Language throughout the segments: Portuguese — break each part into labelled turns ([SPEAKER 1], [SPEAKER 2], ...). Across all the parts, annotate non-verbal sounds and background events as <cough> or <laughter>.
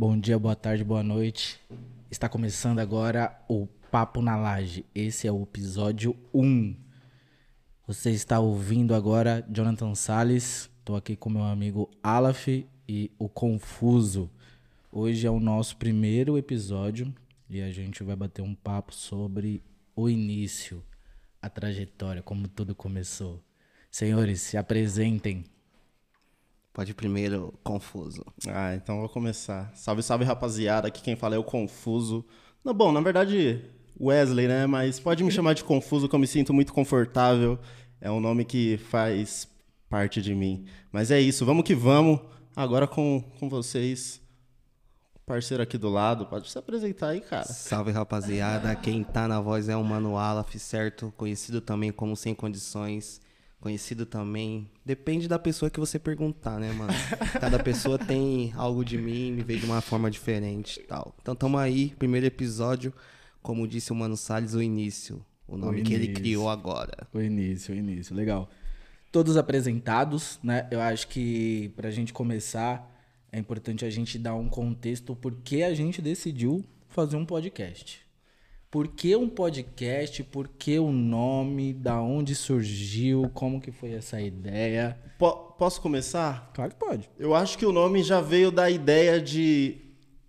[SPEAKER 1] Bom dia, boa tarde, boa noite. Está começando agora o Papo na Laje. Esse é o episódio 1. Você está ouvindo agora Jonathan Salles. Estou aqui com meu amigo Alaf e o Confuso. Hoje é o nosso primeiro episódio e a gente vai bater um papo sobre o início, a trajetória, como tudo começou. Senhores, se apresentem.
[SPEAKER 2] Pode ir primeiro, Confuso.
[SPEAKER 3] Ah, então vou começar. Salve, salve, rapaziada. Aqui quem fala é o Confuso. Não, bom, na verdade, Wesley, né? Mas pode me chamar de Confuso, que eu me sinto muito confortável. É um nome que faz parte de mim. Mas é isso, vamos que vamos. Agora com, com vocês, parceiro aqui do lado. Pode se apresentar aí, cara.
[SPEAKER 2] Salve, rapaziada. Quem tá na voz é o Mano Alaf, certo? Conhecido também como Sem Condições. Conhecido também. Depende da pessoa que você perguntar, né, mano? <laughs> Cada pessoa tem algo de mim, me vê de uma forma diferente e tal. Então tamo aí, primeiro episódio. Como disse o Mano Salles, o início. O nome
[SPEAKER 1] O
[SPEAKER 2] que ele
[SPEAKER 1] início.
[SPEAKER 2] criou agora.
[SPEAKER 1] O início, o início, legal. Todos apresentados, né? Eu acho que pra gente começar, é importante a gente dar um contexto por que a gente decidiu fazer um podcast. Por que um podcast? Por que o nome? Da onde surgiu? Como que foi essa ideia?
[SPEAKER 3] Po- posso começar?
[SPEAKER 1] Claro que pode.
[SPEAKER 3] Eu acho que o nome já veio da ideia de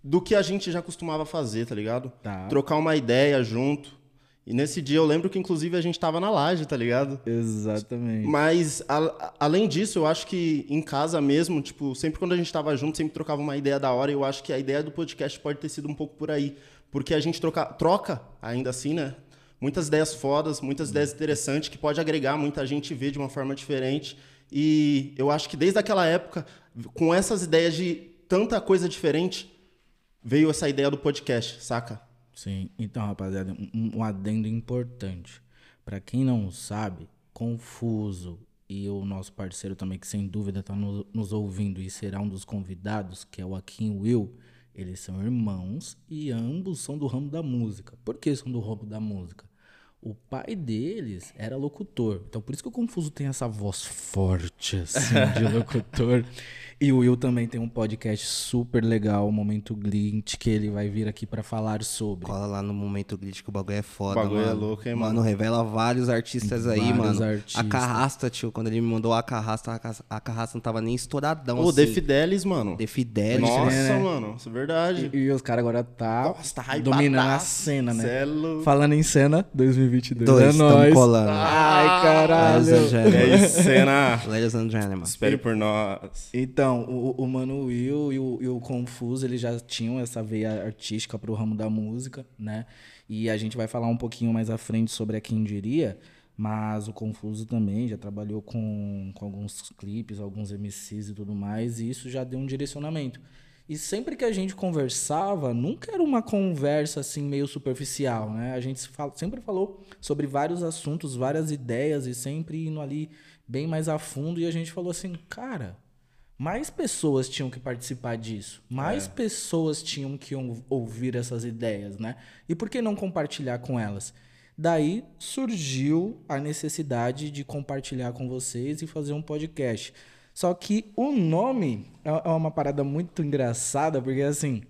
[SPEAKER 3] do que a gente já costumava fazer, tá ligado?
[SPEAKER 1] Tá.
[SPEAKER 3] Trocar uma ideia junto. E nesse dia eu lembro que inclusive a gente tava na laje, tá ligado?
[SPEAKER 1] Exatamente.
[SPEAKER 3] Mas a- além disso, eu acho que em casa mesmo, tipo, sempre quando a gente tava junto, sempre trocava uma ideia da hora. E eu acho que a ideia do podcast pode ter sido um pouco por aí. Porque a gente troca, troca ainda assim, né? Muitas ideias fodas, muitas ideias interessantes que pode agregar muita gente ver de uma forma diferente. E eu acho que desde aquela época, com essas ideias de tanta coisa diferente, veio essa ideia do podcast, saca?
[SPEAKER 1] Sim, então, rapaziada, um, um adendo importante. Pra quem não sabe, Confuso e o nosso parceiro também, que sem dúvida tá no- nos ouvindo e será um dos convidados, que é o Akin Will, eles são irmãos e ambos são do ramo da música. Por que são do ramo da música? O pai deles era locutor. Então, por isso que o Confuso tem essa voz forte, assim, de <laughs> locutor. E o Will também tem um podcast super legal, o Momento Glint, que ele vai vir aqui pra falar sobre.
[SPEAKER 2] Cola lá no Momento Glitch que o bagulho é foda,
[SPEAKER 3] O bagulho é
[SPEAKER 2] mano.
[SPEAKER 3] louco, hein,
[SPEAKER 2] Mano,
[SPEAKER 3] mano?
[SPEAKER 2] revela vários artistas aí,
[SPEAKER 1] Vários
[SPEAKER 2] mano.
[SPEAKER 1] artistas.
[SPEAKER 2] A Carrasta, tio, quando ele me mandou a Carrasta, a Ca- a Carrasta não tava nem estouradão
[SPEAKER 3] Ô,
[SPEAKER 2] assim.
[SPEAKER 3] The Fidelis, mano.
[SPEAKER 2] The Fidelis.
[SPEAKER 3] Nossa,
[SPEAKER 1] né?
[SPEAKER 3] mano, isso é verdade.
[SPEAKER 1] E, e os caras agora tá,
[SPEAKER 3] Nossa, tá
[SPEAKER 1] dominando a cena, né?
[SPEAKER 3] Cê é louco.
[SPEAKER 1] Falando em cena, 2022
[SPEAKER 2] Dois,
[SPEAKER 1] é
[SPEAKER 2] tamo
[SPEAKER 1] nóis.
[SPEAKER 2] colando.
[SPEAKER 1] Ai, caralho.
[SPEAKER 2] Ladies and gentlemen.
[SPEAKER 3] É isso, cena.
[SPEAKER 2] Ladies and gentlemen.
[SPEAKER 3] Espere por nós.
[SPEAKER 1] Então, o, o Mano Will e o, e o Confuso, eles já tinham essa veia artística pro ramo da música, né? E a gente vai falar um pouquinho mais à frente sobre a Quem Diria, mas o Confuso também já trabalhou com, com alguns clipes, alguns MCs e tudo mais, e isso já deu um direcionamento. E sempre que a gente conversava, nunca era uma conversa assim meio superficial, né? A gente sempre falou sobre vários assuntos, várias ideias e sempre indo ali bem mais a fundo e a gente falou assim, cara, mais pessoas tinham que participar disso, mais pessoas tinham que ou- ouvir essas ideias, né? E por que não compartilhar com elas? Daí surgiu a necessidade de compartilhar com vocês e fazer um podcast. Só que o nome é é uma parada muito engraçada, porque assim,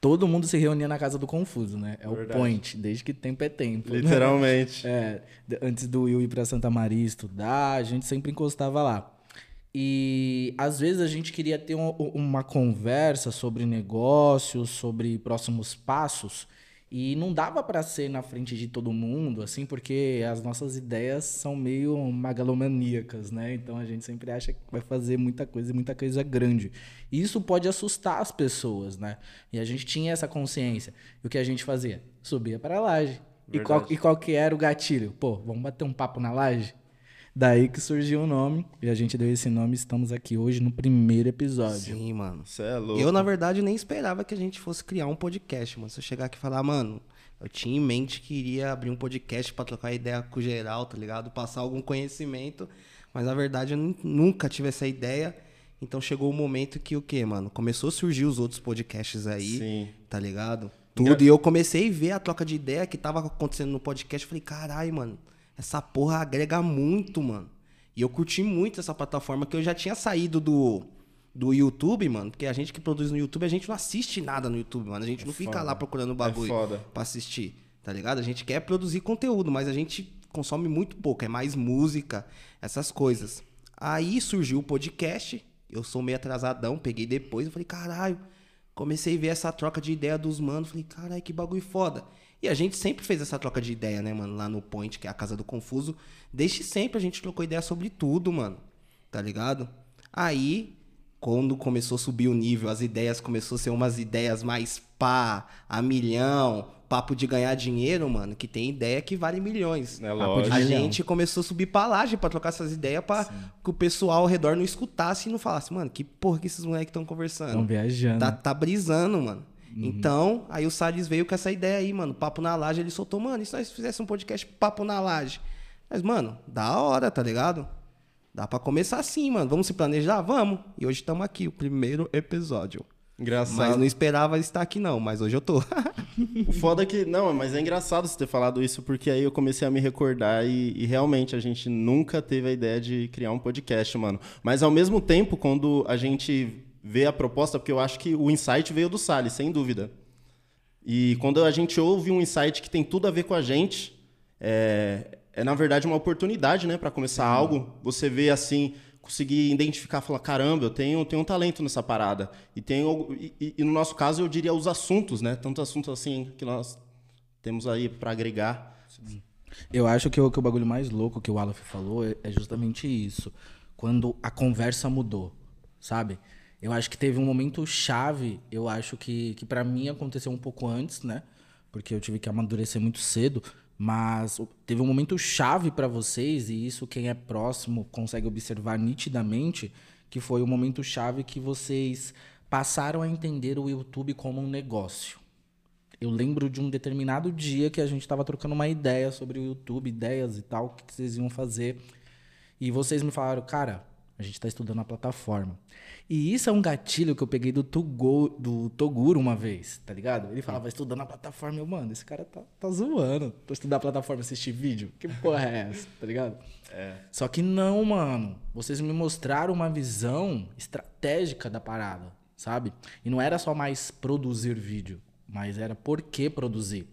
[SPEAKER 1] todo mundo se reunia na casa do Confuso, né? É o
[SPEAKER 3] Verdade.
[SPEAKER 1] point, desde que tempo é tempo. né?
[SPEAKER 3] Literalmente. <laughs>
[SPEAKER 1] É, de- antes do Will ir pra Santa Maria estudar, a gente sempre encostava lá. E às vezes a gente queria ter um- uma conversa sobre negócios, sobre próximos passos, e não dava pra ser na frente de todo mundo, assim, porque as nossas ideias são meio megalomaníacas, né? Então a gente sempre acha que vai fazer muita coisa e muita coisa grande. E isso pode assustar as pessoas, né? E a gente tinha essa consciência. E o que a gente fazia? Subia para a laje. E qual, e qual que era o gatilho? Pô, vamos bater um papo na laje? Daí que surgiu o nome, e a gente deu esse nome, estamos aqui hoje no primeiro episódio.
[SPEAKER 2] Sim, mano.
[SPEAKER 3] Você é louco.
[SPEAKER 2] Eu, na verdade, nem esperava que a gente fosse criar um podcast, mano. Se eu chegar aqui e falar, mano, eu tinha em mente que iria abrir um podcast pra trocar ideia com o geral, tá ligado? Passar algum conhecimento. Mas na verdade eu nu- nunca tive essa ideia. Então chegou o momento que o quê, mano? Começou a surgir os outros podcasts aí,
[SPEAKER 3] Sim.
[SPEAKER 2] tá ligado? Tudo. E eu comecei a ver a troca de ideia que tava acontecendo no podcast. Falei, caralho, mano, essa porra agrega muito, mano. E eu curti muito essa plataforma que eu já tinha saído do do YouTube, mano, porque a gente que produz no YouTube, a gente não assiste nada no YouTube, mano. A gente não fica
[SPEAKER 3] foda.
[SPEAKER 2] lá procurando bagulho
[SPEAKER 3] foda.
[SPEAKER 2] pra assistir, tá ligado? A gente quer produzir conteúdo, mas a gente consome muito pouco, é mais música, essas coisas. Aí surgiu o podcast, eu sou meio atrasadão, peguei depois, eu falei, caralho, comecei a ver essa troca de ideia dos manos, falei, caralho, que bagulho foda. E a gente sempre fez essa troca de ideia, né, mano, lá no Point, que é a casa do Confuso. Desde sempre a gente trocou ideia sobre tudo, mano, tá ligado? Aí, quando começou a subir o nível, as ideias começou a ser umas ideias mais pá, a milhão, papo de ganhar dinheiro, mano, que tem ideia que vale milhões.
[SPEAKER 3] É lógico.
[SPEAKER 2] A gente começou a subir pra laje pra trocar essas ideias pra que o pessoal ao redor não escutasse e não falasse, mano, que porra que esses moleques estão conversando.
[SPEAKER 1] Estão viajando.
[SPEAKER 2] Tá, tá brisando, mano.
[SPEAKER 1] Uhum.
[SPEAKER 2] Então, aí o Salles veio com essa ideia aí, mano. Papo na laje, ele soltou, mano, e se nós fizéssemos um podcast Papo na laje? Mas, mano, da hora, tá ligado? Dá pra começar assim, mano. Vamos se planejar? Vamos. E hoje estamos aqui, o primeiro episódio.
[SPEAKER 3] Engraçado.
[SPEAKER 2] Mas não esperava estar aqui, não. Mas hoje eu tô. <laughs>
[SPEAKER 3] O foda é que. Não, mas é engraçado você ter falado isso, porque aí eu comecei a me recordar e, e realmente a gente nunca teve a ideia de criar um podcast, mano. Mas ao mesmo tempo, quando a gente vê a proposta, porque eu acho que o insight veio do Salles, sem dúvida. E quando a gente ouve um insight que tem tudo a ver com a gente, é, é na verdade uma oportunidade, né, para começar algo. Você vê assim, conseguir identificar, falar, caramba, eu tenho, tenho um talento nessa parada. E tenho e, e- no nosso caso eu diria os assuntos, né? Tantos assuntos assim que nós temos aí para agregar.
[SPEAKER 1] Eu acho que o, que o bagulho mais louco que o Aleph falou é, é justamente isso. Quando a conversa mudou, sabe? Eu acho que teve um momento chave, eu acho que, que para mim aconteceu um pouco antes, né? Porque eu tive que amadurecer muito cedo. Mas teve um momento chave para vocês, e isso quem é próximo consegue observar nitidamente, que foi o momento chave que vocês passaram a entender o YouTube como um negócio. Eu lembro de um determinado dia que a gente tava trocando uma ideia sobre o YouTube, ideias e tal, o que vocês iam fazer. E vocês me falaram, cara, a gente tá estudando a plataforma. E isso é um gatilho que eu peguei do, Tugo, do Toguro uma vez, tá ligado? Ele falava, estudando a plataforma. Eu, mano, esse cara tá, tá zoando. Tô estudando a plataforma, assistir vídeo. Que porra é essa, tá ligado? Só que não, mano. Vocês me mostraram uma visão estratégica da parada, sabe? E não era só mais produzir vídeo, mas era por que produzir.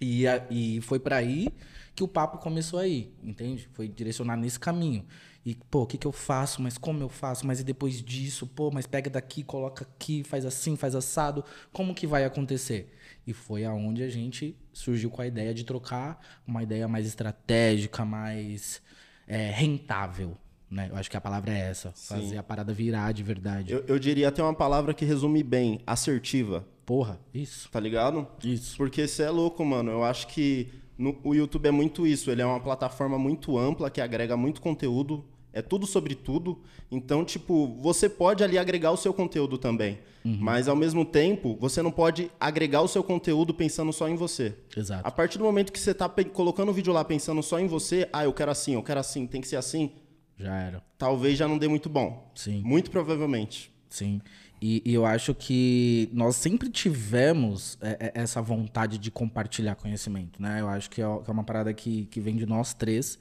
[SPEAKER 1] E, a- e foi pra aí que o papo começou aí, entende? Foi direcionar nesse caminho. E, pô, o que, que eu faço? Mas como eu faço? Mas e depois disso? Pô, mas pega daqui, coloca aqui, faz assim, faz assado. Como que vai acontecer? E foi aonde a gente surgiu com a ideia de trocar uma ideia mais estratégica, mais é, rentável. Né? Eu acho que a palavra é essa. Fazer a parada virar de verdade.
[SPEAKER 3] Eu, eu diria até uma palavra que resume bem, assertiva,
[SPEAKER 1] Porra, isso.
[SPEAKER 3] tá ligado?
[SPEAKER 1] Isso.
[SPEAKER 3] Porque você é louco, mano. Eu acho que no- o YouTube é muito isso. Ele é uma plataforma muito ampla que agrega muito conteúdo. É tudo sobre tudo. Então, tipo, você pode ali agregar o seu conteúdo também. Mas, ao mesmo tempo, você não pode agregar o seu conteúdo pensando só em você.
[SPEAKER 1] Exato.
[SPEAKER 3] A partir do momento que você tá pe- colocando o vídeo lá pensando só em você, ah, eu quero assim, eu quero assim, tem que ser assim,
[SPEAKER 1] Já era.
[SPEAKER 3] talvez já não dê muito bom.
[SPEAKER 1] Sim.
[SPEAKER 3] Muito provavelmente.
[SPEAKER 1] Sim. E, e eu acho que nós sempre tivemos é, é, essa vontade de compartilhar conhecimento, né? Eu acho que é, que é uma parada que, que vem de nós três.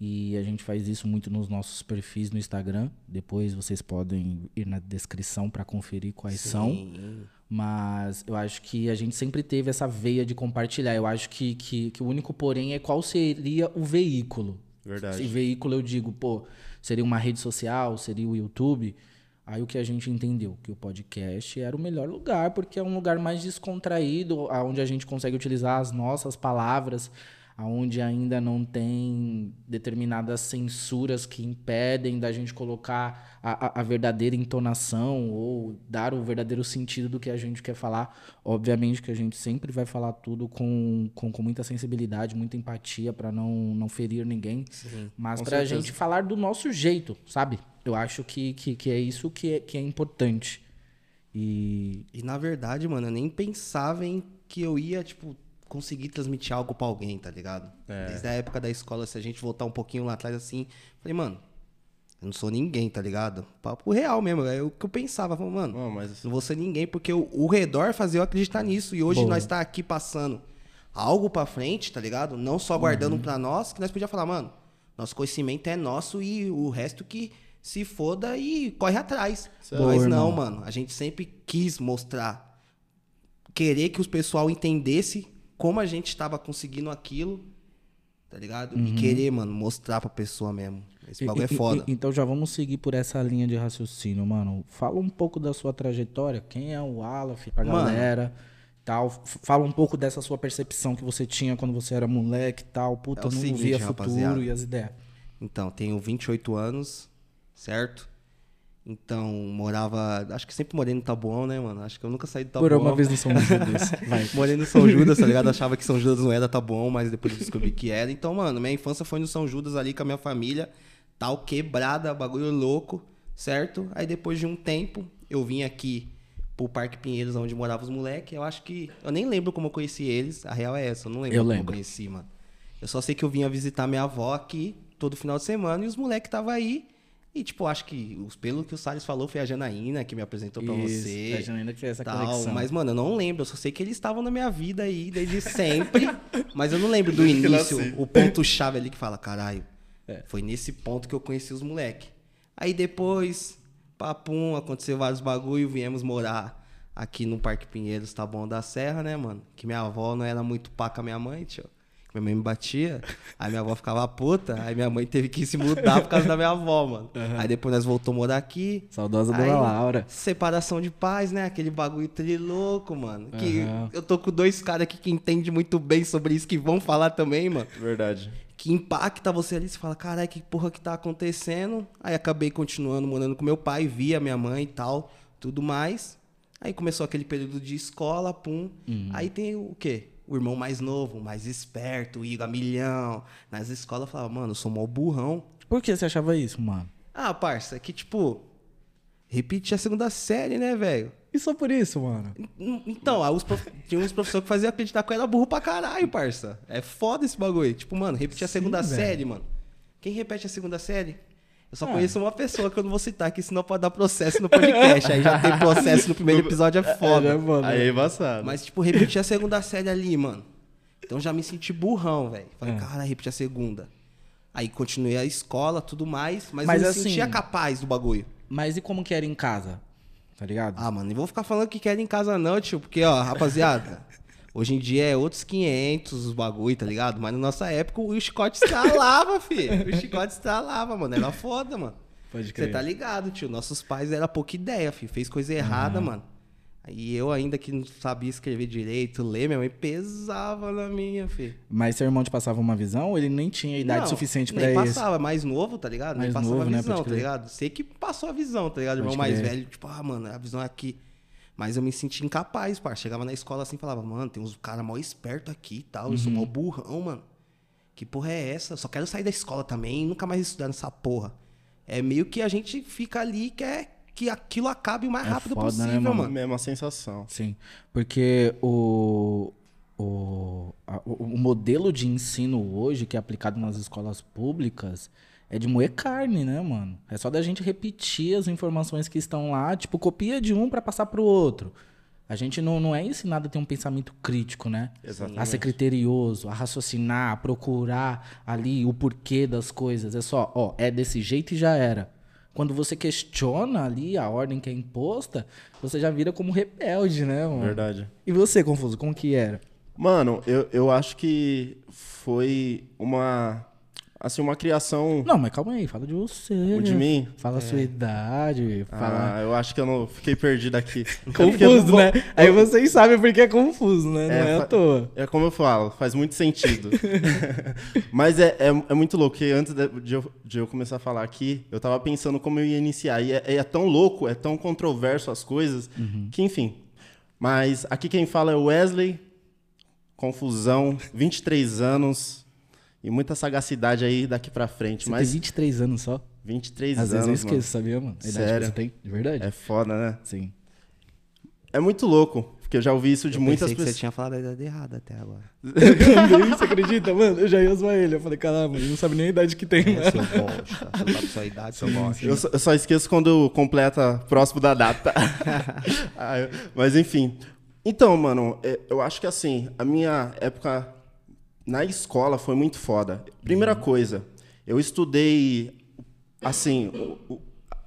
[SPEAKER 1] E a gente faz isso muito nos nossos perfis no Instagram. Depois vocês podem ir na descrição para conferir quais são. Mas eu acho que a gente sempre teve essa veia de compartilhar. Eu acho que, que, que o único porém é qual seria o veículo.
[SPEAKER 3] Verdade.
[SPEAKER 1] E veículo eu digo, pô, seria uma rede social, seria o YouTube. Aí o que a gente entendeu? Que o podcast era o melhor lugar, porque é um lugar mais descontraído, onde a gente consegue utilizar as nossas palavras, onde ainda não tem determinadas censuras que impedem da gente colocar a, a- verdadeira entonação ou dar o verdadeiro sentido do que a gente quer falar. Obviamente que a gente sempre vai falar tudo com, com, com muita sensibilidade, muita empatia para não, não ferir ninguém, mas
[SPEAKER 3] com
[SPEAKER 1] para a gente falar do nosso jeito, sabe? Eu acho que, que, que é isso que é, que é importante. E
[SPEAKER 2] E na verdade, mano, eu nem pensava em que eu ia, tipo, conseguir transmitir algo pra alguém, tá ligado? Desde a época da escola, se a gente voltar um pouquinho lá atrás assim, falei, mano, eu não sou ninguém, tá ligado? Papo real mesmo, é o que eu pensava, falei, mano,
[SPEAKER 3] Não, mas
[SPEAKER 2] não vou ser ninguém, porque o, o redor fazia eu acreditar nisso. E hoje
[SPEAKER 1] Boa.
[SPEAKER 2] nós tá aqui passando algo pra frente, tá ligado? Não só guardando
[SPEAKER 1] Uhum.
[SPEAKER 2] pra nós, que nós podíamos falar, mano, nosso conhecimento é nosso e o resto que se foda e corre atrás.
[SPEAKER 1] Boa,
[SPEAKER 2] Mas
[SPEAKER 1] irmão.
[SPEAKER 2] não, mano. A gente sempre quis mostrar. Querer que o pessoal entendesse como a gente estava conseguindo aquilo. Tá ligado? E querer, mano, mostrar pra pessoa mesmo. Esse bagulho é
[SPEAKER 1] Uhum. E- e-
[SPEAKER 2] foda.
[SPEAKER 1] e- então já vamos seguir por essa linha de raciocínio, mano. Fala um pouco da sua trajetória. Quem é o Aleph pra
[SPEAKER 2] Mano.
[SPEAKER 1] galera? Tal. Fala um pouco dessa sua percepção que você tinha quando você era moleque tal. Puta,
[SPEAKER 2] É
[SPEAKER 1] não
[SPEAKER 2] seguinte,
[SPEAKER 1] via futuro
[SPEAKER 2] rapaziada.
[SPEAKER 1] e as ideias.
[SPEAKER 2] Então, tenho 28 anos, certo? Então, morava. Acho que sempre morei no Tabuão, né, mano? Acho que eu nunca saí do Tabuão.
[SPEAKER 1] Por uma vez no São Judas. <laughs>
[SPEAKER 2] Morei no São Judas, tá ligado? Achava que São Judas não era Tabuão, mas depois eu descobri que era. Então, mano, minha infância foi no São Judas ali com a minha família, tal, quebrada, bagulho louco, certo? Aí depois de um tempo, eu vim aqui pro Parque Pinheiros, onde moravam os moleques. Eu acho que. Eu nem lembro como eu conheci eles. A real é essa, eu não lembro
[SPEAKER 1] Eu
[SPEAKER 2] como
[SPEAKER 1] lembro.
[SPEAKER 2] eu conheci, mano. Eu só sei que eu vinha visitar minha avó aqui todo final de semana e os moleques estavam aí. E, tipo, acho que pelo que o Salles falou foi a Janaína que me apresentou pra
[SPEAKER 1] Isso,
[SPEAKER 2] você.
[SPEAKER 1] a Janaína que fez essa
[SPEAKER 2] tal,
[SPEAKER 1] conexão.
[SPEAKER 2] Mas, mano, eu não lembro. Eu só sei que eles estavam na minha vida aí desde sempre. <laughs> mas eu não lembro do início, o ponto-chave ali que fala, caralho.
[SPEAKER 1] É.
[SPEAKER 2] Foi nesse ponto que eu conheci os moleque. Aí depois, papum, aconteceu vários bagulho, viemos morar aqui no Parque Pinheiros, tá bom da Serra, né, mano? Que minha avó não era muito pá com a minha mãe, tio. Minha mãe me batia, aí minha avó ficava puta, aí minha mãe teve que se mudar por causa da minha avó, mano. Aí depois nós voltamos a morar aqui.
[SPEAKER 1] Saudosa
[SPEAKER 2] Aí,
[SPEAKER 1] Dona Laura.
[SPEAKER 2] Separação de pais, né? Aquele bagulho trilouco, mano. Que
[SPEAKER 1] Aham.
[SPEAKER 2] eu tô com dois caras aqui que entendem muito bem sobre isso, que vão falar também, mano.
[SPEAKER 3] Verdade.
[SPEAKER 2] Que impacta você ali, você fala, caralho, que porra que tá acontecendo? Aí acabei continuando morando com meu pai, via minha mãe e tal, tudo mais. Aí começou aquele período de escola, pum.
[SPEAKER 1] Uhum.
[SPEAKER 2] Aí tem o quê? O irmão mais novo, mais esperto, Igor a milhão. Nas escolas eu falava, mano, eu sou mó burrão.
[SPEAKER 1] Por que você achava isso, mano?
[SPEAKER 2] Ah, parça, é que tipo, repetir a segunda série, né, velho?
[SPEAKER 1] E só por isso, mano?
[SPEAKER 2] Então, tinha uns professores que faziam acreditar que eu era burro pra caralho, parça. É foda esse bagulho. Tipo, mano, repetir a
[SPEAKER 1] Sim,
[SPEAKER 2] segunda
[SPEAKER 1] velho.
[SPEAKER 2] série, mano. Quem repete a segunda série? Eu só
[SPEAKER 1] Ah.
[SPEAKER 2] conheço uma pessoa que eu não vou citar aqui, senão pode dar processo no podcast. Aí já tem processo no primeiro <laughs> episódio, é foda.
[SPEAKER 1] mano.
[SPEAKER 3] Aí é embaçado.
[SPEAKER 2] Mas, tipo, repetir a segunda série ali, mano. Então já me senti burrão, velho. Falei,
[SPEAKER 1] É.
[SPEAKER 2] cara, repetir a segunda. Aí continuei a escola, tudo mais, mas,
[SPEAKER 1] Mas
[SPEAKER 2] eu me
[SPEAKER 1] assim-
[SPEAKER 2] sentia capaz do bagulho.
[SPEAKER 1] Mas e como que era em casa? Tá ligado?
[SPEAKER 2] Ah, mano, não vou ficar falando que quer em casa não, tio, porque, ó, rapaziada, hoje em dia é outros 500 os bagulho, tá ligado? Mas na nossa época o chicote estralava, <laughs> filho. O chicote estralava, mano, era foda, mano.
[SPEAKER 1] Pode
[SPEAKER 2] Você
[SPEAKER 1] crer.
[SPEAKER 2] tá ligado, tio, nossos pais era pouca ideia, filho, fez coisa errada, mano. Aí eu ainda que não sabia escrever direito, ler, minha mãe pesava na minha, filho.
[SPEAKER 1] Mas seu irmão te passava uma visão ou ele nem tinha idade
[SPEAKER 2] Não,
[SPEAKER 1] suficiente
[SPEAKER 2] nem
[SPEAKER 1] pra isso?
[SPEAKER 2] passava, mais novo, tá ligado? nem
[SPEAKER 1] Mais
[SPEAKER 2] passava
[SPEAKER 1] novo,
[SPEAKER 2] a
[SPEAKER 1] né?
[SPEAKER 2] visão,
[SPEAKER 1] Pode
[SPEAKER 2] tá ligado? Sei que passou a visão, tá ligado? Irmão mais velho, tipo, ah, mano, a visão é aqui. Mas eu me senti incapaz, par. Chegava na escola assim e falava, mano, tem uns caras mó esperto aqui e tal. Eu sou
[SPEAKER 1] Uhum.
[SPEAKER 2] mó burrão, mano. Que porra é essa? Eu só quero sair da escola também e nunca mais estudar nessa porra. É meio que a gente fica ali e quer que aquilo acabe o mais
[SPEAKER 1] É
[SPEAKER 2] rápido
[SPEAKER 1] foda, né,
[SPEAKER 2] possível,
[SPEAKER 1] mano?
[SPEAKER 2] mano.
[SPEAKER 3] Mesma sensação.
[SPEAKER 1] Sim, porque o, o, a- o, o modelo de ensino hoje que é aplicado nas escolas públicas é de moer carne, né, mano? É só da gente repetir as informações que estão lá, tipo, copia de um pra passar pro outro. A gente não, não é ensinado a ter um pensamento crítico, né?
[SPEAKER 3] Exatamente.
[SPEAKER 1] A ser criterioso, a raciocinar, a procurar ali o porquê das coisas. É só, ó, é desse jeito e já era. Quando você questiona ali a ordem que é imposta, você já vira como rebelde, né, mano?
[SPEAKER 3] Verdade.
[SPEAKER 1] E você, Confuso, como que era?
[SPEAKER 3] Mano, eu, eu acho que foi uma. Assim, uma criação.
[SPEAKER 1] Não, mas calma aí, fala de você.
[SPEAKER 3] O de mim?
[SPEAKER 1] Fala a sua idade, fala...
[SPEAKER 3] Ah, eu acho que eu não fiquei perdido aqui. <laughs>
[SPEAKER 1] Confuso, né? Aí vocês sabem porque é confuso, né? Não é,
[SPEAKER 3] É,
[SPEAKER 1] à toa.
[SPEAKER 3] É como eu falo, faz muito sentido. <laughs> <laughs> Mas é, é, é muito louco, porque antes de, eu, de eu começar a falar aqui, eu tava pensando como eu ia iniciar. E é, é tão louco, é tão controverso as coisas, que enfim. Mas aqui quem fala é o Wesley, confusão, 23 anos e muita sagacidade aí daqui pra frente.
[SPEAKER 1] Você
[SPEAKER 3] Mas
[SPEAKER 1] tem 23 anos só.
[SPEAKER 3] 23
[SPEAKER 1] Às
[SPEAKER 3] anos,
[SPEAKER 1] vezes eu
[SPEAKER 3] mano.
[SPEAKER 1] esqueço, sabia, mano? A idade
[SPEAKER 3] Sério?
[SPEAKER 1] que você tem, de verdade.
[SPEAKER 3] É foda, né?
[SPEAKER 1] Sim.
[SPEAKER 3] É muito louco, porque eu já ouvi isso de
[SPEAKER 2] Eu
[SPEAKER 3] muitas
[SPEAKER 2] que
[SPEAKER 3] pessoas.
[SPEAKER 2] você tinha falado a idade errada até agora. <laughs>
[SPEAKER 1] Você acredita, mano? Eu já ia zoar ele. Eu falei, caramba, ele não sabe nem a idade que tem,
[SPEAKER 2] É, seu bosta. Você sabe sua idade, seu bosta.
[SPEAKER 3] Eu só, eu só esqueço quando completa próximo da data. <laughs> Ah, eu- Mas enfim. Então, mano, é, eu acho que assim, a minha época na escola foi muito foda. Primeira coisa, eu estudei assim, o, o-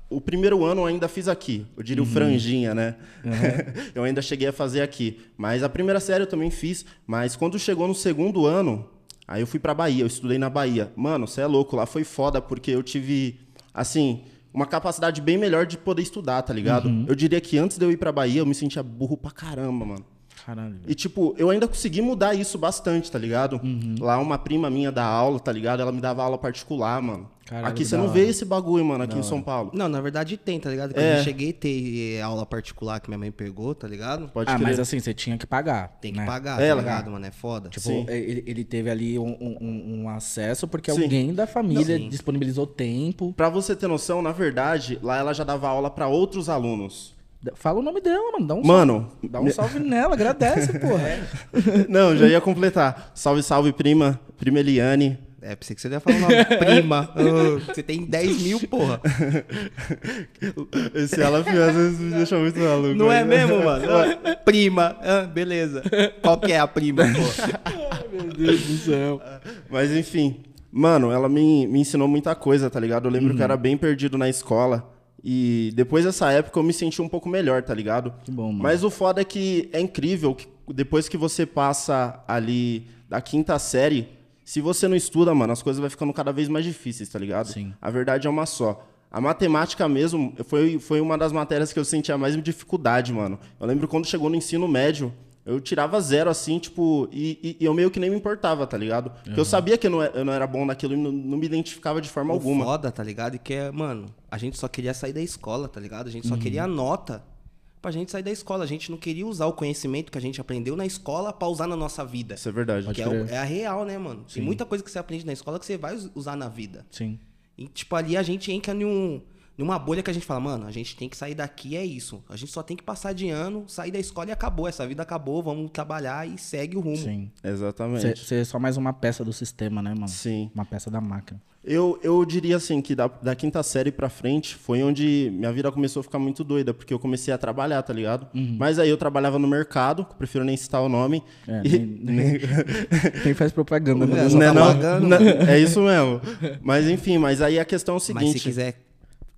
[SPEAKER 3] o primeiro ano eu ainda fiz aqui. Eu diria o franjinha, né? <laughs> eu ainda cheguei a fazer aqui. Mas a primeira série eu também fiz. Mas quando chegou no segundo ano, aí eu fui pra Bahia. Eu estudei na Bahia. Mano, você é louco. Lá foi foda porque eu tive, assim, uma capacidade bem melhor de poder estudar, tá ligado? Eu diria que antes de eu ir pra Bahia, eu me sentia burro pra caramba, mano.
[SPEAKER 1] Caralho.
[SPEAKER 3] E, tipo, eu ainda consegui mudar isso bastante, tá ligado?
[SPEAKER 1] Uhum.
[SPEAKER 3] Lá uma prima minha da aula, tá ligado? Ela me dava aula particular, mano.
[SPEAKER 1] Caralho,
[SPEAKER 3] aqui
[SPEAKER 1] que
[SPEAKER 3] você
[SPEAKER 1] da
[SPEAKER 3] não
[SPEAKER 1] hora.
[SPEAKER 3] vê esse bagulho, mano, aqui em São Paulo.
[SPEAKER 2] Não, na verdade tem, tá ligado? Que
[SPEAKER 3] É.
[SPEAKER 2] eu cheguei a ter eh, aula particular que minha mãe pegou, tá ligado?
[SPEAKER 3] Pode
[SPEAKER 1] ah,
[SPEAKER 3] crer.
[SPEAKER 1] mas assim, você tinha que pagar.
[SPEAKER 2] Tem que
[SPEAKER 1] né?
[SPEAKER 2] pagar,
[SPEAKER 3] É,
[SPEAKER 2] tá
[SPEAKER 3] ela-
[SPEAKER 2] ligado, mano? É foda.
[SPEAKER 1] Tipo,
[SPEAKER 3] Sim.
[SPEAKER 1] ele, ele teve ali um, um- um acesso porque
[SPEAKER 3] Sim.
[SPEAKER 1] alguém da família
[SPEAKER 2] Sim.
[SPEAKER 1] disponibilizou tempo.
[SPEAKER 3] Pra você ter noção, na verdade, lá ela já dava aula pra outros alunos.
[SPEAKER 1] Fala o nome dela, mano. Dá um
[SPEAKER 3] Mano,
[SPEAKER 1] salve, dá um salve nela, agradece, <laughs> porra.
[SPEAKER 3] não, já ia completar. Salve, salve, prima. Prima Eliane.
[SPEAKER 2] É, pensei que você ia falar o nome. <laughs> Prima. Você tem 10 mil, porra. <laughs>
[SPEAKER 3] Esse ela às vezes me deixa muito maluco.
[SPEAKER 2] Não é mesmo, mano? Ah, Prima. Ah, beleza. Qual que é a prima, porra?
[SPEAKER 1] Meu Deus do céu.
[SPEAKER 3] Mas enfim, mano, ela me, me ensinou muita coisa, tá ligado? Eu lembro que eu
[SPEAKER 1] Uhum.
[SPEAKER 3] era bem perdido na escola. E depois dessa época eu me senti um pouco melhor, tá ligado?
[SPEAKER 1] Que bom, mano.
[SPEAKER 3] Mas o foda é que é incrível que depois que você passa ali da quinta série, se você não estuda, mano, as coisas vai ficando cada vez mais difíceis, tá ligado?
[SPEAKER 1] Sim.
[SPEAKER 3] A verdade é uma só. A matemática mesmo foi, foi uma das matérias que eu sentia mais dificuldade, mano. Eu lembro quando chegou no ensino médio, eu tirava zero, assim, tipo, e, e- e eu meio que nem me importava, tá ligado? Porque eu sabia que eu não, é- eu não era bom naquilo e não, não me identificava de forma
[SPEAKER 2] O
[SPEAKER 3] alguma.
[SPEAKER 2] foda, tá ligado? E que é, mano, a gente só queria sair da escola, tá ligado? A gente só queria a nota pra gente sair da escola. A gente não queria usar o conhecimento que a gente aprendeu na escola pra usar na nossa vida.
[SPEAKER 3] Isso é verdade.
[SPEAKER 2] Que é, é a real, né, mano? Tem muita coisa que você aprende na escola que você vai us- usar na vida.
[SPEAKER 1] Sim.
[SPEAKER 2] E, tipo, ali a gente entra num, numa bolha que a gente fala, mano, a gente tem que sair daqui, é isso. A gente só tem que passar de ano, sair da escola e acabou. Essa vida acabou, vamos trabalhar e segue o rumo.
[SPEAKER 1] Sim.
[SPEAKER 3] Exatamente.
[SPEAKER 1] Você é só mais uma peça do sistema, né, mano?
[SPEAKER 3] Sim.
[SPEAKER 1] Uma peça da máquina.
[SPEAKER 3] Eu, eu diria assim que da, da quinta série pra frente foi onde minha vida começou a ficar muito doida, porque eu comecei a trabalhar, tá ligado? Mas aí eu trabalhava no mercado, que eu prefiro nem citar o nome.
[SPEAKER 1] É,
[SPEAKER 3] e-
[SPEAKER 1] nem, nem, <laughs> nem faz propaganda, né?
[SPEAKER 2] É, só
[SPEAKER 3] Né,
[SPEAKER 2] tá
[SPEAKER 3] não? Não, é isso mesmo. Mas enfim, mas aí a questão é o seguinte.
[SPEAKER 2] Mas se quiser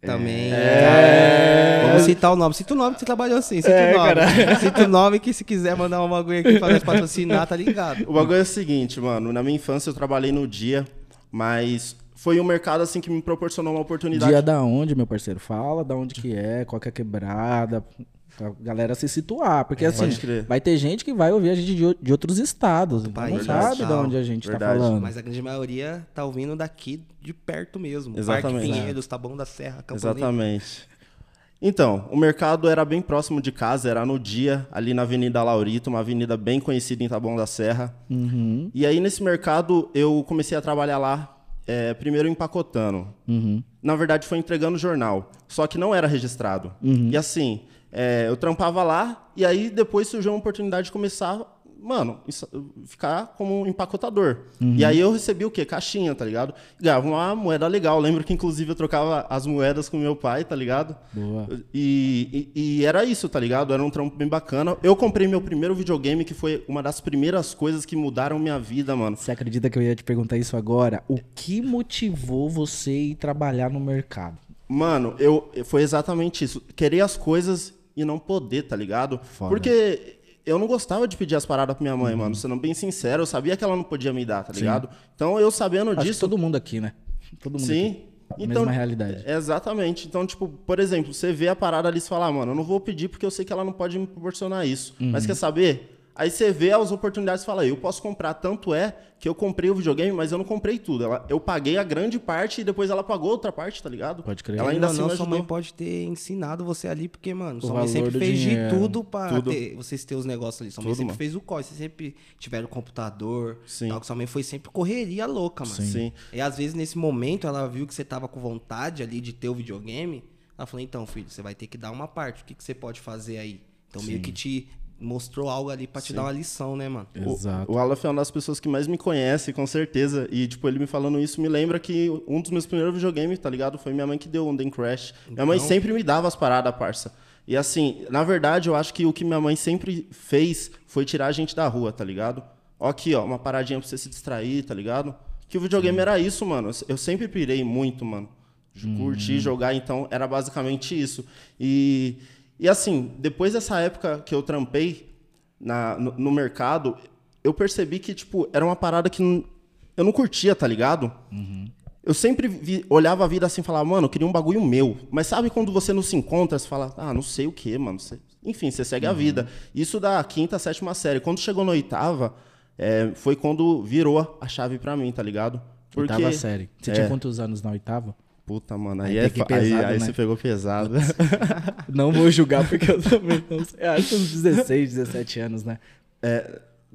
[SPEAKER 2] também.
[SPEAKER 3] É.
[SPEAKER 2] Vamos citar o nome. Cita o nome que você trabalhou assim. Cita o nome. <laughs> Cita o nome que se quiser mandar um bagulho aqui pra nós patrocinar, tá ligado?
[SPEAKER 3] O bagulho é o seguinte, mano. Na minha infância eu trabalhei no dia, mas foi um mercado assim que me proporcionou uma oportunidade.
[SPEAKER 1] Dia da onde, meu parceiro? Fala da onde que é, qual que é a quebrada, pra galera se situar. Porque assim,
[SPEAKER 3] Pode crer.
[SPEAKER 1] vai ter gente que vai ouvir a gente de, de outros estados. então
[SPEAKER 2] país,
[SPEAKER 1] não sabe de onde a gente
[SPEAKER 3] Verdade.
[SPEAKER 1] tá falando.
[SPEAKER 2] Mas a grande maioria tá ouvindo daqui de perto mesmo.
[SPEAKER 3] Exatamente.
[SPEAKER 2] Parque Pinheiros, Taboão da Serra, Campo
[SPEAKER 3] Exatamente. Então, o mercado era bem próximo de casa, era no dia, ali na Avenida Laurito, uma avenida bem conhecida em Taboão da Serra.
[SPEAKER 1] Uhum,
[SPEAKER 3] E aí, nesse mercado, eu comecei a trabalhar lá, é, primeiro empacotando.
[SPEAKER 1] uhum.
[SPEAKER 3] Na verdade, foi entregando jornal, só que não era registrado. E assim, é, eu trampava lá, e aí depois surgiu uma oportunidade de começar, mano, isso- ficar como empacotador. E aí eu recebi o quê? Caixinha, tá ligado? Ganhava uma moeda legal. Lembro que, inclusive, eu trocava as moedas com meu pai, tá ligado?
[SPEAKER 1] Boa.
[SPEAKER 3] E, e- e era isso, tá ligado? Era um trampo bem bacana. Eu comprei meu primeiro videogame, que foi uma das primeiras coisas que mudaram minha vida, mano.
[SPEAKER 1] Você acredita que eu ia te perguntar isso agora? O que motivou você ir trabalhar no mercado?
[SPEAKER 3] Mano, eu foi exatamente isso. Querer as coisas e não poder, tá ligado?
[SPEAKER 1] Foda.
[SPEAKER 3] Porque eu não gostava de pedir as paradas pra minha mãe, mano. Sendo bem sincero, eu sabia que ela não podia me dar, tá ligado? Então eu sabendo
[SPEAKER 1] Acho
[SPEAKER 3] disso.
[SPEAKER 1] todo mundo aqui, né? <laughs> Todo mundo
[SPEAKER 3] Sim.
[SPEAKER 1] aqui.
[SPEAKER 3] Então,
[SPEAKER 1] Mesma realidade.
[SPEAKER 3] Exatamente. Então, tipo, por exemplo, você vê a parada ali e fala, ah, mano, eu não vou pedir porque eu sei que ela não pode me proporcionar isso.
[SPEAKER 1] Uhum.
[SPEAKER 3] Mas quer saber? Aí você vê as oportunidades e fala, eu posso comprar. Tanto é que eu comprei o videogame, mas eu não comprei tudo. Ela, eu paguei a grande parte e depois ela pagou outra parte, tá ligado?
[SPEAKER 1] Pode crer.
[SPEAKER 3] Ela
[SPEAKER 2] Ainda
[SPEAKER 3] ainda assim
[SPEAKER 2] não, sua mãe pode ter ensinado você ali, porque, mano, sua
[SPEAKER 1] O
[SPEAKER 2] mãe
[SPEAKER 1] valor
[SPEAKER 2] sempre fez
[SPEAKER 1] dinheiro.
[SPEAKER 2] de tudo pra
[SPEAKER 3] Tudo.
[SPEAKER 2] ter- vocês terem os negócios ali. Sua mãe
[SPEAKER 3] Tudo,
[SPEAKER 2] sempre
[SPEAKER 3] mano.
[SPEAKER 2] fez o corre, vocês sempre tiveram computador.
[SPEAKER 3] Sim.
[SPEAKER 2] Tal, que sua mãe foi sempre correria louca, mano.
[SPEAKER 3] Sim.
[SPEAKER 2] E às vezes nesse momento ela viu que você tava com vontade ali de ter o videogame. Ela falou, então, filho, você vai ter que dar uma parte. O que, que você pode fazer aí? Então meio que te mostrou algo ali pra te dar uma lição, né, mano?
[SPEAKER 1] Exato.
[SPEAKER 3] O, o Aleph é uma das pessoas que mais me conhece, com certeza. E, tipo, ele me falando isso me lembra que um dos meus primeiros videogames, tá ligado? Foi minha mãe que deu um Den Crash. Minha mãe
[SPEAKER 2] Então-
[SPEAKER 3] sempre me dava as paradas, parça. E assim, na verdade, eu acho que o que minha mãe sempre fez foi tirar a gente da rua, tá ligado? Ó aqui, ó, uma paradinha pra você se distrair, tá ligado? Que o videogame era isso, mano. Eu sempre pirei muito, mano. de curtir, jogar, então era basicamente isso. E, e assim, depois dessa época que eu trampei na, no, no mercado, eu percebi que, tipo, era uma parada que não- eu não curtia, tá ligado? Eu sempre vi- olhava a vida assim e falava, mano, eu queria um bagulho meu. Mas sabe quando você não se encontra, você fala, ah, não sei o que, mano. Você- Enfim, você segue a vida. Isso da quinta, sétima série. Quando chegou na oitava, é, foi quando virou a chave pra mim, tá ligado? Porque...
[SPEAKER 1] Oitava série. Você tinha quantos anos na oitava?
[SPEAKER 3] Puta, mano, aí,
[SPEAKER 1] Aí
[SPEAKER 3] é aí,
[SPEAKER 1] pesado,
[SPEAKER 3] aí
[SPEAKER 1] né?
[SPEAKER 3] você pegou pesado. <laughs>
[SPEAKER 1] Não vou julgar porque eu também não sei. Eu acho uns 16, 17 anos, né?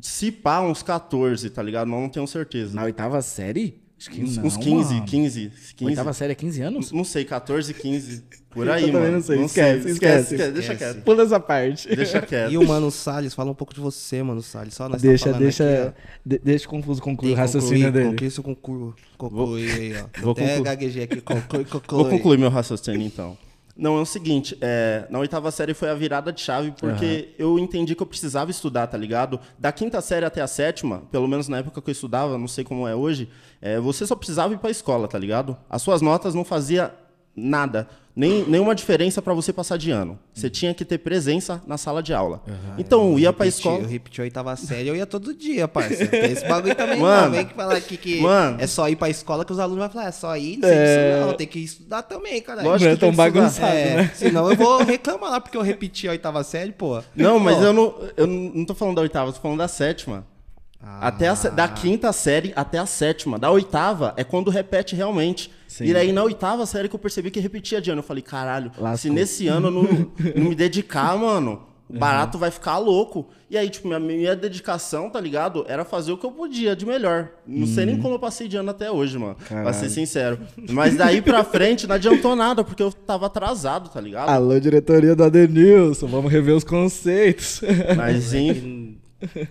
[SPEAKER 3] Se pá, uns 14, tá ligado? Não, não tenho certeza.
[SPEAKER 1] Na oitava série? Acho que
[SPEAKER 3] uns,
[SPEAKER 1] não,
[SPEAKER 3] uns 15,
[SPEAKER 1] mano.
[SPEAKER 3] 15, 15.
[SPEAKER 1] Oitava série é 15 anos?
[SPEAKER 3] Não sei, 14, 15. Por aí,
[SPEAKER 1] Eu também
[SPEAKER 3] mano.
[SPEAKER 1] não sei, esquece, esquece.
[SPEAKER 3] Deixa quieto.
[SPEAKER 1] Pula essa parte.
[SPEAKER 3] Deixa <laughs> quieto.
[SPEAKER 2] E o Mano Salles, fala um pouco de você, Mano Salles. Só nós tá
[SPEAKER 1] Deixa,
[SPEAKER 2] falando
[SPEAKER 1] deixa,
[SPEAKER 2] aqui,
[SPEAKER 1] de- deixa o confuso concluir o raciocínio
[SPEAKER 2] concluir,
[SPEAKER 1] dele.
[SPEAKER 2] Concluir seu concurso. Concluir aí, ó. <laughs>
[SPEAKER 3] vou
[SPEAKER 2] Até
[SPEAKER 3] conclu-
[SPEAKER 2] gaguejei aqui. Conclui, conclui.
[SPEAKER 3] Vou concluir meu raciocínio, então. Não, é o seguinte, é, na oitava série foi a virada de chave, porque eu entendi que eu precisava estudar, tá ligado? Da quinta série até a sétima, pelo menos na época que eu estudava, não sei como é hoje, é, você só precisava ir pra escola, tá ligado? As suas notas não fazia nada, nem, nenhuma diferença pra você passar de ano. Você tinha que ter presença na sala de aula. Então, eu ia pra
[SPEAKER 2] Repeti-
[SPEAKER 3] escola...
[SPEAKER 2] Eu repeti a oitava série, eu ia todo dia. Tem esse bagulho também,
[SPEAKER 3] Mano.
[SPEAKER 2] não. Vem que falar aqui que
[SPEAKER 3] Mano.
[SPEAKER 2] é só ir pra escola que os alunos vão falar, é só ir, não sei disso não. Tem que estudar também, cara.
[SPEAKER 3] Lógico
[SPEAKER 1] é
[SPEAKER 3] que
[SPEAKER 1] tão bagunçado,
[SPEAKER 2] é,
[SPEAKER 1] né?
[SPEAKER 2] senão eu vou reclamar lá porque eu repeti a oitava série, pô.
[SPEAKER 3] Não, mas
[SPEAKER 2] Ó,
[SPEAKER 3] eu não, eu não tô falando da oitava, eu tô falando da sétima. Até a da quinta série até a sétima. Da oitava é quando repete realmente.
[SPEAKER 1] Sim.
[SPEAKER 3] E aí na oitava série que eu percebi que repetia de ano. Eu falei, caralho, se
[SPEAKER 1] Lascou.
[SPEAKER 3] nesse ano eu não, <laughs> não me dedicar, mano, o barato vai ficar louco. E aí, tipo, minha, minha dedicação, tá ligado? Era fazer o que eu podia de melhor. Não sei nem como eu passei de ano até hoje, mano. Pra ser sincero. Mas daí pra <laughs> frente não adiantou nada, porque eu tava atrasado, tá ligado?
[SPEAKER 1] Alô, diretoria do Adenilson, vamos rever os conceitos.
[SPEAKER 3] Mas, <laughs> enfim,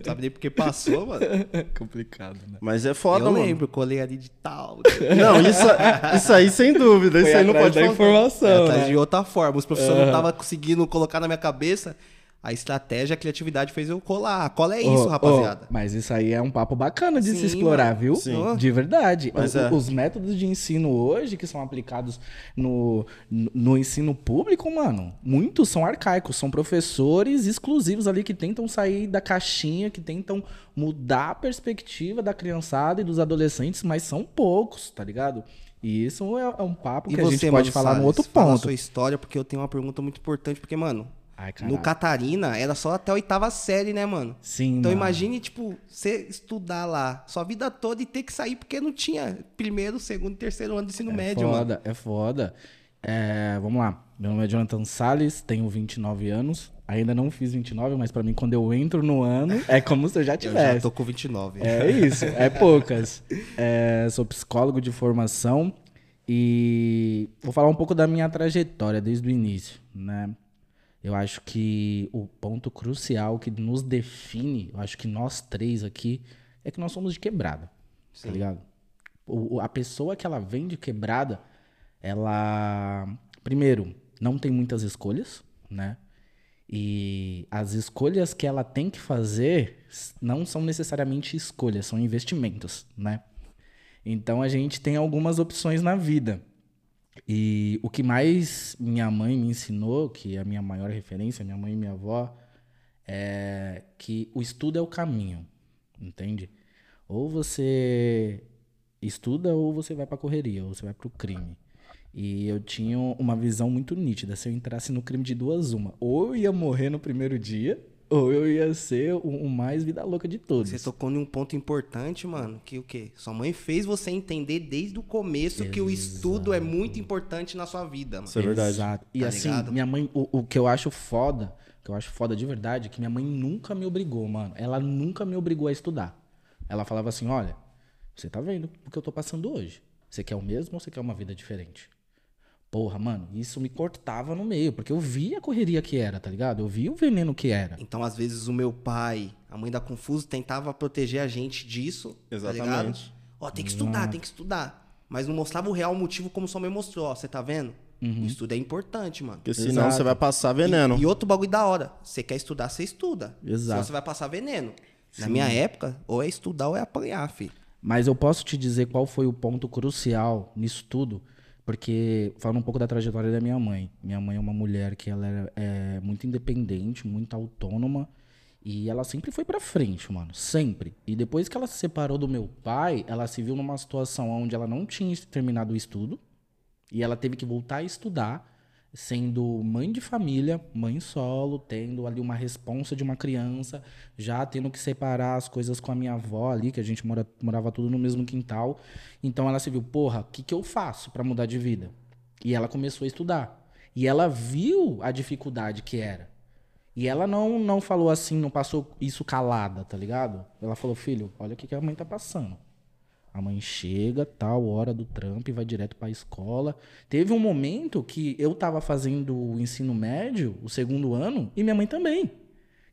[SPEAKER 2] sabe nem porque passou, mano. <laughs>
[SPEAKER 1] Complicado, né?
[SPEAKER 3] mas é foda,
[SPEAKER 2] eu
[SPEAKER 3] mano.
[SPEAKER 2] lembro, colei ali de tal. <laughs>
[SPEAKER 3] Não, isso, isso aí sem dúvida. Isso
[SPEAKER 1] Foi
[SPEAKER 3] aí não pode
[SPEAKER 1] da
[SPEAKER 3] faltar.
[SPEAKER 1] informação,
[SPEAKER 2] Atrás
[SPEAKER 1] né?
[SPEAKER 2] de outra forma. Os professores não estavam conseguindo colocar na minha cabeça. A estratégia, a criatividade fez eu colar. A cola é isso,
[SPEAKER 1] Ô,
[SPEAKER 2] rapaziada.
[SPEAKER 1] ô, mas isso aí é um papo bacana de se
[SPEAKER 2] Sim,
[SPEAKER 1] explorar,
[SPEAKER 2] mano.
[SPEAKER 1] viu?
[SPEAKER 3] Sim.
[SPEAKER 1] De verdade.
[SPEAKER 3] Mas
[SPEAKER 1] O-
[SPEAKER 3] é.
[SPEAKER 1] Os métodos de ensino hoje que são aplicados no, no no ensino público, mano, muitos são arcaicos. São professores exclusivos ali que tentam sair da caixinha, que tentam mudar a perspectiva da criançada e dos adolescentes, mas são poucos, tá ligado? E isso é, é um papo
[SPEAKER 2] E
[SPEAKER 1] que a
[SPEAKER 2] você,
[SPEAKER 1] gente pode
[SPEAKER 2] mano,
[SPEAKER 1] falar
[SPEAKER 2] Salles,
[SPEAKER 1] no outro
[SPEAKER 2] fala a
[SPEAKER 1] ponto.
[SPEAKER 2] sua história, porque eu tenho uma pergunta muito importante. Porque, mano,
[SPEAKER 1] Ai,
[SPEAKER 2] no Catarina era só até a oitava série, né, mano?
[SPEAKER 1] Sim,
[SPEAKER 2] Então
[SPEAKER 1] mano.
[SPEAKER 2] imagine, tipo, você estudar lá sua vida toda e ter que sair porque não tinha primeiro, segundo terceiro ano de ensino
[SPEAKER 1] É
[SPEAKER 2] médio, mano.
[SPEAKER 1] foda, é foda. É, vamos lá. Meu nome é Jonathan Salles, tenho 29 anos. Ainda não fiz 29, mas pra mim, quando eu entro no ano, <laughs> é como se eu já
[SPEAKER 2] Eu
[SPEAKER 1] tivesse.
[SPEAKER 2] já tô com 29.
[SPEAKER 1] É isso, é poucas. É, sou psicólogo de formação e vou falar um pouco da minha trajetória desde o início, né? Eu acho que o ponto crucial que nos define, eu acho que nós três aqui, é que nós somos de quebrada, tá ligado? O- a pessoa que ela vem de quebrada, ela, primeiro, não tem muitas escolhas, né? E as escolhas que ela tem que fazer não são necessariamente escolhas, são investimentos, né? Então a gente tem algumas opções na vida. E o que mais minha mãe me ensinou, que é a minha maior referência, minha mãe e minha avó, é que o estudo é o caminho, entende? Ou você estuda ou você vai pra correria, ou você vai pro crime. E eu tinha uma visão muito nítida. Se eu entrasse no crime de duas, uma. Ou eu ia morrer no primeiro dia, ou eu ia ser o, o mais vida louca de todos.
[SPEAKER 2] Você tocou em um ponto importante, mano, que o quê? Sua mãe fez você entender desde o começo que o estudo é muito importante na sua vida, mano.
[SPEAKER 3] Isso é verdade.
[SPEAKER 1] Exato. E
[SPEAKER 2] Tá
[SPEAKER 1] assim,
[SPEAKER 2] ligado?
[SPEAKER 1] minha mãe, o, o que eu acho foda, o que eu acho foda de verdade, é que minha mãe nunca me obrigou, mano. Ela nunca me obrigou a estudar. Ela falava assim: olha, você tá vendo o que eu tô passando hoje. Você quer o mesmo ou você quer uma vida diferente? Porra, mano, isso me cortava no meio, porque eu via a correria que era, tá ligado? Eu via o veneno que era.
[SPEAKER 2] Então, às vezes, o meu pai, a mãe da Confuso, tentava proteger a gente disso. Tá ligado?
[SPEAKER 3] Exatamente.
[SPEAKER 2] Ó, tem que estudar, tem que estudar. Mas não mostrava o real motivo como sua mãe mostrou. Ó, você tá vendo? O estudo é importante, mano.
[SPEAKER 3] Porque senão
[SPEAKER 1] Exato.
[SPEAKER 3] você vai passar veneno.
[SPEAKER 2] E, e outro bagulho da hora. Você quer estudar, você estuda.
[SPEAKER 1] Exato.
[SPEAKER 2] Senão você vai passar veneno. Na minha época, ou é estudar ou é apanhar, filho.
[SPEAKER 1] Mas eu posso te dizer qual foi o ponto crucial nisso tudo Porque, falando um pouco da trajetória da minha mãe. Minha mãe é uma mulher que ela é, é muito independente, muito autônoma. E ela sempre foi pra frente, mano. Sempre. E depois que ela se separou do meu pai, ela se viu numa situação onde ela não tinha terminado o estudo. E ela teve que voltar a estudar, sendo mãe de família, mãe solo, tendo ali uma responsa de uma criança, já tendo que separar as coisas com a minha avó ali, que a gente mora, morava tudo no mesmo quintal. Então ela se viu, porra, o que, que eu faço para mudar de vida? E ela começou a estudar. E ela viu a dificuldade que era. E ela não, não falou assim, não passou isso calada, tá ligado? Ela falou, filho, olha o que, que a mãe tá passando. A mãe chega, tal hora do trampo e vai direto para a escola. Teve um momento que eu tava fazendo o ensino médio, o segundo ano, e minha mãe também.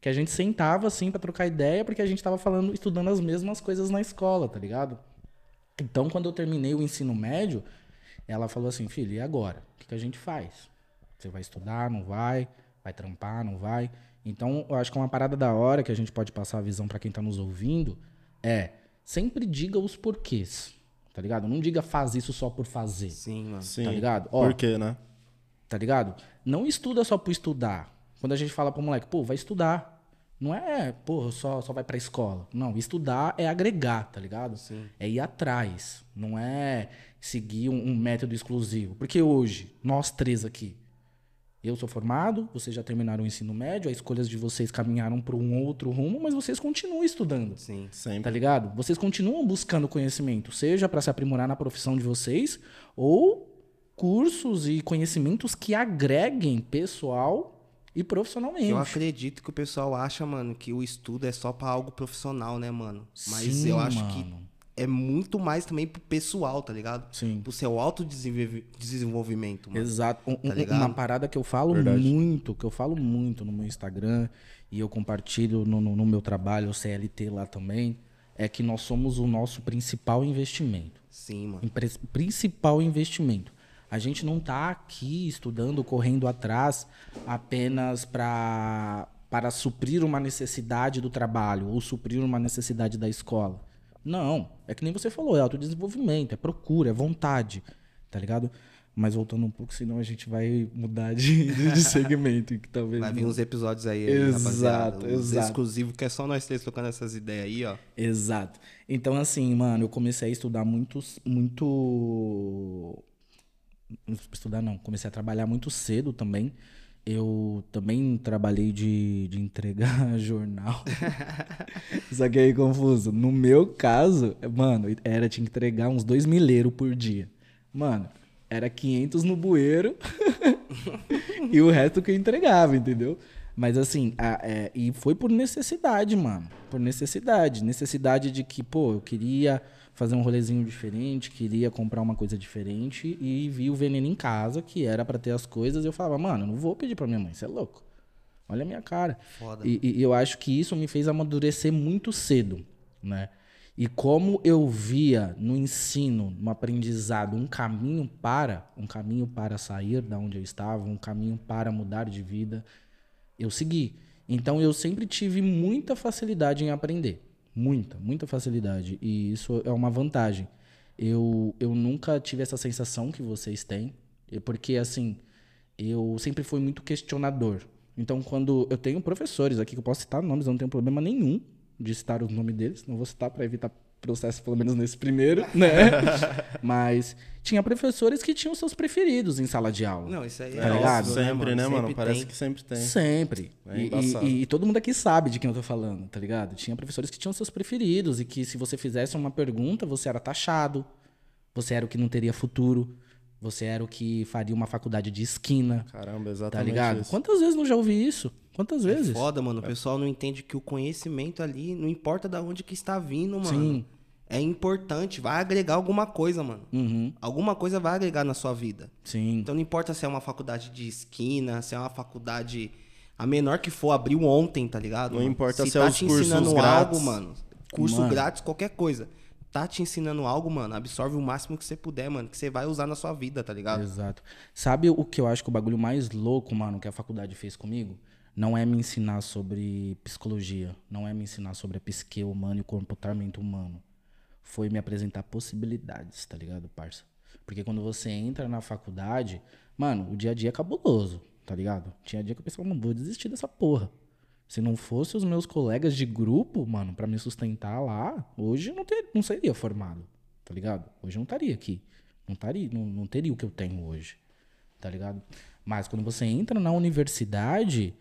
[SPEAKER 1] Que a gente sentava assim para trocar ideia, porque a gente tava falando, estudando as mesmas coisas na escola, tá ligado? Então, quando eu terminei o ensino médio, ela falou assim: "Filho, e agora? O que, que a gente faz? Você vai estudar, não vai? Vai trampar, não vai?" Então, eu acho que uma parada da hora que a gente pode passar a visão para quem tá nos ouvindo é sempre diga os porquês, tá ligado? Não diga faz isso só por fazer.
[SPEAKER 2] Sim, mano.
[SPEAKER 3] Sim.
[SPEAKER 1] Tá ligado? Ó,
[SPEAKER 3] Por quê, né?
[SPEAKER 1] Tá ligado? Não estuda só por estudar. Quando a gente fala pro moleque, pô, vai estudar. Não é, pô, só, só vai pra escola. Não, estudar é agregar, tá ligado?
[SPEAKER 2] Sim.
[SPEAKER 1] É ir atrás. Não é seguir um, um método exclusivo. Porque hoje, nós três aqui, eu sou formado, vocês já terminaram o ensino médio, as escolhas de vocês caminharam para um outro rumo, mas vocês continuam estudando.
[SPEAKER 2] Sim.
[SPEAKER 3] Sempre.
[SPEAKER 1] Tá ligado? Vocês continuam buscando conhecimento, seja para se aprimorar na profissão de vocês ou cursos e conhecimentos que agreguem pessoal e profissionalmente.
[SPEAKER 2] Eu acredito que o pessoal acha, mano, que o estudo é só pra algo profissional, né, mano? Mas
[SPEAKER 1] Sim,
[SPEAKER 2] eu acho que
[SPEAKER 1] mano.
[SPEAKER 2] É muito mais também pro pessoal, tá ligado?
[SPEAKER 1] Sim.
[SPEAKER 2] Pro seu autodesenvolvimento, mano.
[SPEAKER 1] Exato. Um- um-
[SPEAKER 2] ligado?
[SPEAKER 1] uma parada que eu falo
[SPEAKER 3] Verdade.
[SPEAKER 1] muito, que eu falo muito no meu Instagram e eu compartilho no, no- no meu trabalho, o CLT lá também, é que nós somos o nosso principal investimento.
[SPEAKER 2] Sim, mano.
[SPEAKER 1] Impre- principal investimento. A gente não está aqui estudando, correndo atrás apenas pra, para suprir uma necessidade do trabalho ou suprir uma necessidade da escola. Não. É que nem você falou, é autodesenvolvimento, é procura, é vontade. Tá ligado? Mas voltando um pouco, senão a gente vai mudar de, de, <laughs> segmento. Que talvez
[SPEAKER 2] Vai vir
[SPEAKER 1] não-
[SPEAKER 2] uns episódios aí,
[SPEAKER 1] Exato,
[SPEAKER 2] rapaziada.
[SPEAKER 1] Exato.
[SPEAKER 2] exclusivos, que é só nós três tocando essas ideias aí, ó.
[SPEAKER 1] Exato. Então, assim, mano, eu comecei a estudar muito. muito... Estudar não, comecei a trabalhar muito cedo também. Eu também trabalhei de, de entregar <laughs> jornal. <laughs> Só que aí, confuso. No meu caso, mano, era tinha que entregar uns dois mileiros por dia. Mano, era 500 no bueiro <laughs> e o resto que eu entregava, entendeu? Mas assim, a- é, e foi por necessidade, mano. Por necessidade. Necessidade de que, pô, eu queria fazer um rolezinho diferente, queria comprar uma coisa diferente e vi o veneno em casa, que era pra ter as coisas, e eu falava, mano, não vou pedir pra minha mãe, você é louco. Olha a minha cara.
[SPEAKER 2] Foda.
[SPEAKER 1] E, e eu acho que isso me fez amadurecer muito cedo, né? E como eu via no ensino, no aprendizado, um caminho para, um caminho para sair da onde eu estava, um caminho para mudar de vida, eu segui. Então eu sempre tive muita facilidade em aprender. Muita, muita facilidade. E isso é uma vantagem. Eu, eu nunca tive essa sensação que vocês têm. Porque, assim, eu sempre fui muito questionador. Então, quando eu tenho professores aqui, que eu posso citar nomes, eu não tenho problema nenhum de citar o nome deles. Não vou citar para evitar processo, pelo menos nesse primeiro, <laughs> né? Mas tinha professores que tinham seus preferidos em sala de aula.
[SPEAKER 2] Não, isso aí
[SPEAKER 1] Tá
[SPEAKER 2] é
[SPEAKER 1] ligado?
[SPEAKER 2] óbvio,
[SPEAKER 3] Sempre, né, mano?
[SPEAKER 2] Sempre
[SPEAKER 3] Parece
[SPEAKER 2] tem.
[SPEAKER 3] que sempre tem.
[SPEAKER 1] Sempre.
[SPEAKER 3] É
[SPEAKER 1] E-
[SPEAKER 3] embaçado.
[SPEAKER 1] e- e todo mundo aqui sabe de quem eu tô falando, tá ligado? Tinha professores que tinham seus preferidos e que se você fizesse uma pergunta, você era taxado, você era o que não teria futuro, você era o que faria uma faculdade de esquina,
[SPEAKER 3] Caramba,
[SPEAKER 1] tá
[SPEAKER 3] exatamente
[SPEAKER 1] ligado?
[SPEAKER 3] isso.
[SPEAKER 1] Quantas vezes não já ouvi isso? Quantas vezes?
[SPEAKER 2] Foda, mano. O pessoal não entende que o conhecimento ali, não importa da onde que está vindo, mano.
[SPEAKER 1] Sim.
[SPEAKER 2] É importante, vai agregar alguma coisa, mano.
[SPEAKER 1] Uhum,
[SPEAKER 2] Alguma coisa vai agregar na sua vida.
[SPEAKER 1] sim.
[SPEAKER 2] Então não importa se é uma faculdade de esquina, se é uma faculdade a menor que for, abriu ontem, tá ligado?
[SPEAKER 3] Não
[SPEAKER 2] mano?
[SPEAKER 3] importa se
[SPEAKER 2] se
[SPEAKER 3] é
[SPEAKER 2] tá
[SPEAKER 3] os
[SPEAKER 2] te
[SPEAKER 3] cursos
[SPEAKER 2] ensinando
[SPEAKER 3] grátis.
[SPEAKER 2] algo, mano. Curso
[SPEAKER 1] Mano.
[SPEAKER 2] grátis, qualquer coisa. Tá te ensinando algo, mano. Absorve o máximo que você puder, mano. Que você vai usar na sua vida, tá ligado?
[SPEAKER 1] Exato. Sabe o que eu acho que o bagulho mais louco, mano, que a faculdade fez comigo? Não é me ensinar sobre psicologia, não é me ensinar sobre a psique humana e o comportamento humano. Foi me apresentar possibilidades, tá ligado, parça? Porque quando você entra na faculdade, mano, o dia a dia é cabuloso, tá ligado? Tinha dia que eu pensava, não vou desistir dessa porra. Se não fosse os meus colegas de grupo, mano, para me sustentar lá, hoje não, ter, não seria formado, tá ligado? Hoje eu não estaria aqui. Não, taria, não, não teria o que eu tenho hoje, tá ligado? Mas quando você entra na universidade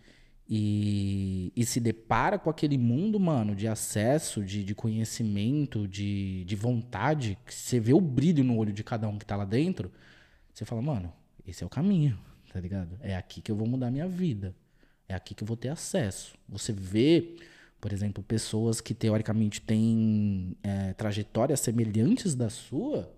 [SPEAKER 1] e, e se depara com aquele mundo, mano, de acesso, de, de conhecimento, de, de vontade, que você vê o brilho no olho de cada um que tá lá dentro, você fala, mano, esse é o caminho, <laughs> tá ligado? É aqui que eu vou mudar minha vida. É aqui que eu vou ter acesso. Você vê, por exemplo, pessoas que teoricamente têm é, trajetórias semelhantes da sua,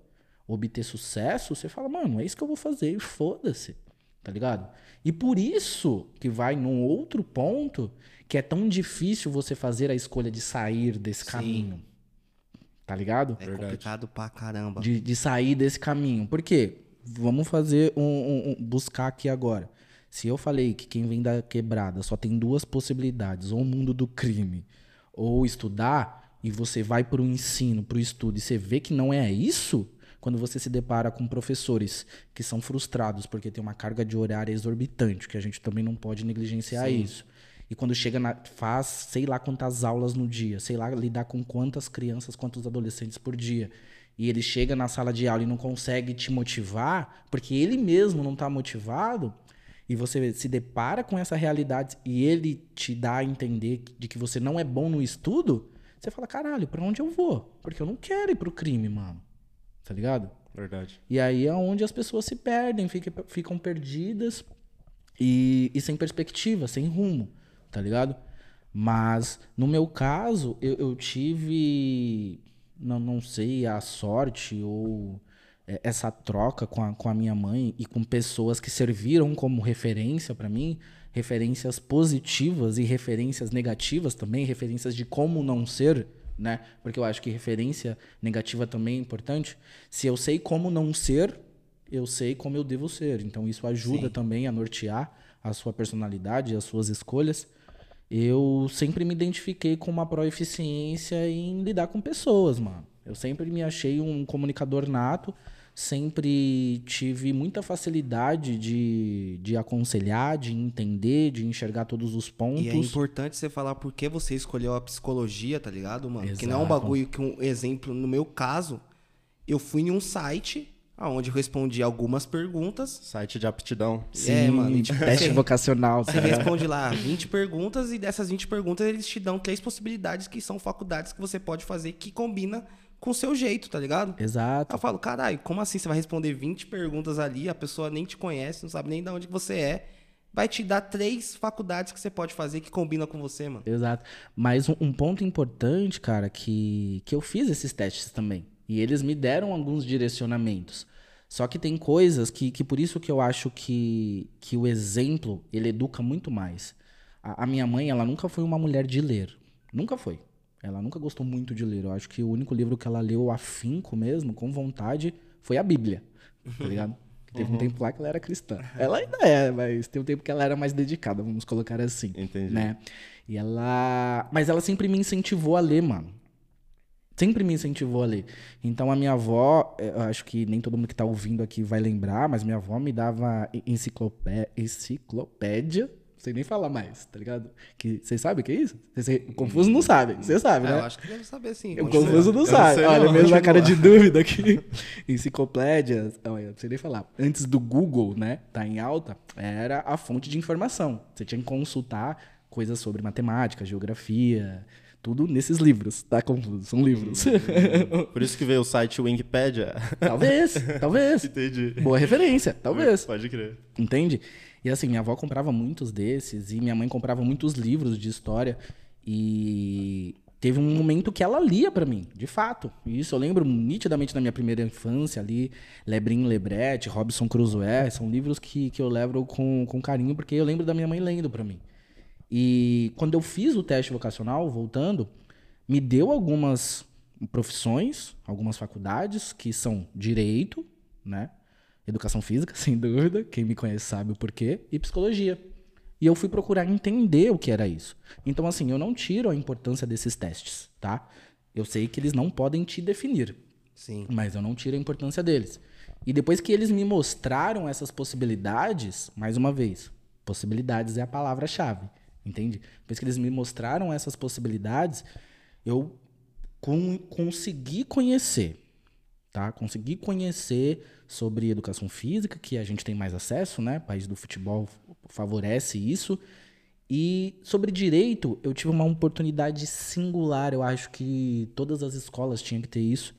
[SPEAKER 1] obter sucesso, você fala, mano, é isso que eu vou fazer, e foda-se. Tá ligado? E por isso que vai num outro ponto que é tão difícil você fazer a escolha de sair desse
[SPEAKER 2] Sim.
[SPEAKER 1] caminho. Tá ligado?
[SPEAKER 2] É
[SPEAKER 3] Verdade.
[SPEAKER 2] complicado pra caramba.
[SPEAKER 1] de, de sair desse caminho. Por quê? Vamos fazer um, um- um- buscar aqui agora. Se eu falei que quem vem da quebrada só tem duas possibilidades, ou o mundo do crime, ou estudar, e você vai para o ensino, para o estudo, e você vê que não é isso, quando você se depara com professores que são frustrados porque tem uma carga de horário exorbitante, que a gente também não pode negligenciar isso. E quando chega na. faz sei lá quantas aulas no dia, sei lá lidar com quantas crianças, quantos adolescentes por dia. E ele chega na sala de aula e não consegue te motivar, porque ele mesmo não está motivado, e você se depara com essa realidade e ele te dá a entender de que você não é bom no estudo, você fala, caralho, pra onde eu vou? Porque eu não quero ir pro crime, mano. Tá ligado?
[SPEAKER 3] Verdade.
[SPEAKER 1] E aí é onde as pessoas se perdem, fica- ficam perdidas e, e sem perspectiva, sem rumo, tá ligado? Mas no meu caso, eu, eu tive, não, não sei, a sorte ou essa troca com a, com a minha mãe e com pessoas que serviram como referência pra mim, referências positivas e referências negativas também, referências de como não ser, né? Porque eu acho que referência negativa também é importante. Se eu sei como não ser, eu sei como eu devo ser. Então isso ajuda
[SPEAKER 2] Sim.
[SPEAKER 1] também a nortear a sua personalidade, as suas escolhas. Eu sempre me identifiquei com uma proeficiência em lidar com pessoas, mano. Eu sempre me achei um comunicador nato, sempre tive muita facilidade de, de aconselhar, de entender, de enxergar todos os pontos.
[SPEAKER 2] E é importante você falar por que você escolheu a psicologia, tá ligado, mano? Que não é um
[SPEAKER 1] Exato.
[SPEAKER 2] bagulho que um exemplo, no meu caso, eu fui em um site aonde eu respondi algumas perguntas.
[SPEAKER 3] Site de aptidão.
[SPEAKER 2] é, mano, e, tipo,
[SPEAKER 1] teste
[SPEAKER 2] você-
[SPEAKER 1] vocacional.
[SPEAKER 2] Você responde lá 20 perguntas e dessas 20 perguntas eles te dão três possibilidades que são faculdades que você pode fazer que combina com o seu jeito, tá ligado?
[SPEAKER 1] Exato.
[SPEAKER 2] eu falo, caralho, como assim você vai responder 20 perguntas ali, a pessoa nem te conhece, não sabe nem de onde você é, vai te dar três faculdades que você pode fazer que combina com você, mano.
[SPEAKER 1] Exato. Mas um, um ponto importante, cara, que, que eu fiz esses testes também. E eles me deram alguns direcionamentos. Só que tem coisas que, que por isso que eu acho que, que o exemplo, ele educa muito mais. A, a minha mãe, ela nunca foi uma mulher de ler. Nunca foi. Ela nunca gostou muito de ler. Eu acho que o único livro que ela leu afinco mesmo, com vontade, foi a Bíblia. Tá <laughs> ligado? Teve um tempo lá que ela era cristã. Ela ainda é, mas tem um tempo que ela era mais dedicada, vamos colocar assim.
[SPEAKER 3] Entendi.
[SPEAKER 1] Né? E ela. Mas ela sempre me incentivou a ler, mano. Sempre me incentivou a ler. Então a minha avó, eh, eu acho que nem todo mundo que tá ouvindo aqui vai lembrar, mas minha avó me dava en- enciclopé... enciclopédia. Não sei nem falar mais, tá ligado? Que, vocês sabem o que é isso? O Confuso não sabe. Você sabe,
[SPEAKER 2] Ah,
[SPEAKER 1] né?
[SPEAKER 2] eu acho que deve saber sim.
[SPEAKER 1] O. Confuso não
[SPEAKER 3] Eu não
[SPEAKER 1] sabe.
[SPEAKER 3] sei
[SPEAKER 1] Olha,
[SPEAKER 3] não,
[SPEAKER 1] mesmo a cara de dúvida aqui. <laughs> Enciclopédia, olha, não sei nem falar. Antes do Google, né, tá em alta, era a fonte de informação. Você tinha que consultar coisas sobre matemática, geografia, tudo nesses livros, tá confuso? São livros. <laughs>
[SPEAKER 3] Por isso que veio o site Wikipedia.
[SPEAKER 1] talvez, talvez. <laughs>
[SPEAKER 3] Entendi.
[SPEAKER 1] Boa referência, talvez.
[SPEAKER 3] Pode crer.
[SPEAKER 1] Entende? E assim, minha avó comprava muitos desses e minha mãe comprava muitos livros de história e teve um momento que ela lia pra mim, de fato. E isso eu lembro nitidamente da minha primeira infância ali, Lebrim Lebrete, Robson Crusoe, são livros que, que eu levo com, com carinho porque eu lembro da minha mãe lendo pra mim. E quando eu fiz o teste vocacional, voltando, me deu algumas profissões, algumas faculdades que são direito, né? Educação física, <laughs> sem dúvida, quem me conhece sabe o porquê, e psicologia. E eu fui procurar entender o que era isso. Então, assim, eu não tiro a importância desses testes, tá? Eu sei que eles não podem te definir,
[SPEAKER 2] Sim.
[SPEAKER 1] mas eu não tiro a importância deles. E depois que eles me mostraram essas possibilidades, mais uma vez, possibilidades é a palavra-chave, entende? Depois que eles me mostraram essas possibilidades, eu con consegui conhecer, tá? Consegui conhecer sobre educação física, que a gente tem mais acesso, né? O país do futebol favorece isso. E sobre direito, eu tive uma oportunidade singular, eu acho que todas as escolas tinham que ter isso,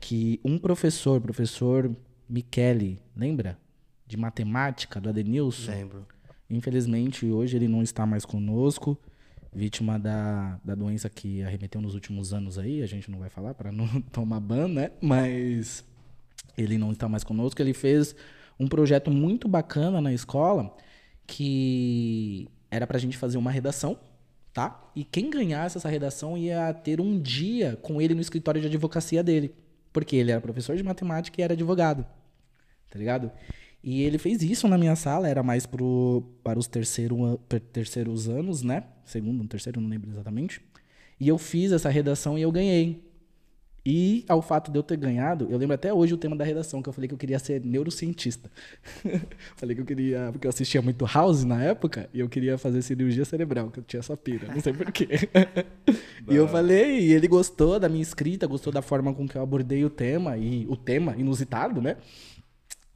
[SPEAKER 1] que um professor, professor Michele, lembra? De matemática, do Adenilson?
[SPEAKER 2] Lembro.
[SPEAKER 1] Infelizmente, hoje ele não está mais conosco, vítima da, da doença que arremeteu nos últimos anos aí, a gente não vai falar para não <laughs> tomar ban, né? Mas ele não está mais conosco, ele fez um projeto muito bacana na escola que era pra gente fazer uma redação, tá? E quem ganhasse essa redação ia ter um dia com ele no escritório de advocacia dele. Porque ele era professor de matemática e era advogado. Tá ligado? E ele fez isso na minha sala, era mais pro, para os terceiro, terceiros anos, né? Segundo, terceiro, não lembro exatamente. E eu fiz essa redação e eu ganhei. E ao fato de eu ter ganhado, eu lembro até hoje o tema da redação, que eu falei que eu queria ser neurocientista. <laughs> falei que eu queria, porque eu assistia muito House na época, e eu queria fazer cirurgia cerebral, que eu tinha essa pira, não sei porquê. <laughs> e eu falei, e ele gostou da minha escrita, gostou da forma com que eu abordei o tema, e o tema inusitado, né?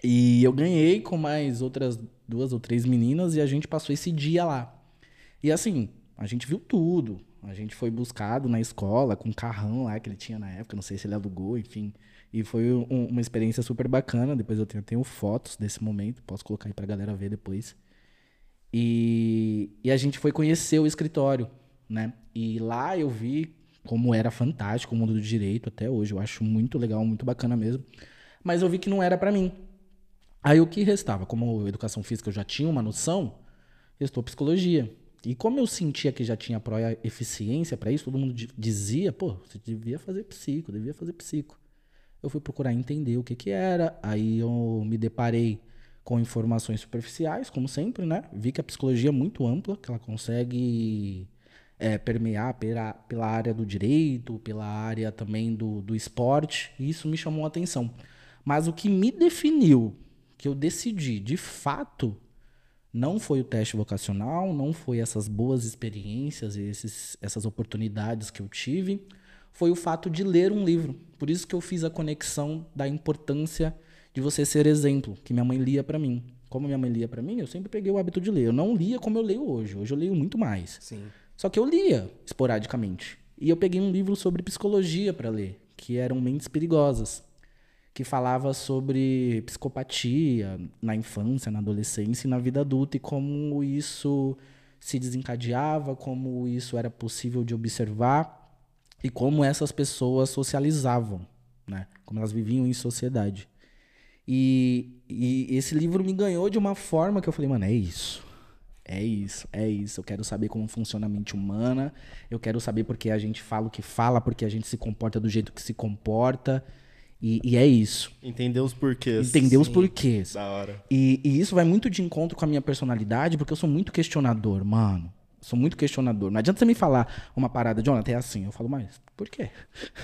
[SPEAKER 1] E eu ganhei com mais outras duas ou três meninas, e a gente passou esse dia lá. E assim, a gente viu tudo. A gente foi buscado na escola com um carrão lá que ele tinha na época, não sei se ele alugou, enfim. E foi um, uma experiência super bacana. Depois eu tenho, tenho fotos desse momento, posso colocar aí pra galera ver depois. E, e a gente foi conhecer o escritório, né? E lá eu vi como era fantástico o mundo do direito até hoje. Eu acho muito legal, muito bacana mesmo. Mas eu vi que não era para mim. Aí o que restava? Como educação física eu já tinha uma noção, restou psicologia. E como eu sentia que já tinha pró eficiência para isso, todo mundo dizia, pô, você devia fazer psico, devia fazer psico. Eu fui procurar entender o que que era, aí eu me deparei com informações superficiais, como sempre, né? Vi que a psicologia é muito ampla, que ela consegue é, permear pela, pela área do direito, pela área também do, do esporte, e isso me chamou a atenção. Mas o que me definiu, que eu decidi de fato não foi o teste vocacional, não foi essas boas experiências, esses, essas oportunidades que eu tive, foi o fato de ler um livro. Por isso que eu fiz a conexão da importância de você ser exemplo, que minha mãe lia para mim. Como minha mãe lia para mim, eu sempre peguei o hábito de ler. Eu não lia como eu leio hoje. Hoje eu leio muito mais.
[SPEAKER 2] Sim.
[SPEAKER 1] Só que eu lia esporadicamente. E eu peguei um livro sobre psicologia para ler, que eram Mentes Perigosas que falava sobre psicopatia na infância, na adolescência e na vida adulta e como isso se desencadeava, como isso era possível de observar e como essas pessoas socializavam, né? Como elas viviam em sociedade. E, e esse livro me ganhou de uma forma que eu falei, mano, é isso. É isso, é isso. Eu quero saber como funciona a mente humana. Eu quero saber porque a gente fala o que fala, porque a gente se comporta do jeito que se comporta. E, e, é isso.
[SPEAKER 3] Entender os porquês.
[SPEAKER 1] Entender Sim. os porquês.
[SPEAKER 3] Da hora.
[SPEAKER 1] E, e, isso vai muito de encontro com a minha personalidade, porque eu sou muito questionador, mano. Sou muito questionador. Não adianta você me falar uma parada, Jonathan, é assim. Eu falo, mas por quê?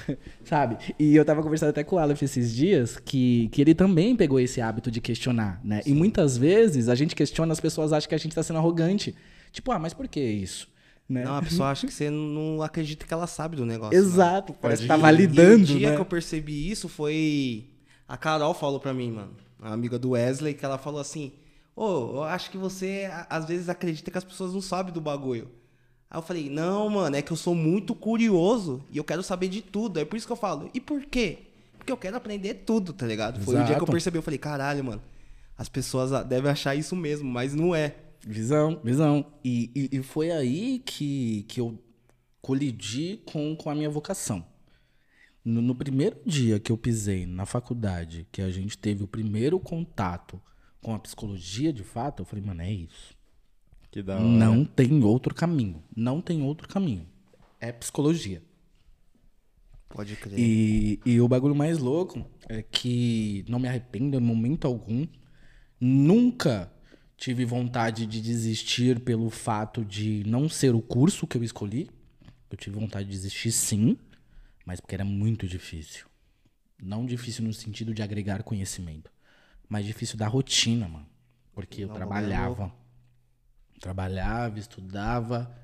[SPEAKER 1] <laughs> Sabe? E eu tava conversando até com o Aleph esses dias, que, que ele também pegou esse hábito de questionar, né? Sim. E muitas vezes a gente questiona, as pessoas acham que a gente tá sendo arrogante. Tipo, ah, mas por que isso? Né?
[SPEAKER 2] Não, a pessoa acha que você não acredita que ela sabe do negócio. Né?
[SPEAKER 1] Exato, né? parece que tá validando.
[SPEAKER 2] E o dia
[SPEAKER 1] né?
[SPEAKER 2] que eu percebi isso foi. A Carol falou pra mim, mano, a amiga do Wesley, que ela falou assim: Ô, oh, eu acho que você às vezes acredita que as pessoas não sabem do bagulho. Aí eu falei: Não, mano, é que eu sou muito curioso e eu quero saber de tudo. É por isso que eu falo: E por quê? Porque eu quero aprender tudo, tá ligado? Exato. Foi o dia que eu percebi, eu falei: Caralho, mano, as pessoas devem achar isso mesmo, mas não é.
[SPEAKER 1] Visão, visão. E, e, e, foi aí que, que eu colidi com, com a minha vocação. No, no, primeiro dia que eu pisei na faculdade, que a gente teve o primeiro contato com a psicologia de fato, eu falei, mano, é isso.
[SPEAKER 3] Que da hora.
[SPEAKER 1] Não tem outro caminho. Não tem outro caminho. É psicologia.
[SPEAKER 2] Pode crer.
[SPEAKER 1] E, e o bagulho mais louco é que não me arrependo em momento algum. Nunca Tive vontade de desistir pelo fato de não ser o curso que eu escolhi. Eu tive vontade de desistir sim, mas porque era muito difícil. Não difícil no sentido de agregar conhecimento, mais difícil da rotina, mano. Porque eu
[SPEAKER 2] Não,
[SPEAKER 1] trabalhava. Trabalhava, estudava.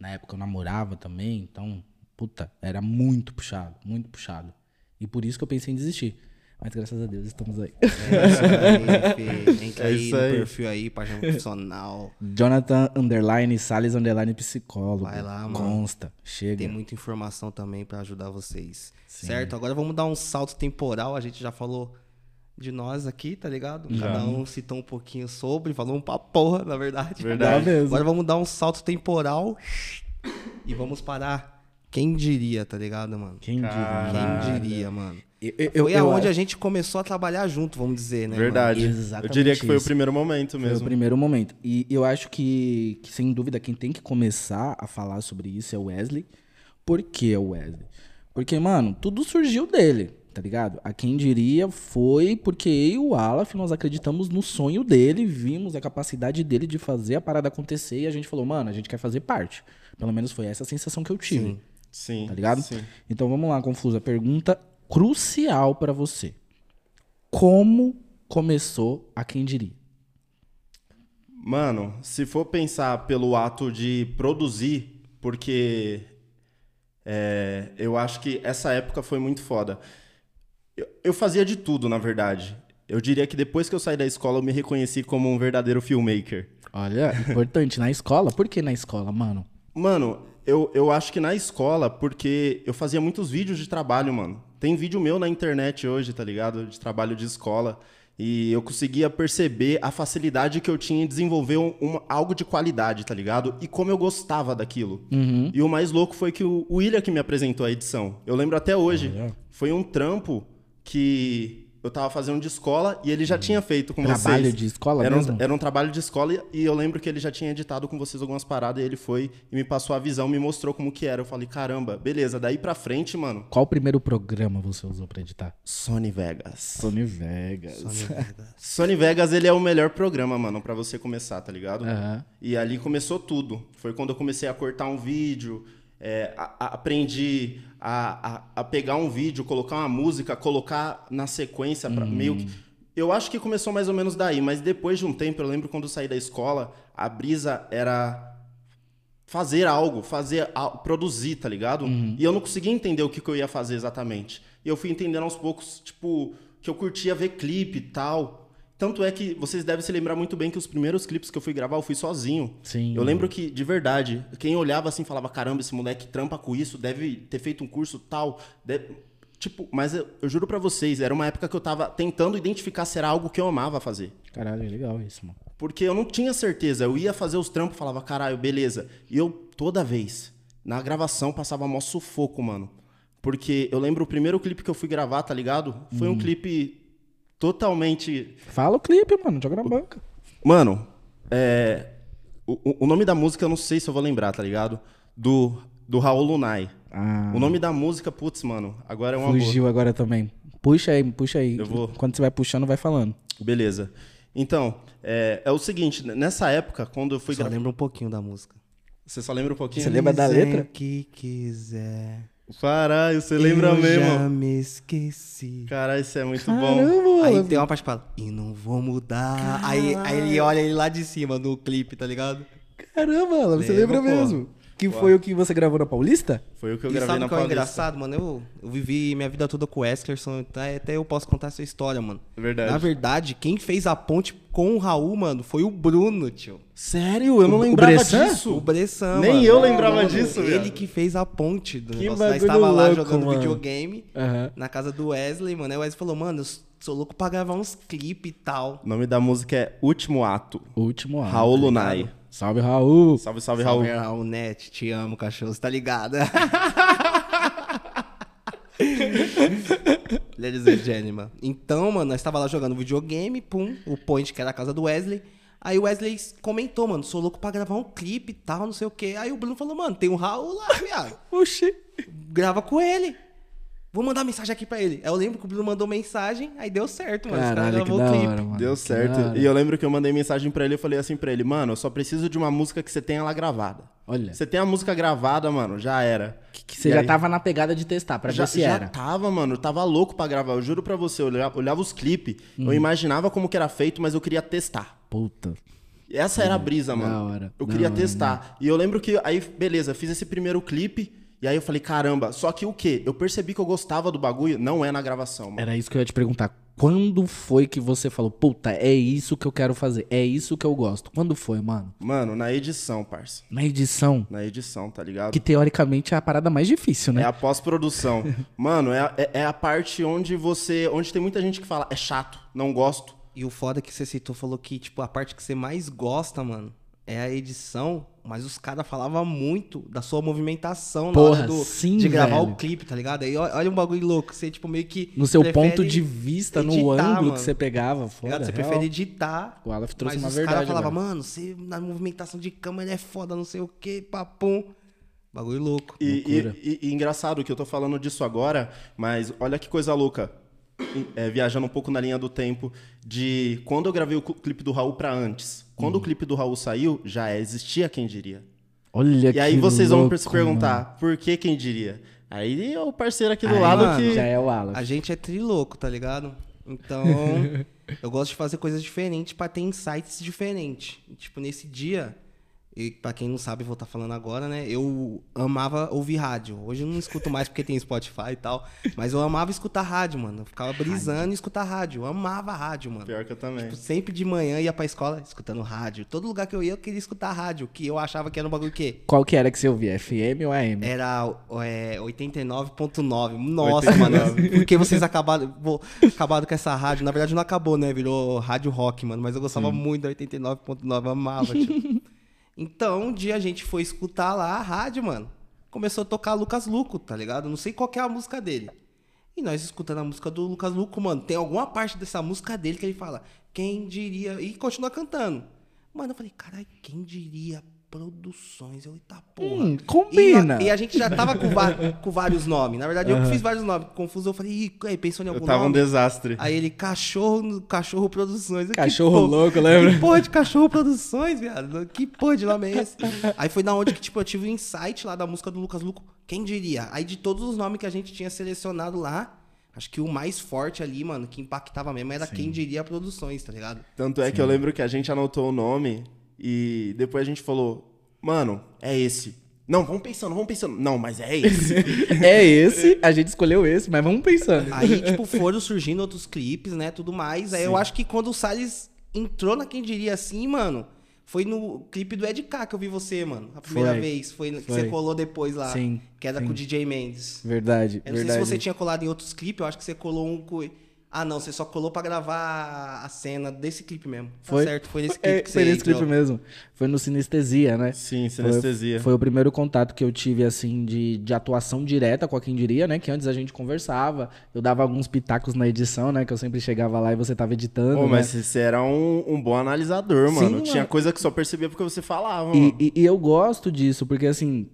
[SPEAKER 1] Na época eu namorava também, então, puta, era muito puxado, muito puxado. E por isso que eu pensei em desistir. Mas graças a Deus estamos aí.
[SPEAKER 2] É isso aí. <laughs> Entra
[SPEAKER 3] É
[SPEAKER 2] aí
[SPEAKER 3] isso
[SPEAKER 2] no
[SPEAKER 3] aí.
[SPEAKER 2] perfil aí, página profissional.
[SPEAKER 1] Jonathan Underline Salles Underline Psicólogo.
[SPEAKER 2] Vai lá, mano.
[SPEAKER 1] Consta. Chega.
[SPEAKER 2] Tem muita informação também pra ajudar vocês.
[SPEAKER 1] Sim.
[SPEAKER 2] Certo? Agora vamos dar um salto temporal. A gente já falou de nós aqui, tá ligado? Cada um citou um pouquinho sobre, falou um pra porra, na verdade.
[SPEAKER 3] Verdade.
[SPEAKER 1] mesmo.
[SPEAKER 2] Agora vamos dar um salto temporal e vamos parar. Quem diria, tá ligado, mano?
[SPEAKER 1] Quem diria?
[SPEAKER 2] Quem diria, mano?
[SPEAKER 1] Eu, eu,
[SPEAKER 2] Foi
[SPEAKER 1] eu
[SPEAKER 2] aonde a gente começou a trabalhar junto, vamos dizer, né?
[SPEAKER 3] Verdade.
[SPEAKER 1] Exatamente
[SPEAKER 3] eu diria que foi
[SPEAKER 1] isso.
[SPEAKER 3] o primeiro momento
[SPEAKER 1] Foi
[SPEAKER 3] mesmo.
[SPEAKER 1] o primeiro momento. E eu acho que, que, sem dúvida, quem tem que começar a falar sobre isso é o Wesley. Por que o Wesley? Porque, mano, tudo surgiu dele, tá ligado? A quem diria foi porque eu e o Alaf, nós acreditamos no sonho dele, vimos a capacidade dele de fazer a parada acontecer e a gente falou, mano, a gente quer fazer parte. Pelo menos foi essa a sensação que eu tive.
[SPEAKER 2] Sim.
[SPEAKER 3] Sim.
[SPEAKER 1] Tá ligado?
[SPEAKER 3] Sim.
[SPEAKER 1] Então vamos lá, Confusa. Pergunta crucial pra você. Como começou a quem diria?
[SPEAKER 3] Mano, se for pensar pelo ato de produzir, porque é, eu acho que essa época foi muito foda. Eu, eu fazia de tudo, na verdade. Eu diria que depois que eu saí da escola, eu me reconheci como um verdadeiro filmmaker.
[SPEAKER 1] Olha, <laughs> importante, na escola. Por que na escola, mano?
[SPEAKER 3] Mano, eu, eu acho que na escola, porque eu fazia muitos vídeos de trabalho, mano. Tem vídeo meu na internet hoje, tá ligado? De trabalho de escola. E eu conseguia perceber a facilidade que eu tinha em desenvolver um, uma- algo de qualidade, tá ligado? E como eu gostava daquilo. E o mais louco foi que o, o William que me apresentou a edição. Eu lembro até hoje. Foi um trampo que eu tava fazendo de escola e ele já tinha feito com
[SPEAKER 1] Trabalho
[SPEAKER 3] vocês.
[SPEAKER 1] de escola
[SPEAKER 3] era
[SPEAKER 1] mesmo?
[SPEAKER 3] Um, era um trabalho de escola e- eu lembro que ele já tinha editado com vocês algumas paradas e ele foi e me passou a visão, me mostrou como que era. Eu falei, caramba, beleza. Daí pra frente, mano,
[SPEAKER 1] Qual o primeiro programa você usou pra editar?
[SPEAKER 3] Sony Vegas.
[SPEAKER 1] Sony Vegas.
[SPEAKER 3] Sony <laughs> Vegas, ele é o melhor programa, mano, pra você começar, tá ligado?
[SPEAKER 1] Aham.
[SPEAKER 3] E ali começou tudo. Foi quando eu comecei a cortar um vídeo, é, a- a- aprendi a, a- a pegar um vídeo, colocar uma música, colocar na sequência, pra, meio que... Eu acho que começou mais ou menos daí, mas depois de um tempo, eu lembro quando eu saí da escola, a brisa era fazer algo, fazer, produzir, tá ligado? E eu não conseguia entender o que, que eu ia fazer exatamente. E eu fui entendendo aos poucos, tipo, que eu curtia ver clipe e tal. Tanto é que vocês devem se lembrar muito bem que os primeiros clipes que eu fui gravar, eu fui sozinho.
[SPEAKER 1] Sim.
[SPEAKER 3] Eu lembro que, de verdade, quem olhava assim falava: caramba, esse moleque trampa com isso, deve ter feito um curso tal. deve-" Tipo, mas eu, eu juro pra vocês, era uma época que eu tava tentando identificar se era algo que eu amava fazer.
[SPEAKER 1] Caralho, é legal isso, mano.
[SPEAKER 3] Porque eu não tinha certeza. Eu ia fazer os trampos, falava, caralho, beleza. E eu, toda vez, na gravação, passava mó sufoco, mano. Porque eu lembro o primeiro clipe que eu fui gravar, tá ligado? Foi um clipe totalmente.
[SPEAKER 1] Fala o clipe, mano. Joga na banca.
[SPEAKER 3] Mano, é. O, o- nome da música eu não sei se eu vou lembrar, tá ligado? Do, do Raul Lunai.
[SPEAKER 1] Ah,
[SPEAKER 3] O nome da música, putz, mano, agora é uma boa.
[SPEAKER 1] fugiu agora também. Puxa aí, puxa aí.
[SPEAKER 3] Eu vou.
[SPEAKER 1] Quando você vai puxando, vai falando.
[SPEAKER 3] Beleza. Então, é, é o seguinte, nessa época, quando eu fui
[SPEAKER 2] Só
[SPEAKER 3] gravar.
[SPEAKER 2] lembra um pouquinho da música.
[SPEAKER 3] Você só lembra um pouquinho?
[SPEAKER 1] Você lembra da letra?
[SPEAKER 2] que quiser.
[SPEAKER 3] Caralho, você lembra
[SPEAKER 2] eu
[SPEAKER 3] mesmo?
[SPEAKER 2] já me esqueci.
[SPEAKER 3] Caralho, isso é muito bom.
[SPEAKER 1] Caramba,
[SPEAKER 2] Aí
[SPEAKER 1] mano.
[SPEAKER 2] tem uma parte que fala, e não vou mudar. Aí, aí ele olha ele lá de cima no clipe, tá ligado?
[SPEAKER 1] Caramba, mano, você
[SPEAKER 2] Lembra,
[SPEAKER 1] lembra
[SPEAKER 2] pô.
[SPEAKER 1] mesmo? Que foi o que você gravou na Paulista?
[SPEAKER 3] Foi o que eu
[SPEAKER 2] e
[SPEAKER 3] gravei
[SPEAKER 2] sabe
[SPEAKER 3] na
[SPEAKER 2] o que é o
[SPEAKER 3] Paulista.
[SPEAKER 2] engraçado, mano? Eu, eu vivi minha vida toda com o Eskerson, então até eu posso contar essa história, mano.
[SPEAKER 3] Verdade.
[SPEAKER 2] Na verdade, quem fez a ponte com o Raul, mano, foi o Bruno, tio.
[SPEAKER 3] Sério? Eu não
[SPEAKER 1] O- o
[SPEAKER 3] lembrava
[SPEAKER 1] Bressan?
[SPEAKER 3] disso.
[SPEAKER 2] O Bressan,
[SPEAKER 3] Nem
[SPEAKER 2] mano.
[SPEAKER 3] eu lembrava
[SPEAKER 2] Mano,
[SPEAKER 3] disso,
[SPEAKER 2] Ele
[SPEAKER 3] viado.
[SPEAKER 2] que fez a ponte do
[SPEAKER 1] Que
[SPEAKER 2] negócio. Nós estava lá
[SPEAKER 1] louco,
[SPEAKER 2] jogando
[SPEAKER 1] mano.
[SPEAKER 2] videogame
[SPEAKER 1] Aham.
[SPEAKER 2] na casa do Wesley, mano. Aí o Wesley falou, mano, eu sou louco pra gravar uns clipes e tal.
[SPEAKER 3] O nome da música é Último Ato.
[SPEAKER 1] Último ano.
[SPEAKER 3] Raul
[SPEAKER 1] tá
[SPEAKER 3] Lunai.
[SPEAKER 1] Salve, Raul.
[SPEAKER 3] Salve, salve, Raul.
[SPEAKER 2] Salve, Raul Net, te amo, cachorro, você tá ligado? <laughs> Ladies and gentlemen. Então, mano, nós tava lá jogando videogame, pum, o point que era a casa do Wesley. Aí o Wesley comentou, mano, sou louco pra gravar um clipe e tal, não sei o quê. Aí o Bruno falou, mano, tem um Raul lá, viado.
[SPEAKER 1] Oxi.
[SPEAKER 2] Grava com ele. Vou mandar mensagem aqui pra ele. Aí eu lembro que o Bruno mandou mensagem, aí deu certo, mano. Os caras
[SPEAKER 1] Caralho, que
[SPEAKER 2] gravou
[SPEAKER 1] da
[SPEAKER 2] o clipe.
[SPEAKER 1] hora, mano.
[SPEAKER 3] Deu
[SPEAKER 1] Que
[SPEAKER 3] certo.
[SPEAKER 1] da hora.
[SPEAKER 3] E eu lembro que eu mandei mensagem pra ele, eu falei assim pra ele, mano, eu só preciso de uma música que você tenha lá gravada.
[SPEAKER 1] Olha.
[SPEAKER 3] Você tem a música gravada, mano, já era.
[SPEAKER 1] Que, que você
[SPEAKER 3] E
[SPEAKER 1] já
[SPEAKER 3] aí?
[SPEAKER 1] tava na pegada de testar, pra
[SPEAKER 3] já,
[SPEAKER 1] ver se
[SPEAKER 3] já
[SPEAKER 1] era.
[SPEAKER 3] tava, mano. Eu tava louco pra gravar. Eu juro pra você. Eu olhava, olhava os clipes,
[SPEAKER 1] Hum.
[SPEAKER 3] eu imaginava como que era feito, mas eu queria testar.
[SPEAKER 1] Puta.
[SPEAKER 3] Essa era a brisa,
[SPEAKER 1] Da
[SPEAKER 3] mano.
[SPEAKER 1] hora,
[SPEAKER 3] Eu
[SPEAKER 1] da
[SPEAKER 3] queria
[SPEAKER 1] hora,
[SPEAKER 3] testar. E eu lembro que, aí, beleza, fiz esse primeiro clipe. E aí eu falei, caramba, só que o quê? Eu percebi que eu gostava do bagulho, não é na gravação, mano.
[SPEAKER 1] Era isso que eu ia te perguntar. Quando foi que você falou, puta, é isso que eu quero fazer, é isso que eu gosto? Quando foi, mano?
[SPEAKER 3] Mano, na edição, parça.
[SPEAKER 1] Na edição,
[SPEAKER 3] Na edição, tá ligado?
[SPEAKER 1] que teoricamente é a parada mais difícil, né?
[SPEAKER 3] É a pós-produção. <laughs> Mano, é, a- é- é a parte onde você. Onde tem muita gente que fala, é chato, não gosto.
[SPEAKER 2] E o foda que você citou falou que, tipo, a parte que você mais gosta, mano, é a edição, mas os caras falavam muito da sua movimentação na
[SPEAKER 1] Porra,
[SPEAKER 2] hora do,
[SPEAKER 1] sim,
[SPEAKER 2] de gravar
[SPEAKER 1] velho.
[SPEAKER 2] o clipe, tá ligado? Aí olha um bagulho louco, você, tipo, meio que.
[SPEAKER 1] No seu ponto de vista, no
[SPEAKER 2] editar,
[SPEAKER 1] ângulo
[SPEAKER 2] mano,
[SPEAKER 1] que você pegava,
[SPEAKER 2] tá ligado? Você
[SPEAKER 1] real.
[SPEAKER 2] prefere editar.
[SPEAKER 1] O Aleph trouxe
[SPEAKER 2] mas
[SPEAKER 1] uma
[SPEAKER 2] os
[SPEAKER 1] verdade
[SPEAKER 2] caras falavam, mano, você na movimentação de câmera é foda, não sei o que, papum. Bagulho louco.
[SPEAKER 3] E, e- e- e engraçado que eu tô falando disso agora, mas olha que coisa louca. É, viajando um pouco na linha do tempo, de quando eu gravei o cl- clipe do Raul pra antes. Quando o
[SPEAKER 1] Hum.
[SPEAKER 3] clipe do Raul saiu, já existia quem diria.
[SPEAKER 1] Olha
[SPEAKER 3] E aí
[SPEAKER 1] que
[SPEAKER 3] vocês vão
[SPEAKER 1] louco,
[SPEAKER 3] se perguntar, por que quem diria? Aí é o parceiro aqui do
[SPEAKER 1] Aí,
[SPEAKER 3] lado
[SPEAKER 1] mano,
[SPEAKER 3] que.
[SPEAKER 1] já é o Aleph.
[SPEAKER 2] A gente é trilouco, tá ligado? Então, <laughs> eu gosto de fazer coisas diferentes pra ter insights diferentes. Tipo, nesse dia, e pra quem não sabe, vou estar falando agora, né? Eu amava ouvir rádio. Hoje eu não escuto mais porque tem Spotify e tal. Mas eu amava escutar rádio, mano. Eu ficava brisando e escutar rádio. Eu amava rádio, mano.
[SPEAKER 3] Pior que eu também.
[SPEAKER 2] Tipo, sempre de manhã ia pra escola escutando rádio. Todo lugar que eu ia, eu queria escutar rádio. Que eu achava que era um bagulho que
[SPEAKER 1] Qual que era que você ouvia? FM ou AM?
[SPEAKER 2] era é, 89.9. Nossa, mano. Porque vocês acabaram, vou, acabaram com essa rádio. Na verdade, não acabou, né? Virou rádio rock, mano. Mas eu gostava muito da 89.9. Amava, tipo. Então, um dia a gente foi escutar lá a rádio, mano. Começou a tocar Lucas Luco, tá ligado? Não sei qual é a música dele. E nós escutando a música do Lucas Luco, mano, tem alguma parte dessa música dele que ele fala, quem diria. E continua cantando. Mano, eu falei, caralho, quem diria produções? Eu, eita porra.
[SPEAKER 1] Hum, combina.
[SPEAKER 2] E, e a gente já tava com, <laughs> com vários nomes. Na verdade, eu que fiz vários nomes. Confuso, eu falei, Ih, aí, pensou em
[SPEAKER 3] Eu
[SPEAKER 2] algum
[SPEAKER 3] tava um
[SPEAKER 2] nome?
[SPEAKER 3] desastre.
[SPEAKER 2] Aí ele, cachorro, cachorro produções. Eu,
[SPEAKER 1] Cachorro
[SPEAKER 2] porra-
[SPEAKER 1] louco, lembra?
[SPEAKER 2] Que porra de cachorro produções, viado? Que porra de nome é esse? Aí foi da onde que, tipo, eu tive o insight lá da música do Lucas Luco. Quem diria? Aí de todos os nomes que a gente tinha selecionado lá, acho que o mais forte ali, mano, que impactava mesmo era quem diria produções, tá ligado?
[SPEAKER 3] Tanto é que eu lembro que a gente anotou o nome e depois a gente falou, mano, é esse. Não, vamos pensando, vamos pensando. Não, mas é esse. <laughs>
[SPEAKER 1] É esse, a gente escolheu esse, mas vamos pensando.
[SPEAKER 2] Aí, tipo, foram surgindo outros clipes, né? Tudo mais. Aí eu acho que quando o Salles entrou na Quem Diria Assim, mano, foi no clipe do Ed K que eu vi você, mano. A primeira
[SPEAKER 1] Foi.
[SPEAKER 2] vez. Foi, que
[SPEAKER 1] Foi.
[SPEAKER 2] você colou depois lá.
[SPEAKER 1] Sim,
[SPEAKER 2] Que era
[SPEAKER 1] sim.
[SPEAKER 2] com o DJ Mendes.
[SPEAKER 1] Verdade,
[SPEAKER 2] Eu não sei se você tinha colado em outros clipes, eu acho que você colou um com. Ah, não, você só colou pra gravar a cena desse clipe mesmo. Tá
[SPEAKER 1] Foi?
[SPEAKER 2] certo, foi nesse clipe
[SPEAKER 1] É,
[SPEAKER 2] que
[SPEAKER 1] foi
[SPEAKER 2] você
[SPEAKER 1] nesse clipe mesmo. Foi no Sinestesia, né?
[SPEAKER 3] Sim,
[SPEAKER 1] Foi-
[SPEAKER 3] sinestesia.
[SPEAKER 1] Foi, o primeiro contato que eu tive, assim, de, de atuação direta com a quem diria, né? Que antes a gente conversava. Eu dava alguns pitacos na edição, né? Que eu sempre chegava lá e você tava editando.
[SPEAKER 3] Pô,
[SPEAKER 1] né?
[SPEAKER 3] mas você era um, um bom analisador,
[SPEAKER 1] Sim,
[SPEAKER 3] mano.
[SPEAKER 1] mano.
[SPEAKER 3] Tinha coisa que só percebia porque você falava,
[SPEAKER 1] E,
[SPEAKER 3] mano.
[SPEAKER 1] e- e eu gosto disso, porque assim,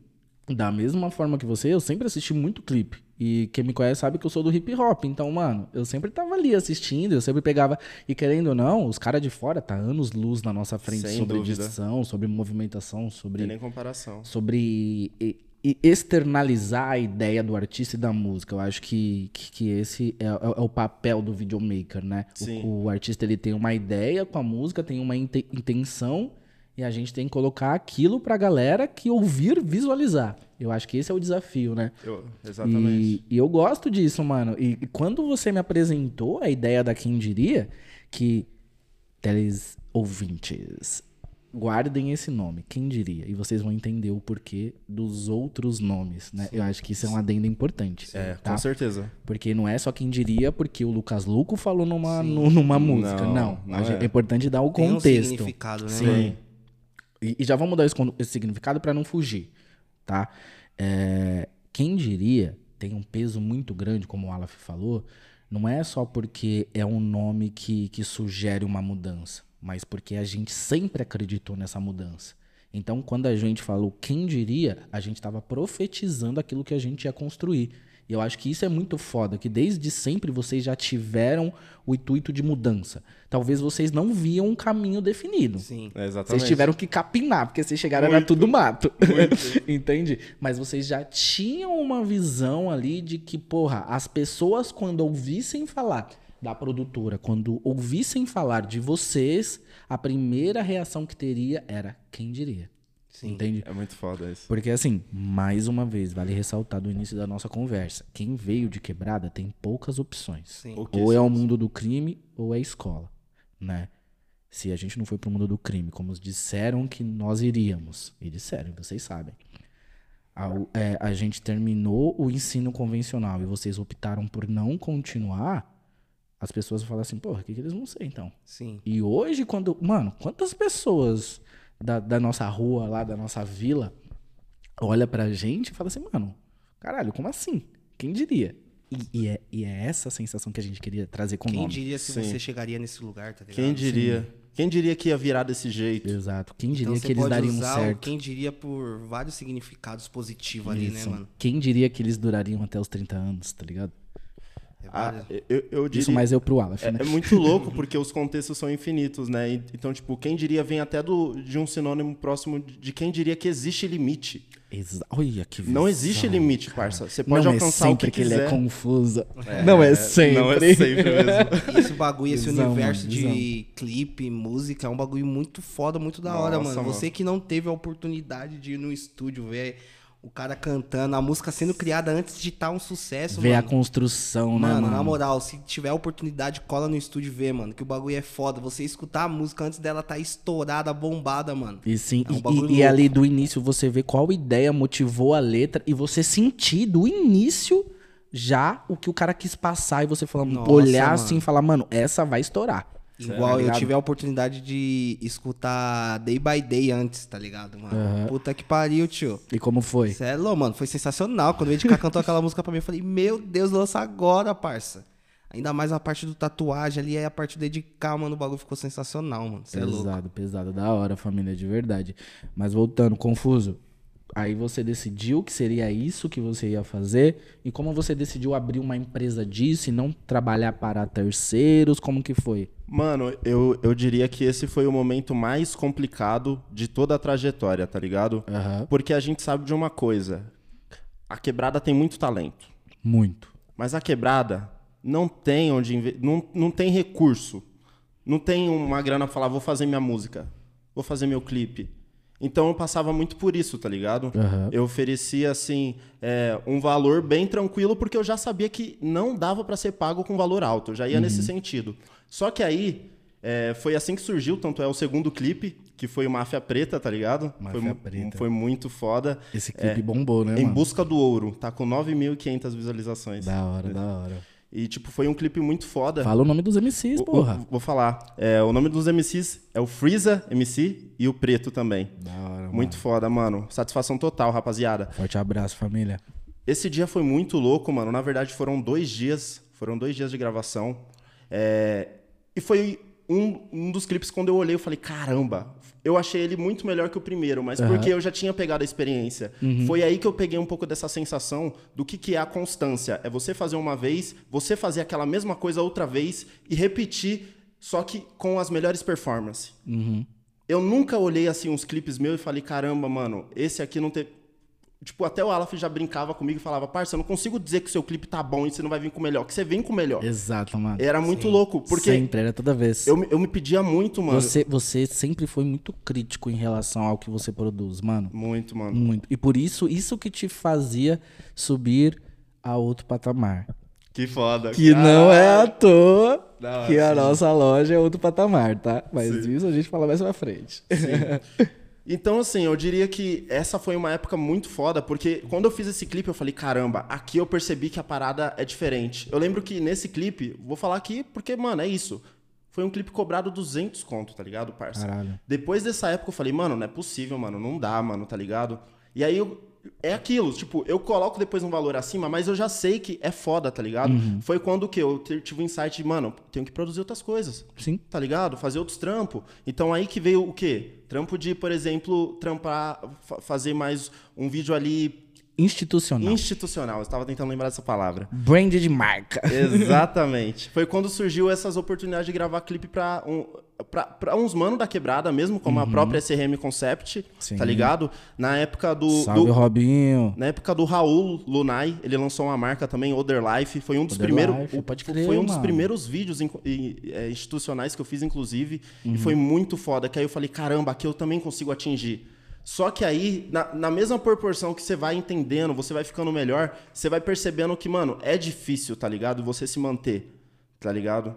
[SPEAKER 1] da mesma forma que você, eu sempre assisti muito clipe. E quem me conhece sabe que eu sou do hip hop. Então, mano, eu sempre tava ali assistindo, eu sempre pegava. E querendo ou não, os caras de fora tá anos luz na nossa frente
[SPEAKER 3] Sem
[SPEAKER 1] sobre
[SPEAKER 3] dúvida.
[SPEAKER 1] edição, sobre movimentação, sobre
[SPEAKER 3] tem nem comparação.
[SPEAKER 1] sobre externalizar a ideia do artista e da música. Eu acho que, que, que esse é, é- é o papel do videomaker, né? O, o artista ele tem uma ideia com a música, tem uma inte- intenção e a gente tem que colocar aquilo pra galera que ouvir visualizar. Eu acho que esse é o desafio, né?
[SPEAKER 3] Eu- exatamente.
[SPEAKER 1] E, e eu gosto disso, mano. E, e quando você me apresentou a ideia da Quem Diria, que teles ouvintes, guardem esse nome, Quem Diria, e vocês vão entender o porquê dos outros nomes, né? Eu acho que isso é um adendo importante.
[SPEAKER 3] É,
[SPEAKER 1] tá?
[SPEAKER 3] com certeza.
[SPEAKER 1] Porque não é só Quem Diria porque o Lucas Luco falou numa, nu- numa música.
[SPEAKER 3] Não,
[SPEAKER 1] Não,
[SPEAKER 3] não é.
[SPEAKER 1] é importante dar o
[SPEAKER 2] Tem um
[SPEAKER 1] contexto.
[SPEAKER 2] significado, né?
[SPEAKER 1] Sim.
[SPEAKER 2] mano?
[SPEAKER 1] E, e já vamos dar esse, esse significado para não fugir, tá? É, quem diria tem um peso muito grande, como o Aleph falou, não é só porque é um nome que, que sugere uma mudança, mas porque a gente sempre acreditou nessa mudança. Então, quando a gente falou quem diria, a gente estava profetizando aquilo que a gente ia construir. E eu acho que isso é muito foda, que desde sempre vocês já tiveram o intuito de mudança. Talvez vocês não viam um caminho definido.
[SPEAKER 2] Sim.
[SPEAKER 3] É, exatamente.
[SPEAKER 1] Vocês tiveram que capinar, porque vocês chegaram era
[SPEAKER 3] Muito.
[SPEAKER 1] tudo mato. <laughs> Entende? Mas vocês já tinham uma visão ali de que, porra, as pessoas quando ouvissem falar da produtora, quando ouvissem falar de vocês, a primeira reação que teria era quem diria.
[SPEAKER 2] Sim.
[SPEAKER 1] Entende?
[SPEAKER 3] É muito foda isso.
[SPEAKER 1] Porque assim, mais uma vez, vale ressaltar do início da nossa conversa. Quem veio de quebrada tem poucas opções.
[SPEAKER 2] Sim.
[SPEAKER 1] Ou é o mundo do crime ou é a escola, né? Se a gente não foi pro mundo do crime, como disseram que nós iríamos, e disseram, e vocês sabem. A, é, a gente terminou o ensino convencional e vocês optaram por não continuar, as pessoas falam assim, porra, o que, que eles vão ser então?
[SPEAKER 2] Sim.
[SPEAKER 1] E hoje, quando. Mano, quantas pessoas da, da nossa rua lá, da nossa vila, olha pra gente e fala assim, mano, caralho, como assim? Quem diria? E, e é, e é essa sensação que a gente queria trazer com
[SPEAKER 2] Quem
[SPEAKER 1] nome.
[SPEAKER 2] diria se
[SPEAKER 3] Sim.
[SPEAKER 2] você chegaria nesse lugar, tá ligado?
[SPEAKER 3] Quem diria? Quem diria que ia virar desse jeito?
[SPEAKER 1] Exato. Quem diria
[SPEAKER 2] Então
[SPEAKER 1] que eles dariam
[SPEAKER 2] usar o
[SPEAKER 1] certo?
[SPEAKER 2] quem diria por vários significados positivos ali, né,
[SPEAKER 1] Isso.
[SPEAKER 2] mano?
[SPEAKER 1] Quem diria que eles durariam até os 30 anos, tá ligado?
[SPEAKER 2] É
[SPEAKER 3] Ah, eu, eu diria...
[SPEAKER 1] Isso mais eu pro Aleph,
[SPEAKER 3] É,
[SPEAKER 1] né?
[SPEAKER 3] é muito <laughs> louco porque os contextos são infinitos, né? Então, tipo, quem diria vem até do, de um sinônimo próximo de de quem diria que existe limite.
[SPEAKER 1] Exa- Olha que
[SPEAKER 3] Não existe
[SPEAKER 1] visão,
[SPEAKER 3] limite,
[SPEAKER 1] cara.
[SPEAKER 3] parça. Você pode
[SPEAKER 1] não
[SPEAKER 3] alcançar
[SPEAKER 1] é
[SPEAKER 3] o
[SPEAKER 1] sempre
[SPEAKER 3] que,
[SPEAKER 1] ele é confuso. não é sempre.
[SPEAKER 3] Não é sempre mesmo. <laughs>
[SPEAKER 2] Esse bagulho, esse
[SPEAKER 1] Visão,
[SPEAKER 2] universo
[SPEAKER 1] mano,
[SPEAKER 2] de clipe, música, é um bagulho muito foda, muito da hora,
[SPEAKER 3] Nossa,
[SPEAKER 2] mano.
[SPEAKER 3] mano.
[SPEAKER 2] Você que não teve a oportunidade de ir no estúdio ver o cara cantando, a música sendo criada antes de estar um sucesso,
[SPEAKER 1] Ver a
[SPEAKER 2] mano.
[SPEAKER 1] construção, né,
[SPEAKER 2] Mano,
[SPEAKER 1] mano?
[SPEAKER 2] na moral, se tiver a oportunidade, cola no estúdio e vê, mano, que o bagulho é foda. Você escutar a música antes dela tá estourada, bombada, mano.
[SPEAKER 1] E sim,
[SPEAKER 2] É um
[SPEAKER 1] e- e, e ali do início você vê qual ideia motivou a letra e você sentir do início já o que o cara quis passar e você falando, olhar
[SPEAKER 2] mano.
[SPEAKER 1] assim e falar, mano, essa vai estourar.
[SPEAKER 2] Igual eu tive a oportunidade de escutar Day by Day antes, tá ligado, mano? Puta que pariu, tio.
[SPEAKER 1] E como foi?
[SPEAKER 2] Cê é louco, mano. Foi sensacional. Quando o Edgar <laughs> cantou aquela música pra mim, eu falei, meu Deus, lança agora, parça. Ainda mais a parte do tatuagem ali, aí a parte do Edgar, mano, o bagulho ficou sensacional, mano. Você é louco.
[SPEAKER 1] pesado, pesado, da hora, família, de verdade. Mas voltando, confuso. Aí você decidiu que seria isso que você ia fazer e como você decidiu abrir uma empresa disso e não trabalhar para terceiros, como que foi?
[SPEAKER 3] Mano, eu, eu diria que esse foi o momento mais complicado de toda a trajetória, tá ligado?
[SPEAKER 1] Aham.
[SPEAKER 3] Porque a gente sabe de uma coisa. A quebrada tem muito talento.
[SPEAKER 1] Muito.
[SPEAKER 3] Mas a quebrada não tem onde não, não tem recurso. Não tem uma grana pra falar, vou fazer minha música, vou fazer meu clipe. Então eu passava muito por isso, tá ligado?
[SPEAKER 1] Aham.
[SPEAKER 3] Eu oferecia, assim, é, um valor bem tranquilo, porque eu já sabia que não dava pra ser pago com valor alto. Eu já ia
[SPEAKER 1] Uhum.
[SPEAKER 3] nesse sentido. Só que aí, é, foi assim que surgiu, tanto é o segundo clipe, que foi o Máfia Preta, tá ligado?
[SPEAKER 1] Máfia
[SPEAKER 3] foi,
[SPEAKER 1] Preta.
[SPEAKER 3] foi muito foda.
[SPEAKER 1] Esse clipe bombou, né,
[SPEAKER 3] Em
[SPEAKER 1] mano?
[SPEAKER 3] Busca do Ouro, tá com 9.500 visualizações.
[SPEAKER 1] Da hora, da hora.
[SPEAKER 3] E, tipo, foi um clipe muito foda.
[SPEAKER 1] Fala o nome dos MCs,
[SPEAKER 3] O-
[SPEAKER 1] porra.
[SPEAKER 3] Vou, vou falar. É, o nome dos MCs é o Freeza MC e o Preto também.
[SPEAKER 1] Da hora,
[SPEAKER 3] Muito foda, mano. Satisfação total, rapaziada.
[SPEAKER 1] Forte abraço, família.
[SPEAKER 3] Esse dia foi muito louco, mano. Na verdade, foram dois dias. Foram dois dias de gravação. É, E foi um, um dos clipes quando eu olhei, eu falei, caramba, eu achei ele muito melhor que o primeiro, mas porque eu já tinha pegado a experiência. Foi aí que eu peguei um pouco dessa sensação do que, que é a constância. É você fazer uma vez, você fazer aquela mesma coisa outra vez e repetir, só que com as melhores performances. Eu nunca olhei assim uns clipes meus e falei, caramba, mano, esse aqui não teve. Tipo, até o Alaf já brincava comigo e falava, parça, eu não consigo dizer que o seu clipe tá bom e você não vai vir com o melhor, que você vem com o melhor.
[SPEAKER 1] Exato, mano.
[SPEAKER 3] Era muito louco, porque
[SPEAKER 1] Sempre, era toda vez.
[SPEAKER 3] eu, me- eu me pedia muito, mano.
[SPEAKER 1] Você, você sempre foi muito crítico em relação ao que você produz, mano.
[SPEAKER 3] Muito, mano.
[SPEAKER 1] Muito. E por isso, isso que te fazia subir a outro patamar.
[SPEAKER 3] Que foda.
[SPEAKER 1] Que não é à toa
[SPEAKER 3] hora,
[SPEAKER 1] que a
[SPEAKER 3] sim.
[SPEAKER 1] nossa loja é outro patamar, tá? Mas isso a gente fala mais pra frente. <laughs>
[SPEAKER 3] Então, assim, eu diria que essa foi uma época muito foda, porque quando eu fiz esse clipe, eu falei, caramba, aqui eu percebi que a parada é diferente. Eu lembro que nesse clipe, vou falar aqui porque, mano, é isso. Foi um clipe cobrado 200 conto, tá ligado, parça?
[SPEAKER 1] Caralho.
[SPEAKER 3] Depois dessa época, eu falei, mano, não é possível, mano, não dá, mano, tá ligado? E aí, eu, é aquilo, tipo, eu coloco depois um valor acima, mas eu já sei que é foda, tá ligado? Foi quando o quê? Eu tive o insight de, mano, tenho que produzir outras coisas
[SPEAKER 1] Sim.
[SPEAKER 3] tá ligado? Fazer outros trampos. Então aí que veio o quê? Trampo de, por exemplo, trampar, fa- fazer mais um vídeo ali
[SPEAKER 1] institucional.
[SPEAKER 3] institucional. Eu estava tentando lembrar dessa palavra.
[SPEAKER 1] Brand de marca. <laughs>
[SPEAKER 3] Exatamente. Foi quando surgiu essas oportunidades de gravar clipe pra, um, pra, pra uns mano da quebrada mesmo, como a própria SRM Concept,
[SPEAKER 1] Uhum. Sim.
[SPEAKER 3] tá ligado? Na época do.
[SPEAKER 1] Salve,
[SPEAKER 3] do-
[SPEAKER 1] Robinho.
[SPEAKER 3] na época do Raul Lunai, ele lançou uma marca também, Other Life. Foi um dos primeiros.
[SPEAKER 1] Pode crer,
[SPEAKER 3] foi um dos
[SPEAKER 1] mano.
[SPEAKER 3] primeiros vídeos in- e- é, institucionais que eu fiz, inclusive.
[SPEAKER 1] Uhum.
[SPEAKER 3] E foi muito foda. Que aí eu falei, caramba, aqui eu também consigo atingir. Só que aí, na, na mesma proporção que você vai entendendo, você vai ficando melhor, você vai percebendo que, mano, é difícil, tá ligado? Você se manter, tá ligado?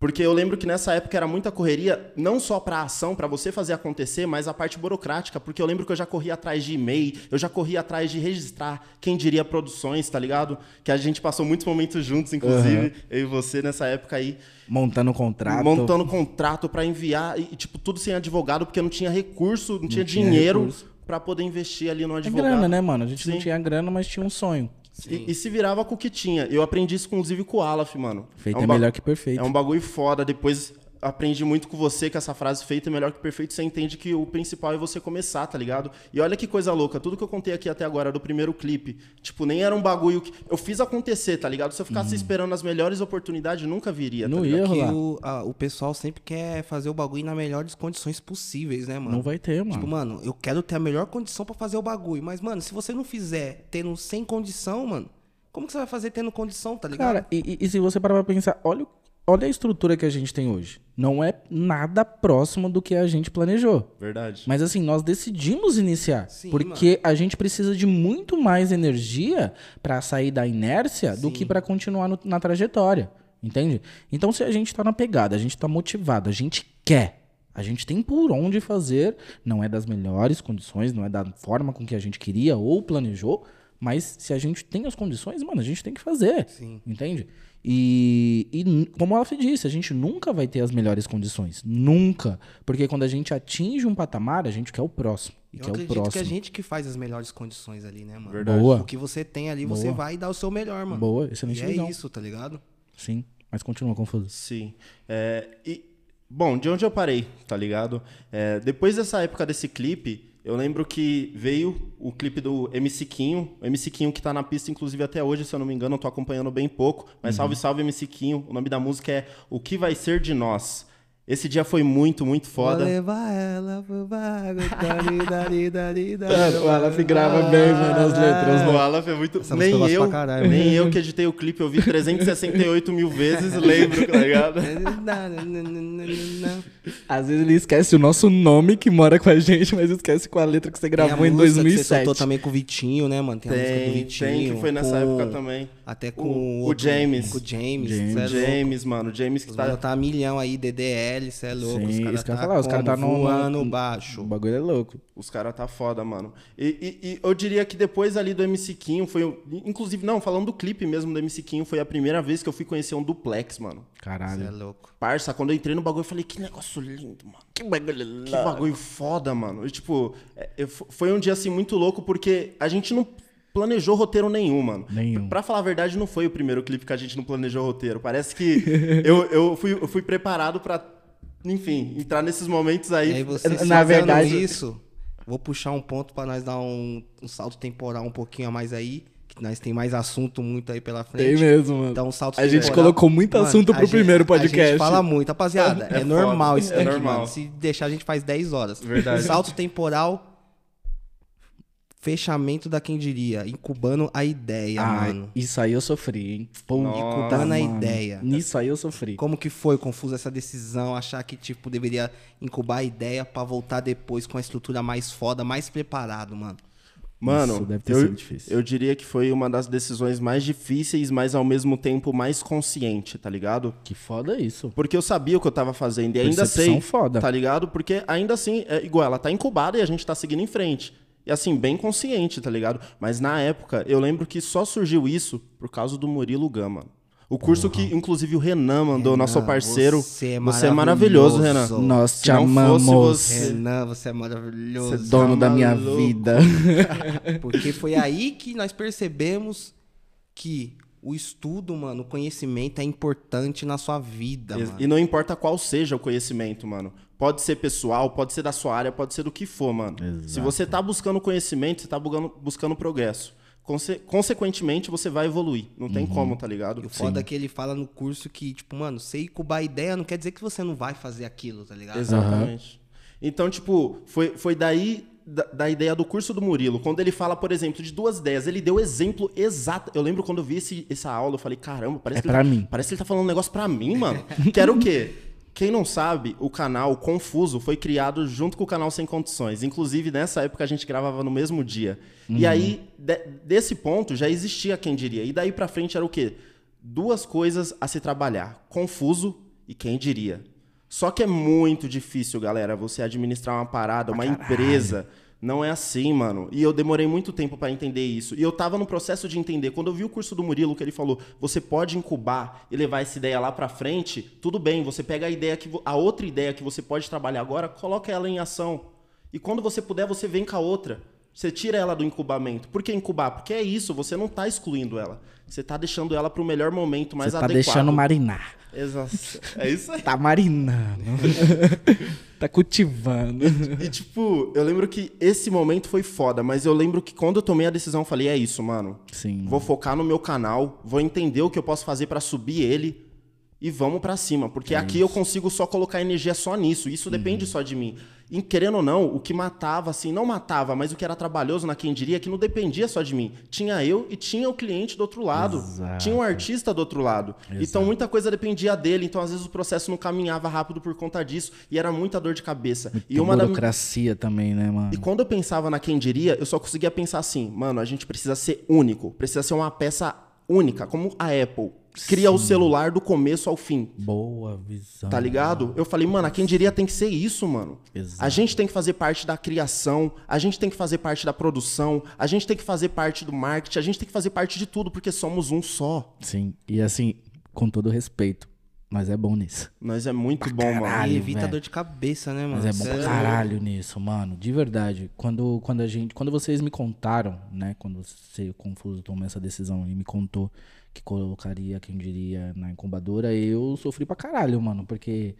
[SPEAKER 3] Porque eu lembro que nessa época era muita correria, não só pra ação, pra você fazer acontecer, mas a parte burocrática. Porque eu lembro que eu já corria atrás de e-mail, eu já corria atrás de registrar, quem diria produções, tá ligado? Que a gente passou muitos momentos juntos, inclusive, eu e você nessa época aí.
[SPEAKER 1] Montando contrato.
[SPEAKER 3] Montando contrato pra enviar, e, tipo, tudo sem advogado, porque não tinha recurso, não, tinha
[SPEAKER 1] tinha
[SPEAKER 3] dinheiro pra poder investir ali no
[SPEAKER 1] É
[SPEAKER 3] advogado.
[SPEAKER 1] grana, né, mano? A gente não
[SPEAKER 3] Sim.
[SPEAKER 1] tinha grana, mas tinha um sonho.
[SPEAKER 3] E, e se virava com o que tinha. Eu aprendi isso, inclusive, com o Alaf, mano.
[SPEAKER 1] Feito
[SPEAKER 3] um
[SPEAKER 1] é melhor que perfeito.
[SPEAKER 3] É um bagulho foda. Depois aprendi muito com você que essa frase feita é melhor que perfeito. Você entende que o principal é você começar, tá ligado? E olha que coisa louca. Tudo que eu contei aqui até agora do primeiro clipe, tipo, nem era um bagulho que. Eu fiz acontecer, tá ligado? Se eu ficasse esperando as melhores oportunidades, nunca viria. Tá
[SPEAKER 1] Uhum. Não
[SPEAKER 3] ligado?
[SPEAKER 1] ia
[SPEAKER 2] o, a- o pessoal sempre quer fazer o bagulho nas melhores condições possíveis, né, mano?
[SPEAKER 1] Não vai ter, mano.
[SPEAKER 2] Tipo, mano, eu quero ter a melhor condição pra fazer o bagulho. Mas, mano, se você não fizer tendo sem condição, mano, como que você vai fazer tendo condição, tá ligado?
[SPEAKER 1] Cara, e, e- e se você parar pra pensar, olha, o- olha a estrutura que a gente tem hoje. Não é nada próximo do que a gente planejou.
[SPEAKER 3] Verdade.
[SPEAKER 1] Mas assim, nós decidimos iniciar.
[SPEAKER 2] Sim,
[SPEAKER 1] porque a gente precisa de muito mais energia pra sair da inércia do que pra continuar no- na trajetória. Entende? Então, se a gente tá na pegada, a gente tá motivado, a gente quer. A gente tem por onde fazer, não é das melhores condições, não é da forma com que a gente queria ou planejou, mas se a gente tem as condições, mano, a gente tem que fazer.
[SPEAKER 2] Sim.
[SPEAKER 1] Entende? E, e como ela disse, a gente nunca vai ter as melhores condições. Nunca. Porque quando a gente atinge um patamar, a gente quer o próximo. E
[SPEAKER 2] Eu
[SPEAKER 1] quer o
[SPEAKER 2] acredito
[SPEAKER 1] próximo.
[SPEAKER 2] que é a gente que faz as melhores condições ali, né, mano?
[SPEAKER 3] Verdade.
[SPEAKER 1] Boa.
[SPEAKER 2] O que você tem ali, você
[SPEAKER 1] Boa.
[SPEAKER 2] vai dar o seu melhor, mano.
[SPEAKER 1] Boa,
[SPEAKER 2] E
[SPEAKER 1] excelente
[SPEAKER 2] é
[SPEAKER 1] visão.
[SPEAKER 2] isso, tá ligado?
[SPEAKER 1] Sim, mas continua confuso.
[SPEAKER 3] Sim. É, e, bom, de onde eu parei, tá ligado? É, depois dessa época desse clipe, eu lembro que veio o clipe do MC Quinho. O MC Quinho que tá na pista, inclusive, até hoje, se eu não me engano, eu tô acompanhando bem pouco. Mas salve, salve, MC Quinho. O nome da música é O Que Vai Ser de Nós. Esse dia foi muito, muito foda.
[SPEAKER 2] Vou levar ela pro bago, <laughs> dali, dali, dali, dali.
[SPEAKER 1] É, o Aleph grava bem, mano, as letras,
[SPEAKER 3] O Aleph é muito.
[SPEAKER 2] Essa
[SPEAKER 3] nem eu,
[SPEAKER 2] pra caralho.
[SPEAKER 3] nem eu que editei o clipe, eu vi 368 mil vezes, <laughs> lembro, tá ligado?
[SPEAKER 1] Às vezes ele esquece o nosso nome que mora com a gente, mas esquece com a letra que você
[SPEAKER 2] Tem a
[SPEAKER 1] gravou em
[SPEAKER 2] música que Você
[SPEAKER 1] 2007.
[SPEAKER 2] soltou também com o Vitinho, né, mano? Tem a música do
[SPEAKER 3] Tem,
[SPEAKER 2] Vitinho.
[SPEAKER 3] tem, que foi nessa
[SPEAKER 2] com-
[SPEAKER 3] época também.
[SPEAKER 2] Até com
[SPEAKER 3] O- o
[SPEAKER 2] outro-
[SPEAKER 3] James.
[SPEAKER 2] Com o James.
[SPEAKER 1] James.
[SPEAKER 2] é.
[SPEAKER 3] James, mano, James que
[SPEAKER 2] Os
[SPEAKER 3] tá.
[SPEAKER 2] tá milhão aí, DDL, cê é louco.
[SPEAKER 1] Sim,
[SPEAKER 2] os caras
[SPEAKER 1] ia
[SPEAKER 2] tá,
[SPEAKER 1] falar, os caras tá
[SPEAKER 2] voando
[SPEAKER 1] no-
[SPEAKER 2] baixo.
[SPEAKER 1] O bagulho é louco.
[SPEAKER 3] Os caras tá foda, mano. E, e- e eu diria que depois ali do MC Quinho foi. o- Inclusive, não, falando do clipe mesmo do MC Quinho, foi a primeira vez que eu fui conhecer um duplex, mano.
[SPEAKER 2] Cê é
[SPEAKER 1] Caralho.
[SPEAKER 2] louco.
[SPEAKER 3] Parça, quando eu entrei no bagulho, eu falei, que negócio lindo, mano.
[SPEAKER 1] Que bagulho
[SPEAKER 3] Que bagulho foda, mano. E, tipo, é, fo- foi um dia assim muito louco porque a gente não planejou roteiro nenhum, mano.
[SPEAKER 1] Nenhum.
[SPEAKER 3] Pra falar a verdade, não foi o primeiro clipe que a gente não planejou roteiro. Parece que <laughs> eu, eu, fui, eu fui preparado pra, enfim, entrar nesses momentos
[SPEAKER 2] E
[SPEAKER 3] aí.
[SPEAKER 2] aí você
[SPEAKER 1] na
[SPEAKER 2] fazendo
[SPEAKER 1] verdade-
[SPEAKER 2] isso, vou puxar um ponto pra nós dar um, um salto temporal um pouquinho a mais aí, que nós tem mais assunto muito aí pela frente.
[SPEAKER 1] Tem mesmo, mano.
[SPEAKER 2] Então, um salto
[SPEAKER 1] A gente colocou muito
[SPEAKER 2] Mano,
[SPEAKER 1] assunto
[SPEAKER 2] a
[SPEAKER 1] pro
[SPEAKER 2] gente-
[SPEAKER 1] primeiro
[SPEAKER 2] A
[SPEAKER 1] podcast.
[SPEAKER 2] gente fala muito, rapaziada. É,
[SPEAKER 3] É
[SPEAKER 2] normal
[SPEAKER 3] foda,
[SPEAKER 2] isso
[SPEAKER 3] é
[SPEAKER 2] daqui,
[SPEAKER 3] normal.
[SPEAKER 2] mano. Se deixar, a gente faz 10 horas.
[SPEAKER 3] Verdade.
[SPEAKER 2] Salto temporal. Fechamento da quem diria. Incubando a ideia,
[SPEAKER 1] Ai,
[SPEAKER 2] mano.
[SPEAKER 1] isso aí eu sofri, hein? Puta,
[SPEAKER 3] Nossa.
[SPEAKER 2] Dando a ideia.
[SPEAKER 1] Nisso aí eu sofri.
[SPEAKER 2] Como que foi confuso essa decisão? Achar que, tipo, deveria incubar a ideia pra voltar depois com a estrutura mais foda, mais preparado, mano.
[SPEAKER 3] Mano,
[SPEAKER 1] Isso deve ter
[SPEAKER 3] eu,
[SPEAKER 1] sido difícil.
[SPEAKER 3] eu diria que foi uma das decisões mais difíceis, mas ao mesmo tempo mais consciente, tá ligado?
[SPEAKER 1] Que foda isso.
[SPEAKER 3] Porque eu sabia o que eu tava fazendo e ainda
[SPEAKER 1] Percepção
[SPEAKER 3] sei,
[SPEAKER 1] foda.
[SPEAKER 3] tá ligado? Porque ainda assim, é igual, ela tá incubada e a gente tá seguindo em frente. E assim, bem consciente, tá ligado? Mas na época, eu lembro que só surgiu isso por causa do Murilo Gama. O curso que, inclusive, o Renan mandou, nosso
[SPEAKER 2] Renan,
[SPEAKER 3] parceiro.
[SPEAKER 2] você é
[SPEAKER 3] Você é maravilhoso. Renan.
[SPEAKER 1] Nós te amamos.
[SPEAKER 3] você-
[SPEAKER 2] Renan, você é maravilhoso.
[SPEAKER 3] Você
[SPEAKER 1] Dono
[SPEAKER 3] tá
[SPEAKER 1] da minha vida.
[SPEAKER 2] Porque foi aí que nós percebemos que o estudo, mano, o conhecimento é importante na sua vida,
[SPEAKER 3] E-
[SPEAKER 2] mano.
[SPEAKER 3] E não importa qual seja o conhecimento, mano. Pode ser pessoal, pode ser da sua área, pode ser do que for, mano. Se você tá buscando conhecimento, você tá buscando, buscando progresso. conse- consequentemente você vai evoluir. Não tem como, tá ligado?
[SPEAKER 2] E o foda é que ele fala no curso que, tipo, mano, você incubar ideia não quer dizer que você não vai fazer aquilo, tá ligado?
[SPEAKER 3] Exatamente. Então, tipo, foi, foi daí da, da ideia do curso do Murilo. Quando ele fala, por exemplo, de duas ideias, ele deu exemplo exato. Eu lembro quando eu vi esse, essa aula, eu falei, caramba, parece
[SPEAKER 1] É
[SPEAKER 3] que ele,
[SPEAKER 1] mim.
[SPEAKER 3] Parece que ele tá falando um negócio pra mim, mano. <laughs> que era o quê? Quem não sabe, o canal Confuso foi criado junto com o canal Sem Condições. Inclusive, nessa época a gente gravava no mesmo dia. E aí, de- desse ponto, já existia quem diria. E daí pra frente era o quê? Duas coisas a se trabalhar: Confuso e quem diria. Só que é muito difícil, galera, você administrar uma parada, uma empresa. Não é assim, mano. E eu demorei muito tempo pra entender isso. E eu tava no processo de entender. Quando eu vi o curso do Murilo, que ele falou, você pode incubar e levar essa ideia lá pra frente, tudo bem. Você pega a ideia que a outra ideia que você pode trabalhar agora, coloca ela em ação. E quando você puder, você vem com a outra. Você tira ela do incubamento. Por que incubar? Porque é isso, você não tá excluindo ela. Você tá deixando ela pro melhor momento mais
[SPEAKER 1] Você tá
[SPEAKER 3] adequado.
[SPEAKER 1] deixando marinar.
[SPEAKER 3] Exato. É isso aí.
[SPEAKER 1] Tá marinando. <laughs> tá cultivando.
[SPEAKER 3] E, tipo, eu lembro que esse momento foi foda, mas eu lembro que quando eu tomei a decisão, eu falei, é isso, mano.
[SPEAKER 1] Sim.
[SPEAKER 3] Vou focar no meu canal, vou entender o que eu posso fazer pra subir ele e vamos pra cima, porque aqui eu consigo só colocar energia só nisso. Isso depende
[SPEAKER 1] Uhum.
[SPEAKER 3] só de mim. E querendo ou não, o que matava assim, não matava, mas o que era trabalhoso na quem diria que não dependia só de mim. Tinha eu e tinha o cliente do outro lado.
[SPEAKER 1] Exato.
[SPEAKER 3] Tinha um artista do outro lado. Então muita coisa dependia dele, então às vezes o processo não caminhava rápido por conta disso e era muita dor de cabeça. e
[SPEAKER 1] Tem
[SPEAKER 3] uma da
[SPEAKER 1] burocracia também, né, mano?
[SPEAKER 3] e quando eu pensava na quem diria, eu só conseguia pensar assim, mano, a gente precisa ser único, precisa ser uma peça única, como a Apple. Cria o celular do começo ao fim,
[SPEAKER 1] Boa visão.
[SPEAKER 3] tá ligado? Eu falei, mano, a quem diria tem que ser isso, mano.
[SPEAKER 1] Exato.
[SPEAKER 3] A gente tem que fazer parte da criação, a gente tem que fazer parte da produção, a gente tem que fazer parte do marketing, a gente tem que fazer parte de tudo, porque somos um só.
[SPEAKER 1] Sim. E assim, com todo respeito, mas é bom nisso.
[SPEAKER 3] Nós é muito bom, mano.
[SPEAKER 1] caralho.
[SPEAKER 2] E evita
[SPEAKER 1] velho.
[SPEAKER 2] dor de cabeça, né, mano?
[SPEAKER 1] Mas é bom pra caralho nisso, mano. De verdade. Quando, quando a gente. Quando vocês me contaram, né? Quando você confuso tomou essa decisão e me contou que colocaria, quem diria, na incubadora, eu sofri pra caralho, mano. Porque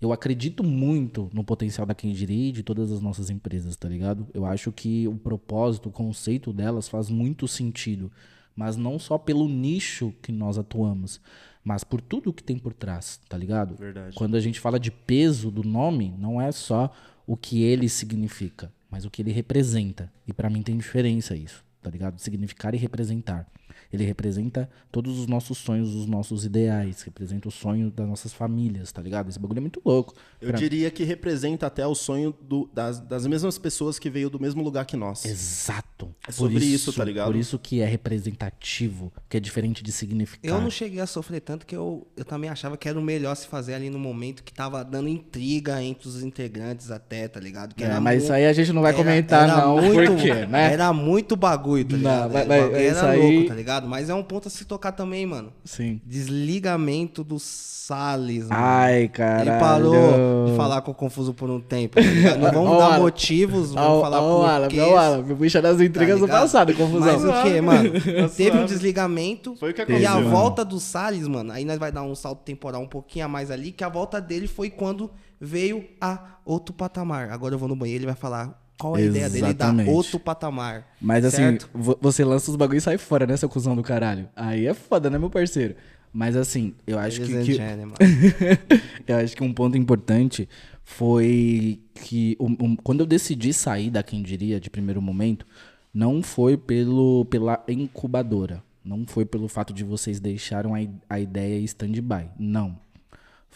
[SPEAKER 1] eu acredito muito no potencial da quem diria e de todas as nossas empresas, tá ligado? Eu acho que o propósito, o conceito delas faz muito sentido. Mas não só pelo nicho que nós atuamos, mas por tudo que tem por trás, tá ligado?
[SPEAKER 3] Verdade.
[SPEAKER 1] Quando a gente fala de peso do nome, não é só o que ele significa, mas o que ele representa. E pra mim tem diferença isso, tá ligado? Significar e representar. Ele representa todos os nossos sonhos, os nossos ideais, representa o sonho das nossas famílias, tá ligado? Esse bagulho é muito louco.
[SPEAKER 3] Eu
[SPEAKER 1] Pra-
[SPEAKER 3] diria que representa até o sonho do- das, das mesmas pessoas que veio do mesmo lugar que nós.
[SPEAKER 1] Exato.
[SPEAKER 3] É sobre isso, tá ligado?
[SPEAKER 1] Por isso que é representativo, que é diferente de significar.
[SPEAKER 2] Eu não cheguei a sofrer tanto que eu, eu também achava que era o melhor se fazer ali no momento que tava dando intriga entre os integrantes até, tá ligado? Que
[SPEAKER 1] É,
[SPEAKER 2] era
[SPEAKER 1] mas
[SPEAKER 2] mu-
[SPEAKER 1] isso aí a gente não vai
[SPEAKER 2] era-
[SPEAKER 1] comentar,
[SPEAKER 2] era
[SPEAKER 1] não.
[SPEAKER 2] muito,
[SPEAKER 1] por quê, né?
[SPEAKER 2] Era muito bagulho, tá
[SPEAKER 1] Não,
[SPEAKER 2] ligado?
[SPEAKER 1] vai-
[SPEAKER 2] O
[SPEAKER 1] vai-
[SPEAKER 2] bagulho
[SPEAKER 1] isso
[SPEAKER 2] era
[SPEAKER 1] aí-
[SPEAKER 2] louco, tá ligado? Mas é um ponto a se tocar também, mano.
[SPEAKER 1] Sim.
[SPEAKER 2] Desligamento do Salles, mano.
[SPEAKER 1] Ai, caralho.
[SPEAKER 2] Ele parou de falar com o Confuso por um tempo, tá ligado? Não <laughs> vamos dar
[SPEAKER 1] Alan.
[SPEAKER 2] motivos, vamos
[SPEAKER 1] Ó,
[SPEAKER 2] falar
[SPEAKER 1] ó,
[SPEAKER 2] por
[SPEAKER 1] Alan,
[SPEAKER 2] quê.
[SPEAKER 1] ó, Alan, meu bicho das intrigas do
[SPEAKER 2] ligado?
[SPEAKER 1] passado, confusão.
[SPEAKER 2] Mas o que, mano? <laughs> Teve um desligamento.
[SPEAKER 3] Foi o que
[SPEAKER 2] E
[SPEAKER 3] aconteceu,
[SPEAKER 2] a
[SPEAKER 3] mano.
[SPEAKER 2] volta do Salles, mano, aí nós vai dar um salto temporal um pouquinho a mais ali, que a volta dele foi quando veio a outro patamar. Agora eu vou no banheiro, ele vai falar qual a ideia dele da
[SPEAKER 1] Exatamente.
[SPEAKER 2] outro patamar.
[SPEAKER 1] Mas assim,
[SPEAKER 2] certo?
[SPEAKER 1] vo- você lança os bagulho e sai fora, né, seu cuzão do caralho? Aí é foda, né, meu parceiro? Mas assim, eu acho que, que- <laughs> eu acho que um ponto importante foi que um- um- quando eu decidi sair da quem diria de primeiro momento, não foi pelo pela incubadora, não foi pelo fato de vocês deixaram a, a ideia stand-by, não.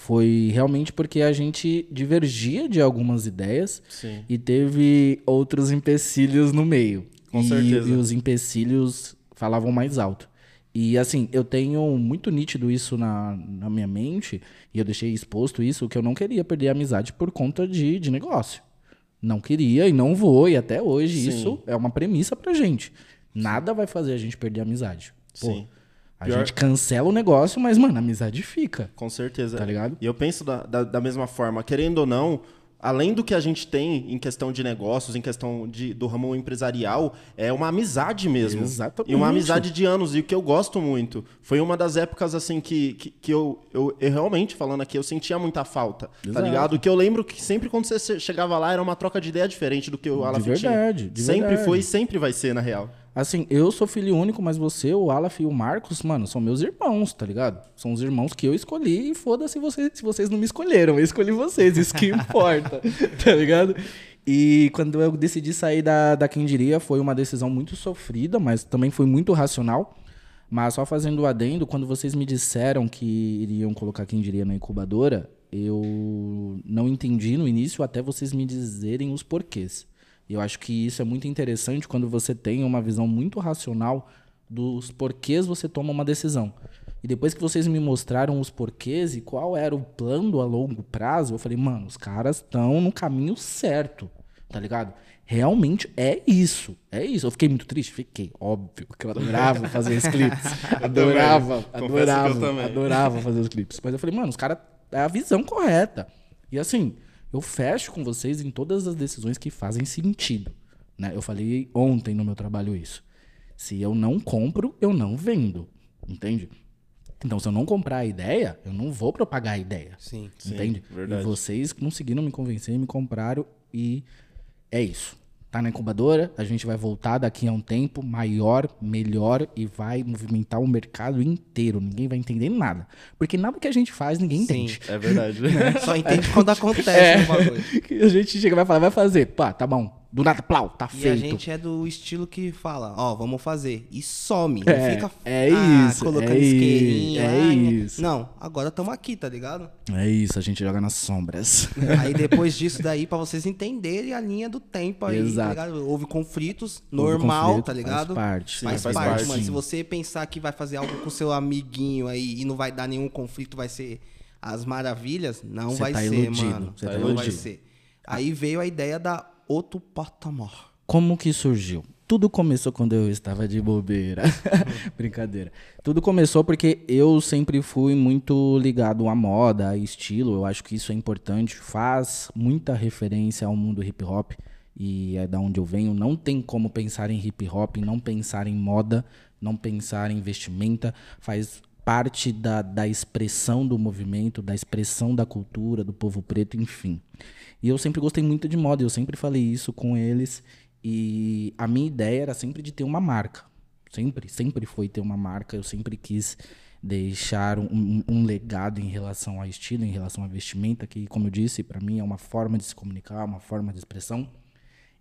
[SPEAKER 1] Foi realmente porque a gente divergia de algumas ideias
[SPEAKER 3] Sim.
[SPEAKER 1] e teve outros empecilhos no meio.
[SPEAKER 3] Com
[SPEAKER 1] e,
[SPEAKER 3] certeza.
[SPEAKER 1] E os empecilhos falavam mais alto. E assim, eu tenho muito nítido isso na, na minha mente, e eu deixei exposto isso, que eu não queria perder a amizade por conta de, de negócio. Não queria e não vou, e até hoje
[SPEAKER 3] Sim.
[SPEAKER 1] isso é uma premissa pra gente. Nada vai fazer a gente perder a amizade. Pô,
[SPEAKER 3] Sim.
[SPEAKER 1] A
[SPEAKER 3] Pior-
[SPEAKER 1] gente cancela o negócio, mas, mano, a amizade fica.
[SPEAKER 3] Com certeza.
[SPEAKER 1] Tá ligado?
[SPEAKER 3] E eu penso da, da, da mesma forma, querendo ou não, além do que a gente tem em questão de negócios, em questão de, do ramo empresarial, é uma amizade mesmo.
[SPEAKER 1] Exatamente.
[SPEAKER 3] E uma amizade de anos. E o que eu gosto muito. Foi uma das épocas, assim, que, que, que eu, eu, eu realmente, falando aqui, eu sentia muita falta. Tá
[SPEAKER 1] Exato.
[SPEAKER 3] ligado? Que eu lembro que sempre quando você che- chegava lá, era uma troca de ideia diferente do que o Alan
[SPEAKER 1] De verdade, de
[SPEAKER 3] Sempre
[SPEAKER 1] verdade.
[SPEAKER 3] foi e sempre vai ser, na real.
[SPEAKER 1] Assim, eu sou filho único, mas você, o Alaf e o Marcos, mano, são meus irmãos, tá ligado? São os irmãos que eu escolhi e foda-se vocês, se vocês não me escolheram. Eu escolhi vocês, isso que importa, <laughs> tá ligado? E quando eu decidi sair da, da Quem Diria, foi uma decisão muito sofrida, mas também foi muito racional. Mas só fazendo o adendo, quando vocês me disseram que iriam colocar Quem Diria na incubadora, eu não entendi no início até vocês me dizerem os porquês. E eu acho que isso é muito interessante quando você tem uma visão muito racional dos porquês você toma uma decisão. E depois que vocês me mostraram os porquês e qual era o plano a longo prazo, eu falei, mano, os caras estão no caminho certo, tá ligado? Realmente é isso, é isso. Eu fiquei muito triste, fiquei, óbvio, <laughs> que eu adorava fazer os clipes. Adorava, adorava, adorava fazer os clipes. Mas eu falei, mano, os caras, é a visão correta. E assim, eu fecho com vocês em todas as decisões que fazem sentido. Né? Eu falei ontem no meu trabalho isso. Se eu não compro, eu não vendo. Entende? Então, se eu não comprar a ideia, eu não vou propagar a ideia.
[SPEAKER 2] Sim.
[SPEAKER 1] Entende?
[SPEAKER 3] Sim, verdade.
[SPEAKER 1] E vocês conseguiram me convencer, me compraram e é isso. Tá na incubadora, a gente vai voltar daqui a um tempo maior, melhor e vai movimentar o mercado inteiro. Ninguém vai entender nada. Porque nada que a gente faz, ninguém
[SPEAKER 2] Sim.
[SPEAKER 1] entende.
[SPEAKER 3] É verdade. <laughs>
[SPEAKER 2] Só entende quando <laughs> acontece
[SPEAKER 1] É.
[SPEAKER 2] bagulho.
[SPEAKER 1] Que a gente chega e vai falar, vai fazer. Pá, tá bom. Do nada, plau, tá
[SPEAKER 2] E
[SPEAKER 1] feito.
[SPEAKER 2] a gente é do estilo que fala, ó, vamos fazer. E some.
[SPEAKER 1] É,
[SPEAKER 2] não fica
[SPEAKER 1] é
[SPEAKER 2] ah,
[SPEAKER 1] isso,
[SPEAKER 2] colocando
[SPEAKER 1] é
[SPEAKER 2] isqueirinho.
[SPEAKER 1] é
[SPEAKER 2] né?
[SPEAKER 1] isso.
[SPEAKER 2] Não, agora estamos aqui, tá ligado?
[SPEAKER 1] É isso, a gente joga nas sombras. <laughs>
[SPEAKER 2] Aí depois disso daí, pra vocês entenderem a linha do tempo aí,
[SPEAKER 1] Exato.
[SPEAKER 2] tá ligado? Houve conflitos,
[SPEAKER 1] Houve
[SPEAKER 2] normal,
[SPEAKER 1] conflito,
[SPEAKER 2] tá ligado?
[SPEAKER 1] Faz parte.
[SPEAKER 3] Sim,
[SPEAKER 2] Faz,
[SPEAKER 3] faz
[SPEAKER 2] parte,
[SPEAKER 3] parte.
[SPEAKER 2] mano. Se você pensar que vai fazer algo com seu amiguinho aí e não vai dar nenhum conflito, vai ser as maravilhas, não vai
[SPEAKER 1] tá
[SPEAKER 2] ser,
[SPEAKER 1] iludido,
[SPEAKER 2] mano.
[SPEAKER 3] tá
[SPEAKER 2] não vai
[SPEAKER 3] iludido.
[SPEAKER 2] ser. Aí veio a ideia da outro patamar.
[SPEAKER 1] Como que surgiu? Tudo começou quando eu estava de bobeira. <laughs> Brincadeira. Tudo começou porque eu sempre fui muito ligado à moda, a estilo. Eu acho que isso é importante. Faz muita referência ao mundo hip hop. E é da onde eu venho. Não tem como pensar em hip hop, não pensar em moda, não pensar em vestimenta. Faz parte da, da expressão do movimento, da expressão da cultura, do povo preto, enfim. E eu sempre gostei muito de moda, eu sempre falei isso com eles. E a minha ideia era sempre de ter uma marca. Sempre, sempre foi ter uma marca. Eu sempre quis deixar um, um- legado em relação a estilo, em relação a vestimenta, que, como eu disse, para mim é uma forma de se comunicar, uma forma de expressão.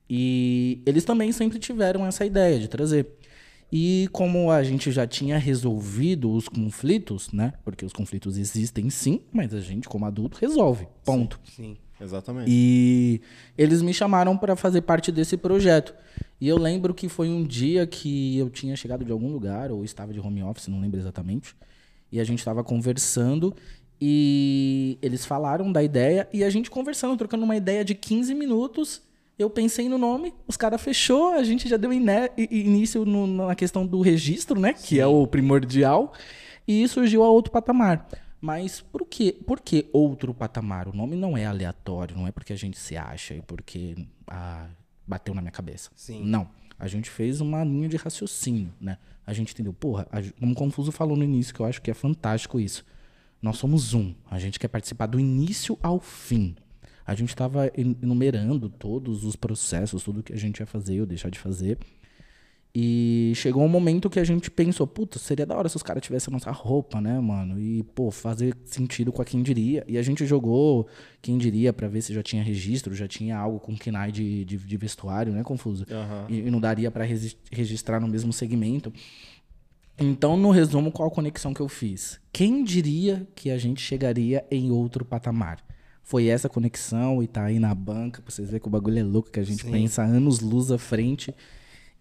[SPEAKER 1] E eles também sempre tiveram essa ideia de trazer. E como a gente já tinha resolvido os conflitos, né? Porque os conflitos existem sim, mas a gente, como adulto, resolve. Ponto.
[SPEAKER 2] Sim.
[SPEAKER 3] Exatamente.
[SPEAKER 1] E eles me chamaram para fazer parte desse projeto. E eu lembro que foi um dia que eu tinha chegado de algum lugar, ou estava de home office, não lembro exatamente. E a gente estava conversando e eles falaram da ideia e a gente conversando, trocando uma ideia de 15 minutos. Eu pensei no nome, os caras fechou, a gente já deu início no- na questão do registro, né? Que é o primordial. E surgiu a outro patamar. Mas por que, por que outro patamar? O nome não é aleatório, não é porque a gente se acha e porque ah, bateu na minha cabeça.
[SPEAKER 2] Sim.
[SPEAKER 1] Não. A gente fez uma linha de raciocínio, né? A gente entendeu, porra, a, como o Confuso falou no início, que eu acho que é fantástico isso. Nós somos um. A gente quer participar do início ao fim. A gente estava enumerando todos os processos, tudo que a gente ia fazer ou deixar de fazer. E chegou um momento que a gente pensou, puta, seria da hora se os caras tivessem a nossa roupa, né, mano? E, pô, fazer sentido com a quem diria. E a gente jogou quem diria pra ver se já tinha registro, já tinha algo com KNAI de, de, de vestuário, né, Confuso?
[SPEAKER 3] Aham.
[SPEAKER 1] E, e não daria resi- registrar no mesmo segmento. Então, no resumo, qual a conexão que eu fiz? Quem diria que a gente chegaria em outro patamar? Foi essa conexão e tá aí na banca, pra vocês verem que o bagulho é louco, que a gente
[SPEAKER 2] Sim.
[SPEAKER 1] pensa anos luz à frente.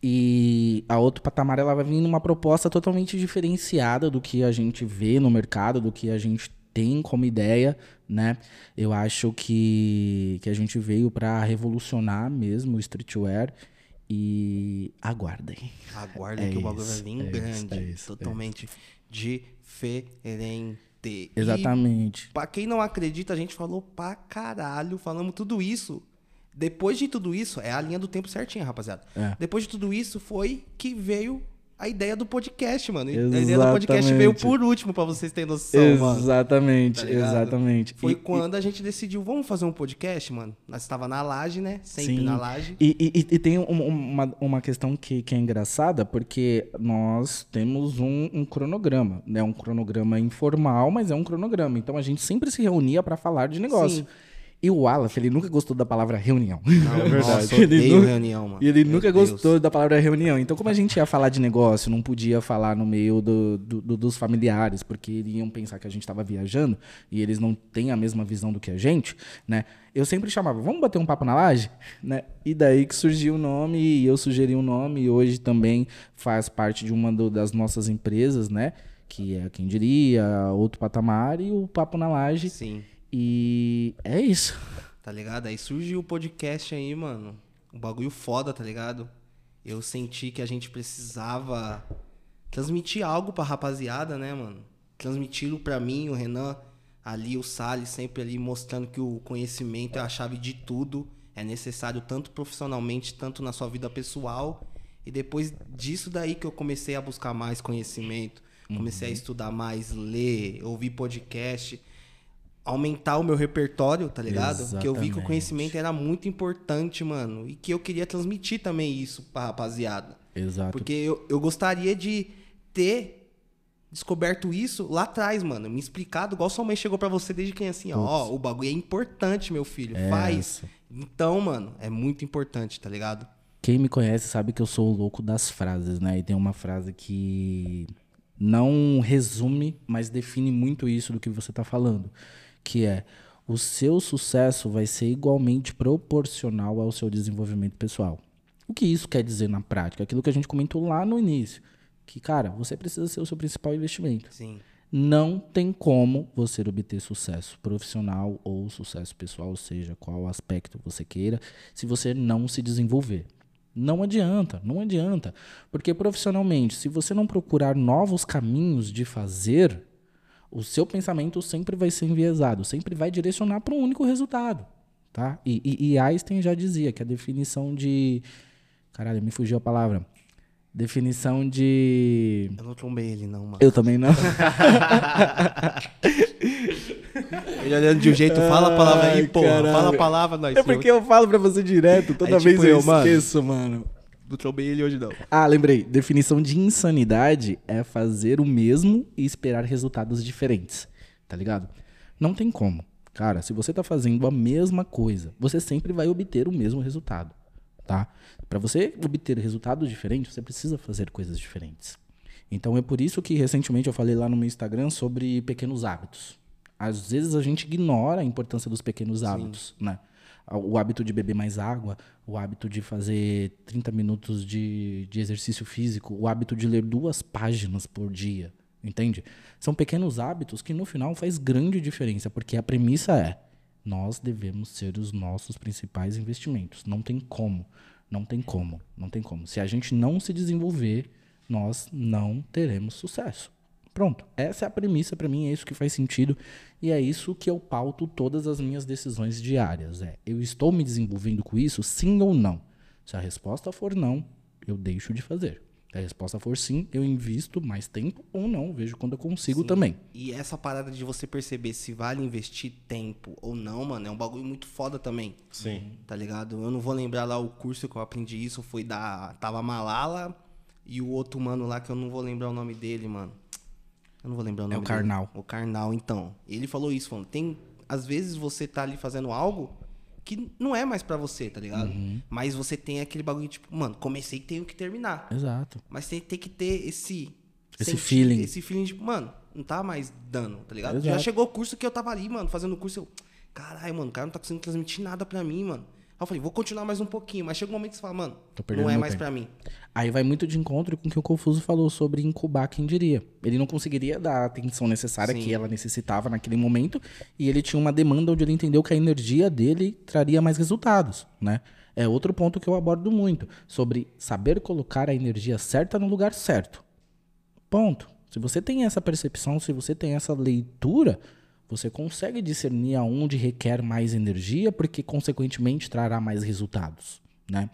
[SPEAKER 1] E a outro patamar ela vai vir numa proposta totalmente diferenciada do que a gente vê no mercado, do que a gente tem como ideia, né? Eu acho que, que a gente veio para revolucionar mesmo o streetwear e aguardem.
[SPEAKER 2] Aguarda
[SPEAKER 1] É
[SPEAKER 2] que o bagulho vai
[SPEAKER 1] isso,
[SPEAKER 2] vir
[SPEAKER 1] é isso,
[SPEAKER 2] grande.
[SPEAKER 1] é isso, é
[SPEAKER 2] totalmente diferente. E
[SPEAKER 1] Exatamente.
[SPEAKER 2] pra quem não acredita, a gente falou pra caralho, falamos tudo isso. Depois de tudo isso, é a linha do tempo certinha, rapaziada.
[SPEAKER 1] É.
[SPEAKER 2] Depois de tudo isso, foi que veio a ideia do podcast, mano. Exatamente. A ideia do podcast veio por último, para vocês terem noção,
[SPEAKER 1] exatamente,
[SPEAKER 2] mano.
[SPEAKER 1] Exatamente, tá exatamente.
[SPEAKER 2] Foi e, quando a gente decidiu, vamos fazer um podcast, mano. Nós estava na laje, né? Sempre
[SPEAKER 1] sim.
[SPEAKER 2] na laje.
[SPEAKER 1] E, e, e tem uma, uma questão que, que é engraçada, porque nós temos um, um cronograma, né? Um cronograma informal, mas é um cronograma. Então a gente sempre se reunia para falar de negócio. Sim. E o Aleph, ele nunca gostou da palavra reunião.
[SPEAKER 2] Não, é verdade. <laughs> Nossa, ele nunca, reunião, mano.
[SPEAKER 1] E ele Meu nunca Deus. gostou da palavra reunião. Então, como a gente ia falar de negócio, não podia falar no meio do, do, do dos familiares, porque iriam pensar que a gente estava viajando e eles não têm a mesma visão do que a gente, né? Eu sempre chamava, vamos bater um papo na laje? Né? E daí que surgiu o nome, e eu sugeri um nome, e hoje também faz parte de uma do, das nossas empresas, né? Que é quem diria, outro patamar, e o Papo na Laje.
[SPEAKER 2] Sim.
[SPEAKER 1] E é isso.
[SPEAKER 2] Tá ligado? Aí surgiu o podcast aí, mano. Um bagulho foda, tá ligado? Eu senti que a gente precisava transmitir algo pra rapaziada, né, mano? Transmiti-lo pra mim, o Renan, ali, o Salles, sempre ali mostrando que o conhecimento é a chave de tudo. É necessário tanto profissionalmente, tanto na sua vida pessoal. E depois disso daí que eu comecei a buscar mais conhecimento, comecei uhum. a estudar mais, ler, ouvir podcast aumentar o meu repertório, tá ligado? Exatamente. Que eu vi que o conhecimento era muito importante, mano. E que eu queria transmitir também isso pra rapaziada.
[SPEAKER 1] Exato.
[SPEAKER 2] Porque eu, eu gostaria de ter descoberto isso lá atrás, mano. Me explicado, igual sua mãe chegou para você desde quem assim, ó, o bagulho é importante, meu filho. É faz. Então, mano, é muito importante, tá ligado?
[SPEAKER 1] Quem me conhece sabe que eu sou o louco das frases, né? E tem uma frase que não resume, mas define muito isso do que você tá falando que é o seu sucesso vai ser igualmente proporcional ao seu desenvolvimento pessoal. O que isso quer dizer na prática? Aquilo que a gente comentou lá no início. Que, cara, você precisa ser o seu principal investimento.
[SPEAKER 2] Sim.
[SPEAKER 1] Não tem como você obter sucesso profissional ou sucesso pessoal, seja qual aspecto você queira, se você não se desenvolver. Não adianta, não adianta. Porque profissionalmente, se você não procurar novos caminhos de fazer, o seu pensamento sempre vai ser enviesado, sempre vai direcionar para um único resultado. Tá? E, e, e, Einstein já dizia que a definição de. Caralho, me fugiu a palavra. Definição de.
[SPEAKER 2] Eu não trombei ele, não, mano.
[SPEAKER 1] Eu também não. <laughs>
[SPEAKER 2] ele olhando de um jeito, fala a palavra aí. Caralho. Fala a palavra, nós.
[SPEAKER 1] É porque eu falo pra você direto, toda é, vez tipo eu, eu esqueço, mano.
[SPEAKER 2] Não trombei ele hoje, não.
[SPEAKER 1] Ah, lembrei. Definição de insanidade é fazer o mesmo e esperar resultados diferentes. Tá ligado? Não tem como. Cara, se você tá fazendo a mesma coisa, você sempre vai obter o mesmo resultado, tá? Para você obter resultados diferentes, você precisa fazer coisas diferentes. Então é por isso que recentemente eu falei lá no meu Instagram sobre pequenos hábitos. Às vezes a gente ignora a importância dos pequenos hábitos, Sim. né? o hábito de beber mais água, o hábito de fazer 30 minutos de, de exercício físico, o hábito de ler duas páginas por dia, entende? São pequenos hábitos que no final faz grande diferença, porque a premissa é nós devemos ser os nossos principais investimentos. Não tem como, não tem como, não tem como. Se a gente não se desenvolver, nós não teremos sucesso. Pronto, essa é a premissa para mim, é isso que faz sentido e é isso que eu pauto todas as minhas decisões diárias. É, eu estou me desenvolvendo com isso, sim ou não? Se a resposta for não, eu deixo de fazer. Se a resposta for sim, eu invisto mais tempo ou não, vejo quando eu consigo sim. também.
[SPEAKER 2] E essa parada de você perceber se vale investir tempo ou não, mano, é um bagulho muito foda também.
[SPEAKER 3] Sim.
[SPEAKER 2] Tá ligado? Eu não vou lembrar lá o curso que eu aprendi isso, foi da. Tava Malala e o outro mano lá que eu não vou lembrar o nome dele, mano. Eu não vou lembrar o nome
[SPEAKER 1] É o Karnal.
[SPEAKER 2] Dele. O Karnal, então. Ele falou isso, falando, tem às vezes você tá ali fazendo algo que não é mais para você, tá ligado? Uhum. Mas você tem aquele bagulho tipo, mano, comecei tenho que terminar.
[SPEAKER 1] Exato.
[SPEAKER 2] Mas tem, tem que ter esse
[SPEAKER 1] esse feeling.
[SPEAKER 2] Esse feeling tipo, mano, não tá mais dando, tá ligado? Exato. Já chegou o curso que eu tava ali, mano, fazendo o curso, eu, caralho, mano, o cara não tá conseguindo transmitir nada para mim, mano. Aí eu falei, vou continuar mais um pouquinho, mas chega um momento que você fala, mano, não é mais para mim.
[SPEAKER 1] Aí vai muito de encontro com o que o Confuso falou sobre incubar quem diria. Ele não conseguiria dar a atenção necessária Sim. que ela necessitava naquele momento e ele tinha uma demanda onde ele entendeu que a energia dele traria mais resultados, né? É outro ponto que eu abordo muito, sobre saber colocar a energia certa no lugar certo. Ponto. Se você tem essa percepção, se você tem essa leitura, você consegue discernir aonde requer mais energia, porque consequentemente trará mais resultados, né?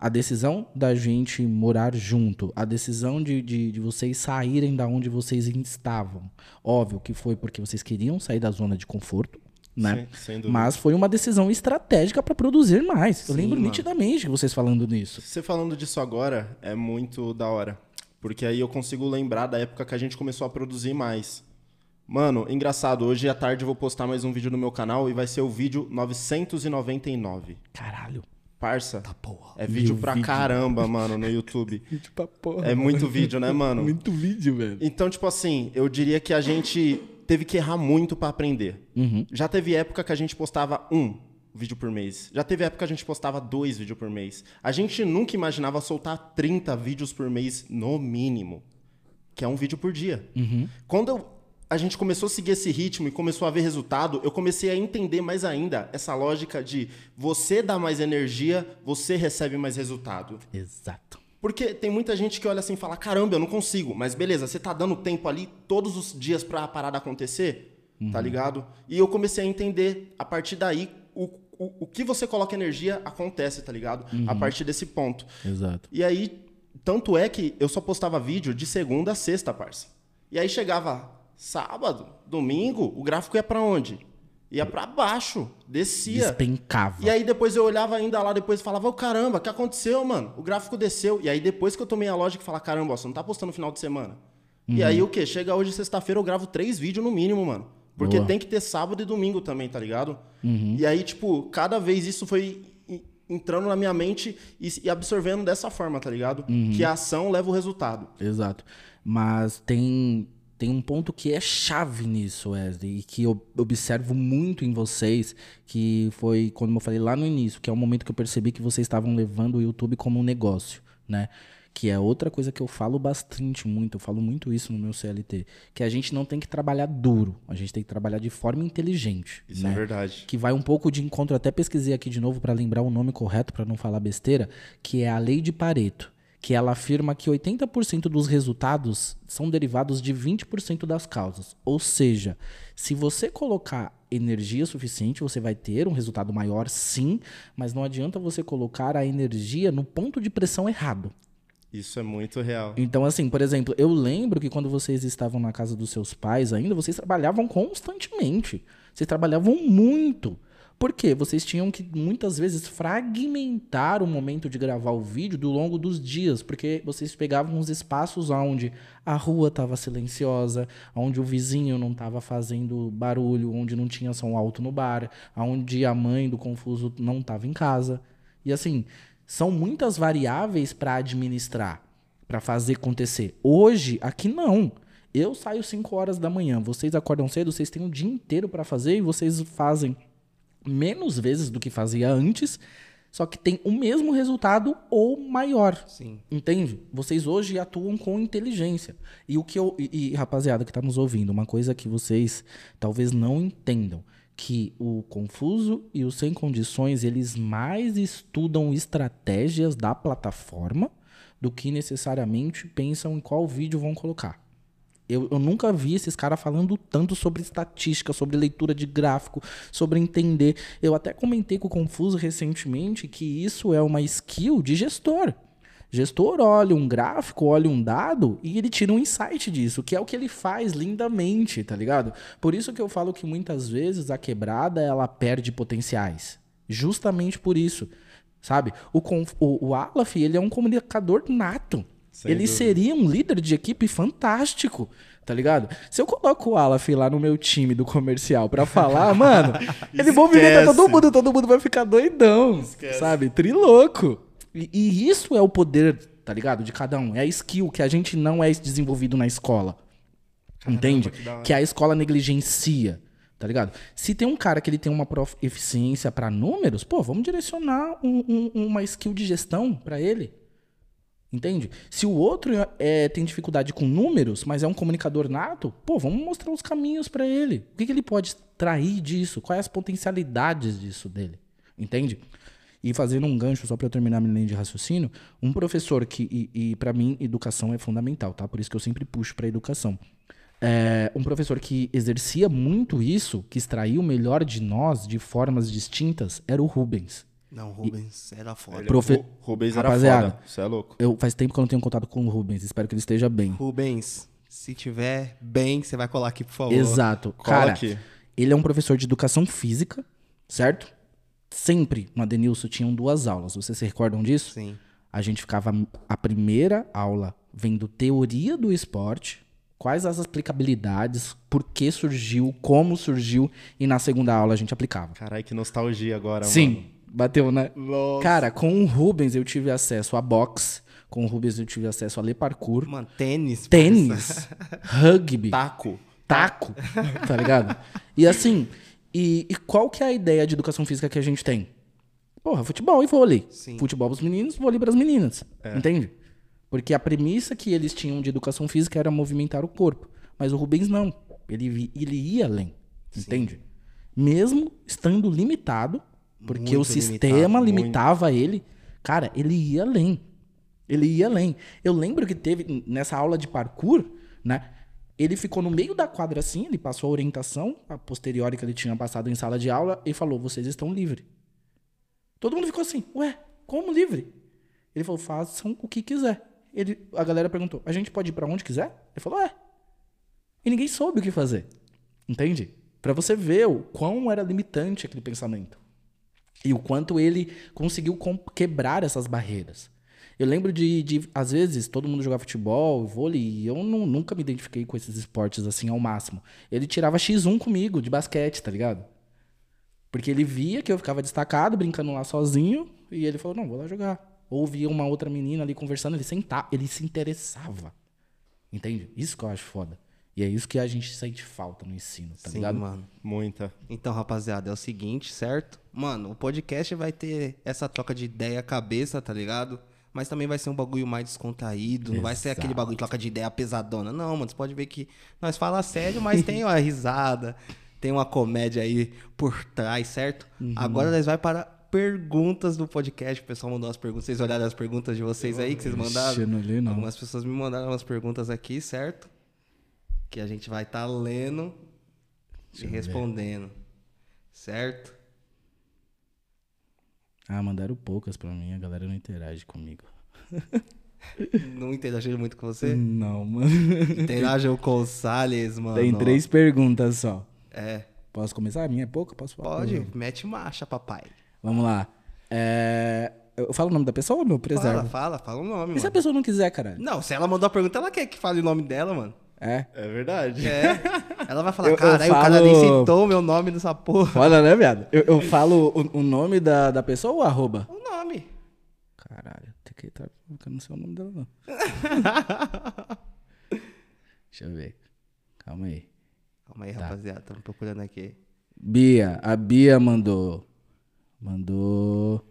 [SPEAKER 1] A decisão da gente morar junto, a decisão de, de, de vocês saírem da onde vocês estavam. Óbvio que foi porque vocês queriam sair da zona de conforto, né?
[SPEAKER 3] Sim.
[SPEAKER 1] Mas foi uma decisão estratégica para produzir mais. Eu
[SPEAKER 3] Sim,
[SPEAKER 1] lembro
[SPEAKER 3] mano.
[SPEAKER 1] nitidamente de vocês falando nisso.
[SPEAKER 3] Você falando disso agora é muito da hora. Porque aí eu consigo lembrar da época que a gente começou a produzir mais. Mano, engraçado, hoje à tarde eu vou postar mais um vídeo no meu canal e vai ser o vídeo 999.
[SPEAKER 1] Caralho.
[SPEAKER 3] Parça,
[SPEAKER 1] porra.
[SPEAKER 3] é vídeo
[SPEAKER 1] Meu
[SPEAKER 3] pra
[SPEAKER 1] vídeo.
[SPEAKER 3] caramba, mano, no YouTube. <laughs>
[SPEAKER 1] Vídeo pra porra.
[SPEAKER 3] É muito vídeo, né, mano?
[SPEAKER 1] Muito vídeo, velho.
[SPEAKER 3] Então, tipo assim, eu diria que a gente teve que errar muito pra aprender.
[SPEAKER 1] Uhum.
[SPEAKER 3] Já teve época que a gente postava um vídeo por mês. Já teve época que a gente postava dois vídeos por mês. A gente nunca imaginava soltar 30 vídeos por mês no mínimo. Que é um vídeo por dia. Quando eu- a gente começou a seguir esse ritmo e começou a ver resultado, eu comecei a entender mais ainda essa lógica de você dá mais energia, você recebe mais resultado.
[SPEAKER 1] Exato.
[SPEAKER 3] Porque tem muita gente que olha assim e fala: caramba, eu não consigo. Mas beleza, você tá dando tempo ali todos os dias pra parada acontecer? Tá ligado? E eu comecei a entender, a partir daí, o, o, o que você coloca energia acontece, tá ligado? A partir desse ponto.
[SPEAKER 1] Exato.
[SPEAKER 3] E aí, tanto é que eu só postava vídeo de segunda a sexta, parça. E aí chegava sábado, domingo, o gráfico ia pra onde? Ia pra baixo, descia.
[SPEAKER 1] Despencava.
[SPEAKER 3] E aí depois eu olhava ainda lá depois e falava, ô caramba, o que aconteceu, mano? O gráfico desceu. E aí depois que eu tomei a lógica e falar, caramba, ó, você não tá postando no final de semana. E aí o quê? Chega hoje sexta-feira, eu gravo três vídeos no mínimo, mano. Porque
[SPEAKER 1] Boa.
[SPEAKER 3] tem que ter sábado e domingo também, tá ligado? E aí, tipo, cada vez isso foi en- entrando na minha mente e absorvendo dessa forma, tá ligado? Que a ação leva o resultado.
[SPEAKER 1] Exato. Mas tem, tem um ponto que é chave nisso, Wesley, e que eu observo muito em vocês, que foi quando eu falei lá no início, que é o momento que eu percebi que vocês estavam levando o YouTube como um negócio, né? Que é outra coisa que eu falo bastante muito, eu falo muito isso no meu CLT, que a gente não tem que trabalhar duro, a gente tem que trabalhar de forma inteligente.
[SPEAKER 3] Isso
[SPEAKER 1] né?
[SPEAKER 3] é verdade.
[SPEAKER 1] que vai um pouco de encontro, até pesquisei aqui de novo para lembrar o nome correto para não falar besteira, que é a lei de Pareto, que ela afirma que 80% dos resultados são derivados de 20% das causas. Ou seja, se você colocar energia suficiente, você vai ter um resultado maior, sim, mas não adianta você colocar a energia no ponto de pressão errado.
[SPEAKER 3] Isso é muito real.
[SPEAKER 1] Então, assim, por exemplo, eu lembro que quando vocês estavam na casa dos seus pais ainda, vocês trabalhavam constantemente. Vocês trabalhavam muito. Por quê? Vocês tinham que muitas vezes fragmentar o momento de gravar o vídeo do longo dos dias, porque vocês pegavam os espaços onde a rua estava silenciosa, onde o vizinho não estava fazendo barulho, onde não tinha som alto no bar, onde a mãe do confuso não estava em casa. E assim, são muitas variáveis para administrar, para fazer acontecer. Hoje, aqui não. Eu saio 5 horas da manhã, vocês acordam cedo, vocês têm o dia inteiro para fazer e vocês fazem menos vezes do que fazia antes, só que tem o mesmo resultado ou maior.
[SPEAKER 2] Sim.
[SPEAKER 1] Entende? Vocês hoje atuam com inteligência. E o que eu. E, e, rapaziada que tá nos ouvindo, uma coisa que vocês talvez não entendam. Que o confuso e o sem condições, eles mais estudam estratégias da plataforma do que necessariamente pensam em qual vídeo vão colocar. Eu, eu nunca vi esses caras falando tanto sobre estatística, sobre leitura de gráfico, sobre entender. Eu até comentei com o Confuso recentemente que isso é uma skill de gestor. Gestor olha um gráfico, olha um dado e ele tira um insight disso, que é o que ele faz lindamente, tá ligado? Por isso que eu falo que muitas vezes a quebrada ela perde potenciais. Justamente por isso. Sabe? O, o, o ele é um comunicador nato.
[SPEAKER 3] Sem
[SPEAKER 1] ele
[SPEAKER 3] dúvida.
[SPEAKER 1] seria um líder de equipe fantástico, tá ligado? Se eu coloco o Aleph lá no meu time do comercial pra falar, <laughs> mano, ele movimentar todo mundo, todo mundo vai ficar doidão,
[SPEAKER 3] Esquece.
[SPEAKER 1] sabe? Trilouco. E, e isso é o poder, tá ligado? De cada um. É a skill que a gente não é desenvolvido na escola. entende?
[SPEAKER 3] que.
[SPEAKER 1] Que a escola negligencia. Tá ligado? Se tem um cara que ele tem uma prof- eficiência pra números, pô, vamos direcionar um- um- uma skill de gestão pra ele. Entende? Se o outro é, tem dificuldade com números, mas é um comunicador nato, pô, vamos mostrar os caminhos pra ele. O que, que ele pode extrair disso? Quais as potencialidades disso dele? Entende? E fazendo um gancho, só eu terminar minha linha de raciocínio, um professor que, e, e para mim, educação é fundamental, tá? Por isso que eu sempre puxo pra educação. É, um professor que exercia muito isso, que extraía o melhor de nós de formas distintas, era o Rubens.
[SPEAKER 2] Não, Rubens era foda.
[SPEAKER 3] Ele-
[SPEAKER 1] Profe-
[SPEAKER 3] Ru- Rubens era
[SPEAKER 1] Rapaziada.
[SPEAKER 3] foda. Você é louco.
[SPEAKER 1] Eu faz tempo que eu não tenho contato com o Rubens, espero que ele esteja bem.
[SPEAKER 2] Rubens, se tiver bem, você vai colar aqui, por favor.
[SPEAKER 1] Exato.
[SPEAKER 3] Cola
[SPEAKER 1] Cara,
[SPEAKER 3] aqui.
[SPEAKER 1] ele é um professor de educação física, certo? Sempre no Adenilson tinham duas aulas. Vocês se recordam disso?
[SPEAKER 2] Sim.
[SPEAKER 1] A gente ficava a primeira aula vendo teoria do esporte, quais as aplicabilidades, por que surgiu, como surgiu, e na segunda aula a gente aplicava.
[SPEAKER 3] Caralho, que nostalgia agora,
[SPEAKER 1] Sim, bateu, né?
[SPEAKER 3] Nossa.
[SPEAKER 1] Cara, com o Rubens eu tive acesso a boxe, com o Rubens eu tive acesso a ler parkour,
[SPEAKER 2] Mano, tênis.
[SPEAKER 1] tênis, rugby,
[SPEAKER 3] Taco.
[SPEAKER 1] taco, tá ligado? E assim, e, e qual que é a ideia de educação física que a gente tem? Porra, futebol e vôlei.
[SPEAKER 2] Sim.
[SPEAKER 1] Futebol pros meninos, vôlei pras meninas. Entende? Porque a premissa que eles tinham de educação física era movimentar o corpo. Mas o Rubens não. Ele, ele ia além. Entende? Mesmo estando limitado, porque
[SPEAKER 2] Muito
[SPEAKER 1] o sistema
[SPEAKER 3] limitado,
[SPEAKER 1] limitava ele, cara, ele ia além. Ele ia além. Eu lembro que teve nessa aula de parkour, né? Ele ficou no meio da quadra assim, ele passou a orientação, a posteriori que ele tinha passado em sala de aula, e falou: vocês estão livres. Todo mundo ficou assim, ué, como livre? Ele falou: façam o que quiser. Ele, a galera perguntou: a gente pode ir pra onde quiser? Ele falou: é. E ninguém soube o que fazer. Entende? Pra você ver o quão era limitante aquele pensamento. E o quanto ele conseguiu quebrar essas barreiras. Eu lembro de, de, às vezes, todo mundo jogar futebol, vôlei, e eu nu- nunca me identifiquei com esses esportes assim ao máximo. Ele tirava X1 comigo, de basquete, tá ligado? Porque ele via que eu ficava destacado, brincando lá sozinho, e ele falou, não, vou lá jogar. Ou via uma outra menina ali conversando, ele sentava, ele se interessava. Entende? Isso que eu acho foda. E é isso que a gente sente falta no ensino, tá
[SPEAKER 2] Sim,
[SPEAKER 1] ligado?
[SPEAKER 2] mano.
[SPEAKER 3] Muita.
[SPEAKER 2] Então, rapaziada, é o seguinte, certo? Mano, o podcast vai ter essa troca de ideia cabeça, tá ligado? Mas também vai ser um bagulho mais descontraído, não vai ser aquele bagulho de troca de ideia pesadona. Não, mano, você pode ver que nós fala sério, mas tem uma <laughs> risada, tem uma comédia aí por trás, certo? Agora nós vai para perguntas do podcast. O pessoal mandou as perguntas. Vocês olharam as perguntas de vocês aí que vocês mandaram?
[SPEAKER 1] Ixi, eu não li, não.
[SPEAKER 2] Algumas pessoas me mandaram umas perguntas aqui, certo? Que a gente vai estar lendo e respondendo. Certo?
[SPEAKER 1] Ah, mandaram poucas pra mim, a galera não interage comigo. <laughs>
[SPEAKER 2] Não interagiram muito com você?
[SPEAKER 1] Não, mano.
[SPEAKER 2] Interajam com o Salles, mano.
[SPEAKER 1] Tem três perguntas só.
[SPEAKER 2] É.
[SPEAKER 1] Posso começar? A minha é pouca? Posso falar?
[SPEAKER 2] Pode, mete marcha, papai.
[SPEAKER 1] Vamos lá. É, Eu falo o nome da pessoa ou meu
[SPEAKER 2] Fala,
[SPEAKER 1] preserva?
[SPEAKER 2] fala, fala o nome,
[SPEAKER 1] E se a
[SPEAKER 2] mano.
[SPEAKER 1] pessoa não quiser, caralho?
[SPEAKER 2] Não, se ela mandou a pergunta, ela quer que fale o nome dela, mano.
[SPEAKER 1] É.
[SPEAKER 3] É verdade.
[SPEAKER 2] É. Ela vai falar, caralho, o cara
[SPEAKER 1] falo-
[SPEAKER 2] nem citou o meu nome nessa porra.
[SPEAKER 1] Foda, né, viado? Eu, eu falo o, o nome da, da pessoa ou arroba?
[SPEAKER 2] O nome.
[SPEAKER 1] Caralho, tem que estar colocando não sei o nome dela, não. <laughs> Deixa eu ver. Calma aí.
[SPEAKER 2] Calma aí,
[SPEAKER 1] Tá.
[SPEAKER 2] rapaziada, estamos procurando aqui.
[SPEAKER 1] Bia, a Bia mandou. Mandou.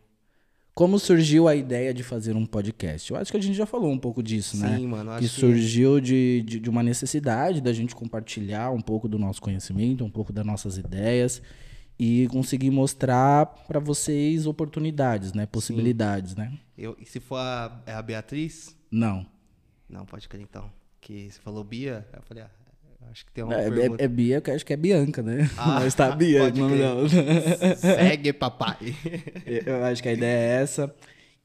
[SPEAKER 1] Como surgiu a ideia de fazer um podcast? Eu acho que a gente já falou um pouco disso, né?
[SPEAKER 2] Sim, mano,
[SPEAKER 1] que
[SPEAKER 2] que-
[SPEAKER 1] surgiu de, de, de uma necessidade da gente compartilhar um pouco do nosso conhecimento, um pouco das nossas ideias e conseguir mostrar pra vocês oportunidades, né? Possibilidades, né?
[SPEAKER 2] Eu, e se for a, é a Beatriz?
[SPEAKER 1] Não.
[SPEAKER 2] Não, pode crer então. Que você falou Bia, eu falei, ah, acho que tem uma
[SPEAKER 1] É,
[SPEAKER 2] pergunta.
[SPEAKER 1] é, é Bia, acho que é Bianca, né?
[SPEAKER 2] Ah, <laughs>
[SPEAKER 1] Mas tá Bia, não, não. <laughs>
[SPEAKER 2] Segue, papai.
[SPEAKER 1] Eu acho que a ideia é essa.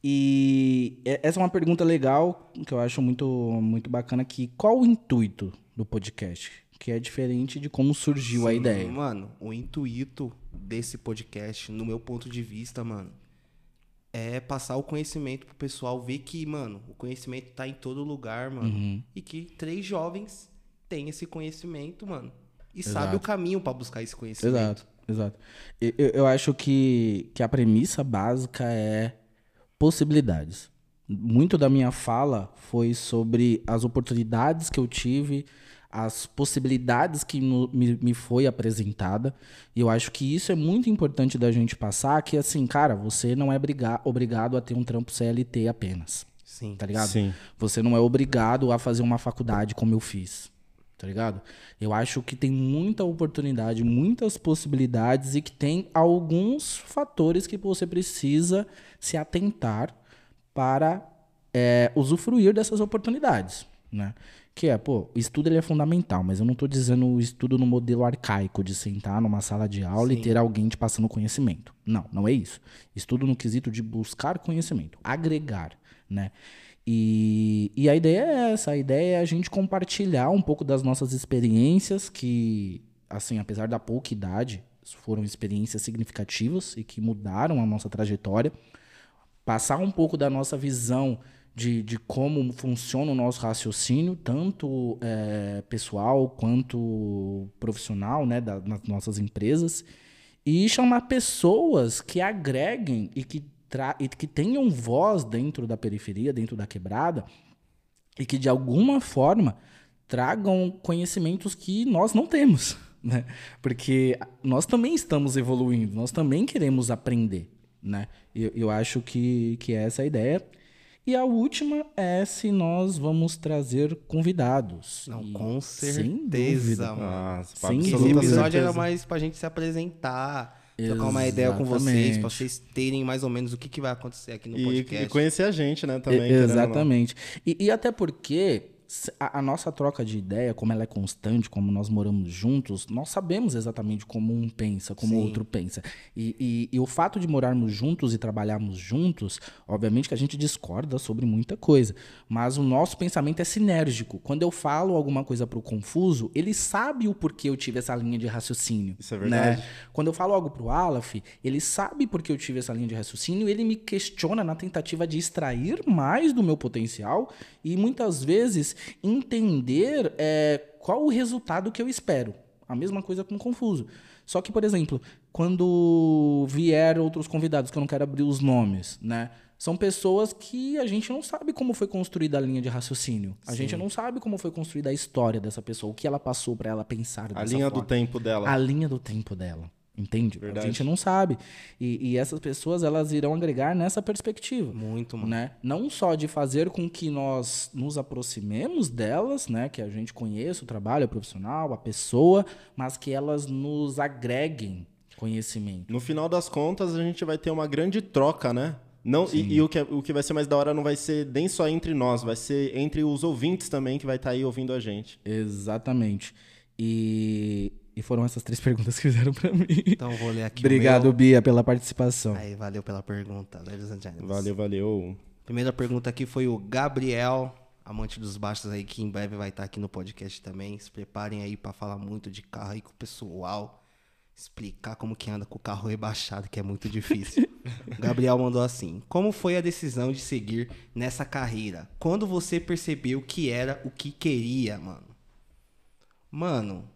[SPEAKER 1] E essa é uma pergunta legal, que eu acho muito, muito bacana, que qual o intuito do podcast? Que é diferente de como surgiu a ideia.
[SPEAKER 2] Mano, o intuito desse podcast, no meu ponto de vista, mano, é passar o conhecimento pro pessoal ver que, mano, o conhecimento tá em todo lugar, mano.
[SPEAKER 1] Uhum.
[SPEAKER 2] E que três jovens têm esse conhecimento, mano. E
[SPEAKER 1] Exato.
[SPEAKER 2] sabe o caminho pra buscar esse conhecimento.
[SPEAKER 1] Exato, exato. Eu, eu acho que, que a premissa básica é possibilidades. Muito da minha fala foi sobre as oportunidades que eu tive, as possibilidades que no- me, me foi apresentada. E eu acho que isso é muito importante da gente passar, que assim, cara, você não é briga- obrigado a ter um trampo CLT apenas
[SPEAKER 2] Sim.
[SPEAKER 1] tá ligado?
[SPEAKER 3] Sim.
[SPEAKER 1] Você não é obrigado a fazer uma faculdade como eu fiz, tá ligado? Eu acho que tem muita oportunidade, muitas possibilidades e que tem alguns fatores que você precisa se atentar para é, usufruir dessas oportunidades, né? Que é, pô, o estudo ele é fundamental, mas eu não tô dizendo o estudo no modelo arcaico de sentar numa sala de aula
[SPEAKER 2] Sim.
[SPEAKER 1] e ter alguém te passando conhecimento. Não, não é isso. Estudo no quesito de buscar conhecimento, agregar, né? E, e a ideia é essa, a ideia é a gente compartilhar um pouco das nossas experiências que, assim, apesar da pouca idade, foram experiências significativas e que mudaram a nossa trajetória. Passar um pouco da nossa visão de, de como funciona o nosso raciocínio, tanto eh, pessoal quanto profissional, né, da- nas nossas empresas, e chamar pessoas que agreguem e que, tra e que tenham voz dentro da periferia, dentro da quebrada, e que de alguma forma tragam conhecimentos que nós não temos, <laughs> né? Porque nós também estamos evoluindo, nós também queremos aprender, né? Eu, eu acho que, que essa é a ideia. E a última é se nós vamos trazer convidados.
[SPEAKER 2] Não,
[SPEAKER 1] E,
[SPEAKER 2] com
[SPEAKER 1] sem
[SPEAKER 2] certeza,
[SPEAKER 1] dúvida.
[SPEAKER 2] mano.
[SPEAKER 3] Nossa,
[SPEAKER 1] Sem
[SPEAKER 2] Esse
[SPEAKER 1] absoluta
[SPEAKER 2] episódio era
[SPEAKER 3] certeza.
[SPEAKER 2] mais pra gente se apresentar, trocar uma ideia com vocês, pra vocês terem mais ou menos o que, que vai acontecer aqui no podcast.
[SPEAKER 3] e conhecer a gente, né, também.
[SPEAKER 1] E-. Exatamente. E, e até porque a, a nossa troca de ideia, como ela é constante, como nós moramos juntos, nós sabemos exatamente como um pensa, como o outro pensa. E, e- e o fato de morarmos juntos e trabalharmos juntos, obviamente que a gente discorda sobre muita coisa, mas o nosso pensamento é sinérgico. Quando eu falo alguma coisa pro Confuso, ele sabe o porquê eu tive essa linha de raciocínio.
[SPEAKER 3] Isso é verdade.
[SPEAKER 1] né? Quando eu falo algo pro Aleph, ele sabe porque eu tive essa linha de raciocínio, ele me questiona na tentativa de extrair mais do meu potencial e muitas vezes entender é, qual o resultado que eu espero. A mesma coisa com o Confuso. Só que, por exemplo, quando vier outros convidados, que eu não quero abrir os nomes, né? São pessoas que a gente não sabe como foi construída a linha de raciocínio. A gente não sabe como foi construída a história dessa pessoa, o que ela passou para ela pensar
[SPEAKER 3] A linha do
[SPEAKER 1] forma
[SPEAKER 3] tempo dela.
[SPEAKER 1] a linha do tempo dela. Entende?
[SPEAKER 3] Verdade.
[SPEAKER 1] A gente não sabe. E, e essas pessoas, elas irão agregar nessa perspectiva.
[SPEAKER 2] Muito, mano.
[SPEAKER 1] Né? Não só de fazer com que nós nos aproximemos delas, né? Que a gente conheça o trabalho, a profissional, a pessoa, mas que elas nos agreguem conhecimento.
[SPEAKER 3] No final das contas, a gente vai ter uma grande troca, né? Não, e e o, que, é- o que vai ser mais da hora não vai ser nem só entre nós, vai ser entre os ouvintes também que vai estar aí ouvindo a gente.
[SPEAKER 1] Exatamente. E, e foram essas três <laughs> perguntas que fizeram pra mim.
[SPEAKER 2] Então eu vou ler aqui
[SPEAKER 1] Obrigado,
[SPEAKER 2] o meu.
[SPEAKER 1] Bia, pela participação.
[SPEAKER 2] Aí, valeu pela pergunta, ladies and gentlemen.
[SPEAKER 3] Valeu, valeu.
[SPEAKER 2] Primeira pergunta aqui foi o Gabriel, amante dos baixos aí, que em breve vai estar aqui no podcast também. Se preparem aí pra falar muito de carro aí com o pessoal. Explicar como que anda com o carro rebaixado, que é muito difícil. O <laughs> Gabriel mandou assim: Como foi a decisão de seguir nessa carreira? Quando você percebeu que era o que queria, mano? Mano,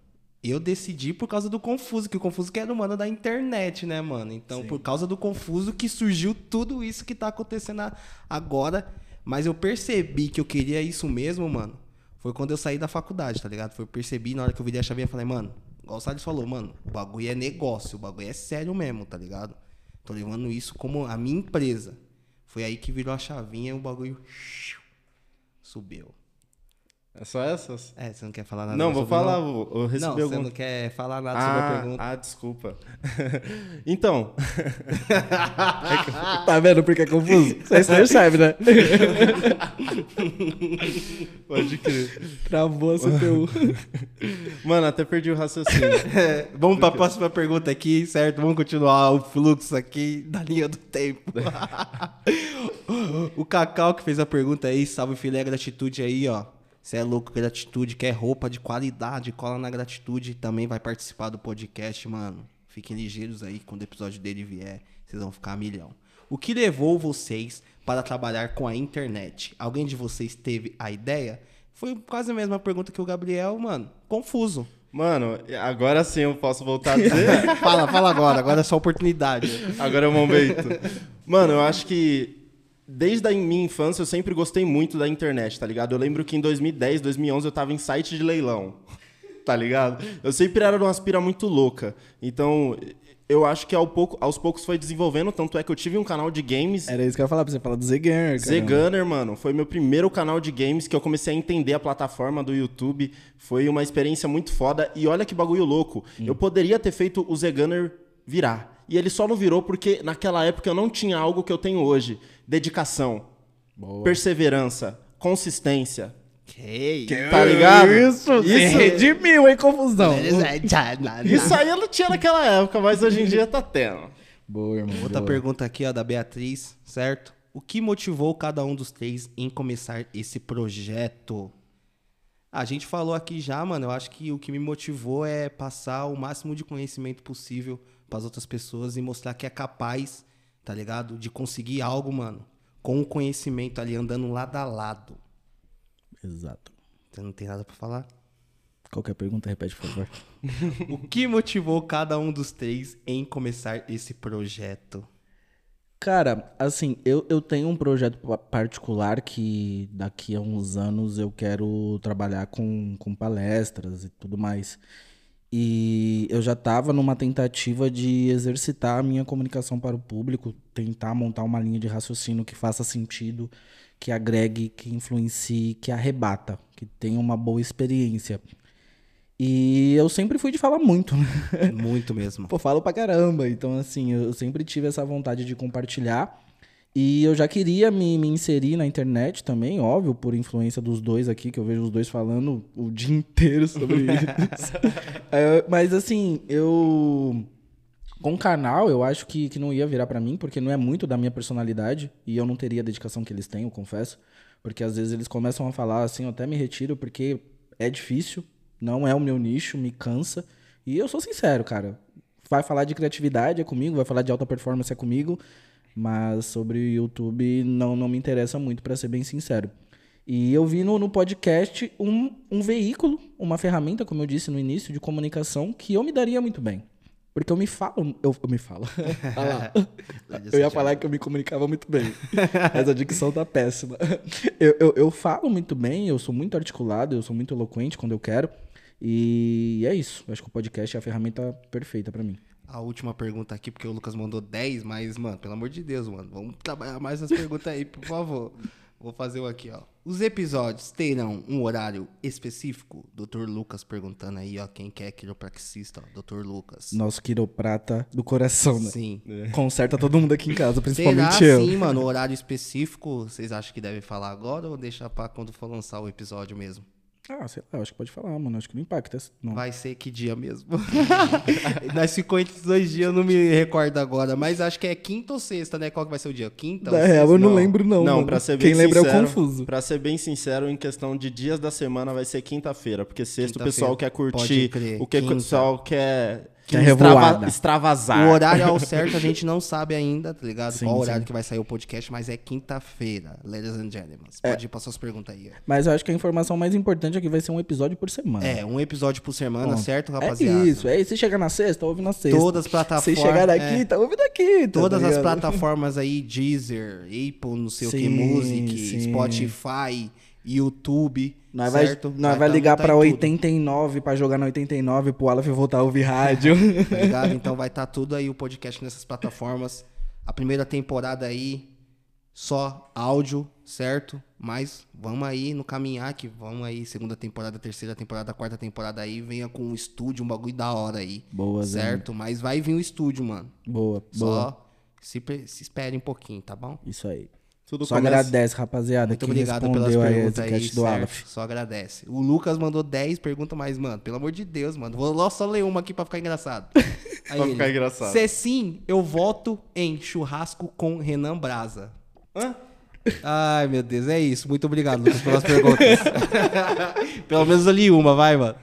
[SPEAKER 2] eu decidi por causa do Confuso, que o Confuso que era o mano da internet, né, mano? Então, por causa do Confuso que surgiu tudo isso que tá acontecendo agora. Mas eu percebi que eu queria isso mesmo, mano. Foi quando eu saí da faculdade, tá ligado? Foi eu percebi na hora que eu virei a chavinha, falei, mano, igual o Salles falou, mano, o bagulho é negócio, o bagulho é sério mesmo, tá ligado? Tô levando isso como a minha empresa. Foi aí que virou a chavinha e o bagulho subiu.
[SPEAKER 3] É só essas?
[SPEAKER 2] É, você não quer falar nada
[SPEAKER 3] não, vou falar,
[SPEAKER 2] não?
[SPEAKER 3] vou- eu recebi
[SPEAKER 2] Não, você
[SPEAKER 3] algum...
[SPEAKER 2] não quer falar nada sobre a
[SPEAKER 3] Ah,
[SPEAKER 2] pergunta.
[SPEAKER 3] ah, desculpa. <laughs> então, <laughs>
[SPEAKER 1] Tá vendo porque é confuso? Vocês percebem, né? <laughs>
[SPEAKER 3] pode crer.
[SPEAKER 1] Travou a CPU.
[SPEAKER 3] Mano, até perdi o raciocínio.
[SPEAKER 2] É, vamos para a próxima pergunta aqui, certo? Vamos continuar o fluxo aqui da linha do tempo. o Cacau que fez a pergunta aí, salve filé, gratitude aí, ó. Você é louco, gratitude, quer roupa de qualidade, cola na gratitude, também vai participar do podcast, mano. Fiquem ligeiros aí, quando o episódio dele vier, vocês vão ficar a milhão. O que levou vocês para trabalhar com a internet? Alguém de vocês teve a ideia? Foi quase a mesma pergunta que o Gabriel, mano. Confuso.
[SPEAKER 3] Mano, agora sim eu posso voltar a dizer. <laughs>
[SPEAKER 2] fala, fala agora, agora é só oportunidade.
[SPEAKER 3] Agora é o momento. Mano, eu acho que desde a minha infância eu sempre gostei muito da internet, tá ligado? Eu lembro que em 2010, 2011 eu tava em site de leilão, <laughs> tá ligado? Eu sempre era uma aspira muito louca. Então, eu acho que ao pouco, aos poucos foi desenvolvendo, tanto é que eu tive um canal de games.
[SPEAKER 1] Era isso que eu ia falar pra você falar do Z-Gunner,
[SPEAKER 3] Z Gunner, mano, foi meu primeiro canal de games que eu comecei a entender a plataforma do YouTube. Foi uma experiência muito foda. E olha que bagulho louco. Eu poderia ter feito o Z Gunner virar. E ele só não virou porque naquela época eu não tinha algo que eu tenho hoje: dedicação,
[SPEAKER 1] Boa.
[SPEAKER 3] perseverança, consistência.
[SPEAKER 2] Que
[SPEAKER 3] Tá ligado?
[SPEAKER 1] Isso,
[SPEAKER 3] Isso-
[SPEAKER 1] se redimiu, hein, confusão.
[SPEAKER 3] Isso aí não tinha naquela época, mas hoje em dia tá tendo.
[SPEAKER 1] Boa, irmão.
[SPEAKER 2] Outra
[SPEAKER 1] boa.
[SPEAKER 2] pergunta aqui, ó, da Beatriz, certo? O que motivou cada um dos três em começar esse projeto? A gente falou aqui já, mano. Eu acho que o que me motivou é passar o máximo de conhecimento possível para as outras pessoas e mostrar que é capaz, tá ligado? De conseguir algo, mano, com o conhecimento ali andando lado a lado.
[SPEAKER 1] Exato.
[SPEAKER 2] Você não tem nada para falar?
[SPEAKER 1] Qualquer pergunta, repete, por favor. <laughs>
[SPEAKER 2] O que motivou cada um dos três em começar esse projeto?
[SPEAKER 1] Cara, assim, eu, eu tenho um projeto pa- particular que daqui a uns anos eu quero trabalhar com, com palestras e tudo mais. E eu já estava numa tentativa de exercitar a minha comunicação para o público, tentar montar uma linha de raciocínio que faça sentido, que agregue, que influencie, que arrebata, que tenha uma boa experiência. E eu sempre fui de falar muito, né?
[SPEAKER 2] Muito mesmo. <laughs>
[SPEAKER 1] Pô, falo pra caramba. Então, assim, eu sempre tive essa vontade de compartilhar. E eu já queria me, me inserir na internet também, óbvio, por influência dos dois aqui, que eu vejo os dois falando o dia inteiro sobre <laughs> isso. É, mas, assim, eu. Com o canal, eu acho que, que não ia virar pra mim, porque não é muito da minha personalidade. E eu não teria a dedicação que eles têm, eu confesso. Porque às vezes eles começam a falar assim, eu até me retiro, porque é difícil, não é o meu nicho, me cansa. E eu sou sincero, cara. Vai falar de criatividade é comigo, vai falar de alta performance é comigo, mas sobre o YouTube não, não me interessa muito, pra ser bem sincero. E eu vi no, no podcast um, um veículo, uma ferramenta, como eu disse no início, de comunicação que eu me daria muito bem. Porque eu me falo. Eu, eu me falo. <laughs> Lá. Eu ia falar que eu me comunicava muito bem. Essa dicção tá péssima. Eu, eu, eu falo muito bem, eu sou muito articulado, eu sou muito eloquente quando eu quero. E é isso. Eu acho que o podcast é a ferramenta perfeita pra mim.
[SPEAKER 2] A última pergunta aqui, porque o Lucas mandou 10, mas, mano, pelo amor de Deus, mano, vamos trabalhar mais as perguntas aí, por favor. Vou fazer o aqui, ó. Os episódios terão um horário específico? Dr. Lucas perguntando aí, ó, quem quer quiropraxista, ó, Dr. Lucas.
[SPEAKER 1] Nosso quiroprata do coração, né?
[SPEAKER 2] Sim.
[SPEAKER 1] Conserta todo mundo aqui em casa,
[SPEAKER 2] Será
[SPEAKER 1] principalmente eu.
[SPEAKER 2] sim, mano, horário específico? Vocês acham que deve falar agora ou deixar pra quando for lançar o episódio mesmo?
[SPEAKER 1] Ah, sei lá, eu acho que pode falar, mano. Acho que não impacta. Não.
[SPEAKER 2] Vai ser que dia mesmo? <laughs> Nós ficou entre os dois dias, eu não me recordo agora, mas acho que é quinta ou sexta, né? Qual que vai ser o dia? Quinta ou
[SPEAKER 1] Na
[SPEAKER 2] sexta?
[SPEAKER 1] real, eu não,
[SPEAKER 3] Não.
[SPEAKER 1] lembro, não.
[SPEAKER 3] Não,
[SPEAKER 1] mano.
[SPEAKER 3] pra ser bem
[SPEAKER 1] Quem lembra é o
[SPEAKER 3] sincero,
[SPEAKER 1] confuso.
[SPEAKER 3] Pra ser bem sincero, em questão de dias da semana vai ser quinta-feira, porque sexta o
[SPEAKER 2] Quinta-feira.
[SPEAKER 3] pessoal quer
[SPEAKER 2] Pode
[SPEAKER 3] curtir,
[SPEAKER 2] crer,
[SPEAKER 3] o que o
[SPEAKER 2] quinta.
[SPEAKER 3] pessoal quer,
[SPEAKER 1] Quer
[SPEAKER 3] extrava-
[SPEAKER 1] revoada.
[SPEAKER 3] extravasar.
[SPEAKER 2] O horário ao certo a gente não sabe ainda, tá ligado?
[SPEAKER 1] Sim,
[SPEAKER 2] Qual horário
[SPEAKER 1] sim.
[SPEAKER 2] que vai sair o podcast, mas é quinta-feira, ladies and gentlemen. Você Pode ir pra suas perguntas aí.
[SPEAKER 1] Mas eu acho que a informação mais importante é que vai ser um episódio por semana.
[SPEAKER 2] É, um episódio por semana,
[SPEAKER 1] Ponto.
[SPEAKER 2] certo, rapaziada?
[SPEAKER 1] É isso, é isso. Se chegar na sexta, ouve na sexta.
[SPEAKER 2] Todas as plataformas.
[SPEAKER 1] Se chegar na
[SPEAKER 2] é.
[SPEAKER 1] quinta, ouve na quinta.
[SPEAKER 2] Todas
[SPEAKER 1] tá
[SPEAKER 2] as plataformas aí, Deezer, Apple, não sei o que,
[SPEAKER 1] Sim,
[SPEAKER 2] Music,
[SPEAKER 1] sim.
[SPEAKER 2] Spotify, YouTube.
[SPEAKER 1] Nós vai, nós vai
[SPEAKER 2] tá-
[SPEAKER 1] ligar
[SPEAKER 2] tá
[SPEAKER 1] pra
[SPEAKER 2] em tudo,
[SPEAKER 1] 89 pra jogar na 89 pro Aleph voltar a ouvir rádio. <laughs>
[SPEAKER 2] Tá? <laughs> Então vai estar tudo aí o podcast nessas plataformas. A primeira temporada aí, só áudio, certo? Mas vamos aí no caminhar que vamos aí, segunda temporada, terceira temporada, quarta temporada aí, venha com um estúdio, um bagulho da hora aí.
[SPEAKER 1] Boa.
[SPEAKER 2] Certo? Mas vai vir o estúdio, mano.
[SPEAKER 1] boa, boa.
[SPEAKER 2] Só se, se espere um pouquinho, tá bom?
[SPEAKER 1] Isso aí.
[SPEAKER 3] Tudo
[SPEAKER 1] Só
[SPEAKER 3] começa-
[SPEAKER 1] agradece, rapaziada,
[SPEAKER 2] Muito
[SPEAKER 1] que
[SPEAKER 2] obrigado pelas
[SPEAKER 1] respondeu aí
[SPEAKER 2] perguntas aí,
[SPEAKER 1] cast do
[SPEAKER 2] certo?
[SPEAKER 1] Aleph.
[SPEAKER 2] Só agradece. O Lucas mandou 10 perguntas, mas, mano, pelo amor de Deus, mano. Vou só ler uma aqui pra ficar engraçado. <laughs> Aí
[SPEAKER 3] Pra ficar engraçado.
[SPEAKER 2] Se sim, eu voto em churrasco com Renan Brasa.
[SPEAKER 3] Hã?
[SPEAKER 2] Ai, meu Deus, é isso. Muito obrigado, Lucas, pelas perguntas. <laughs> pelo menos ali uma, vai, mano.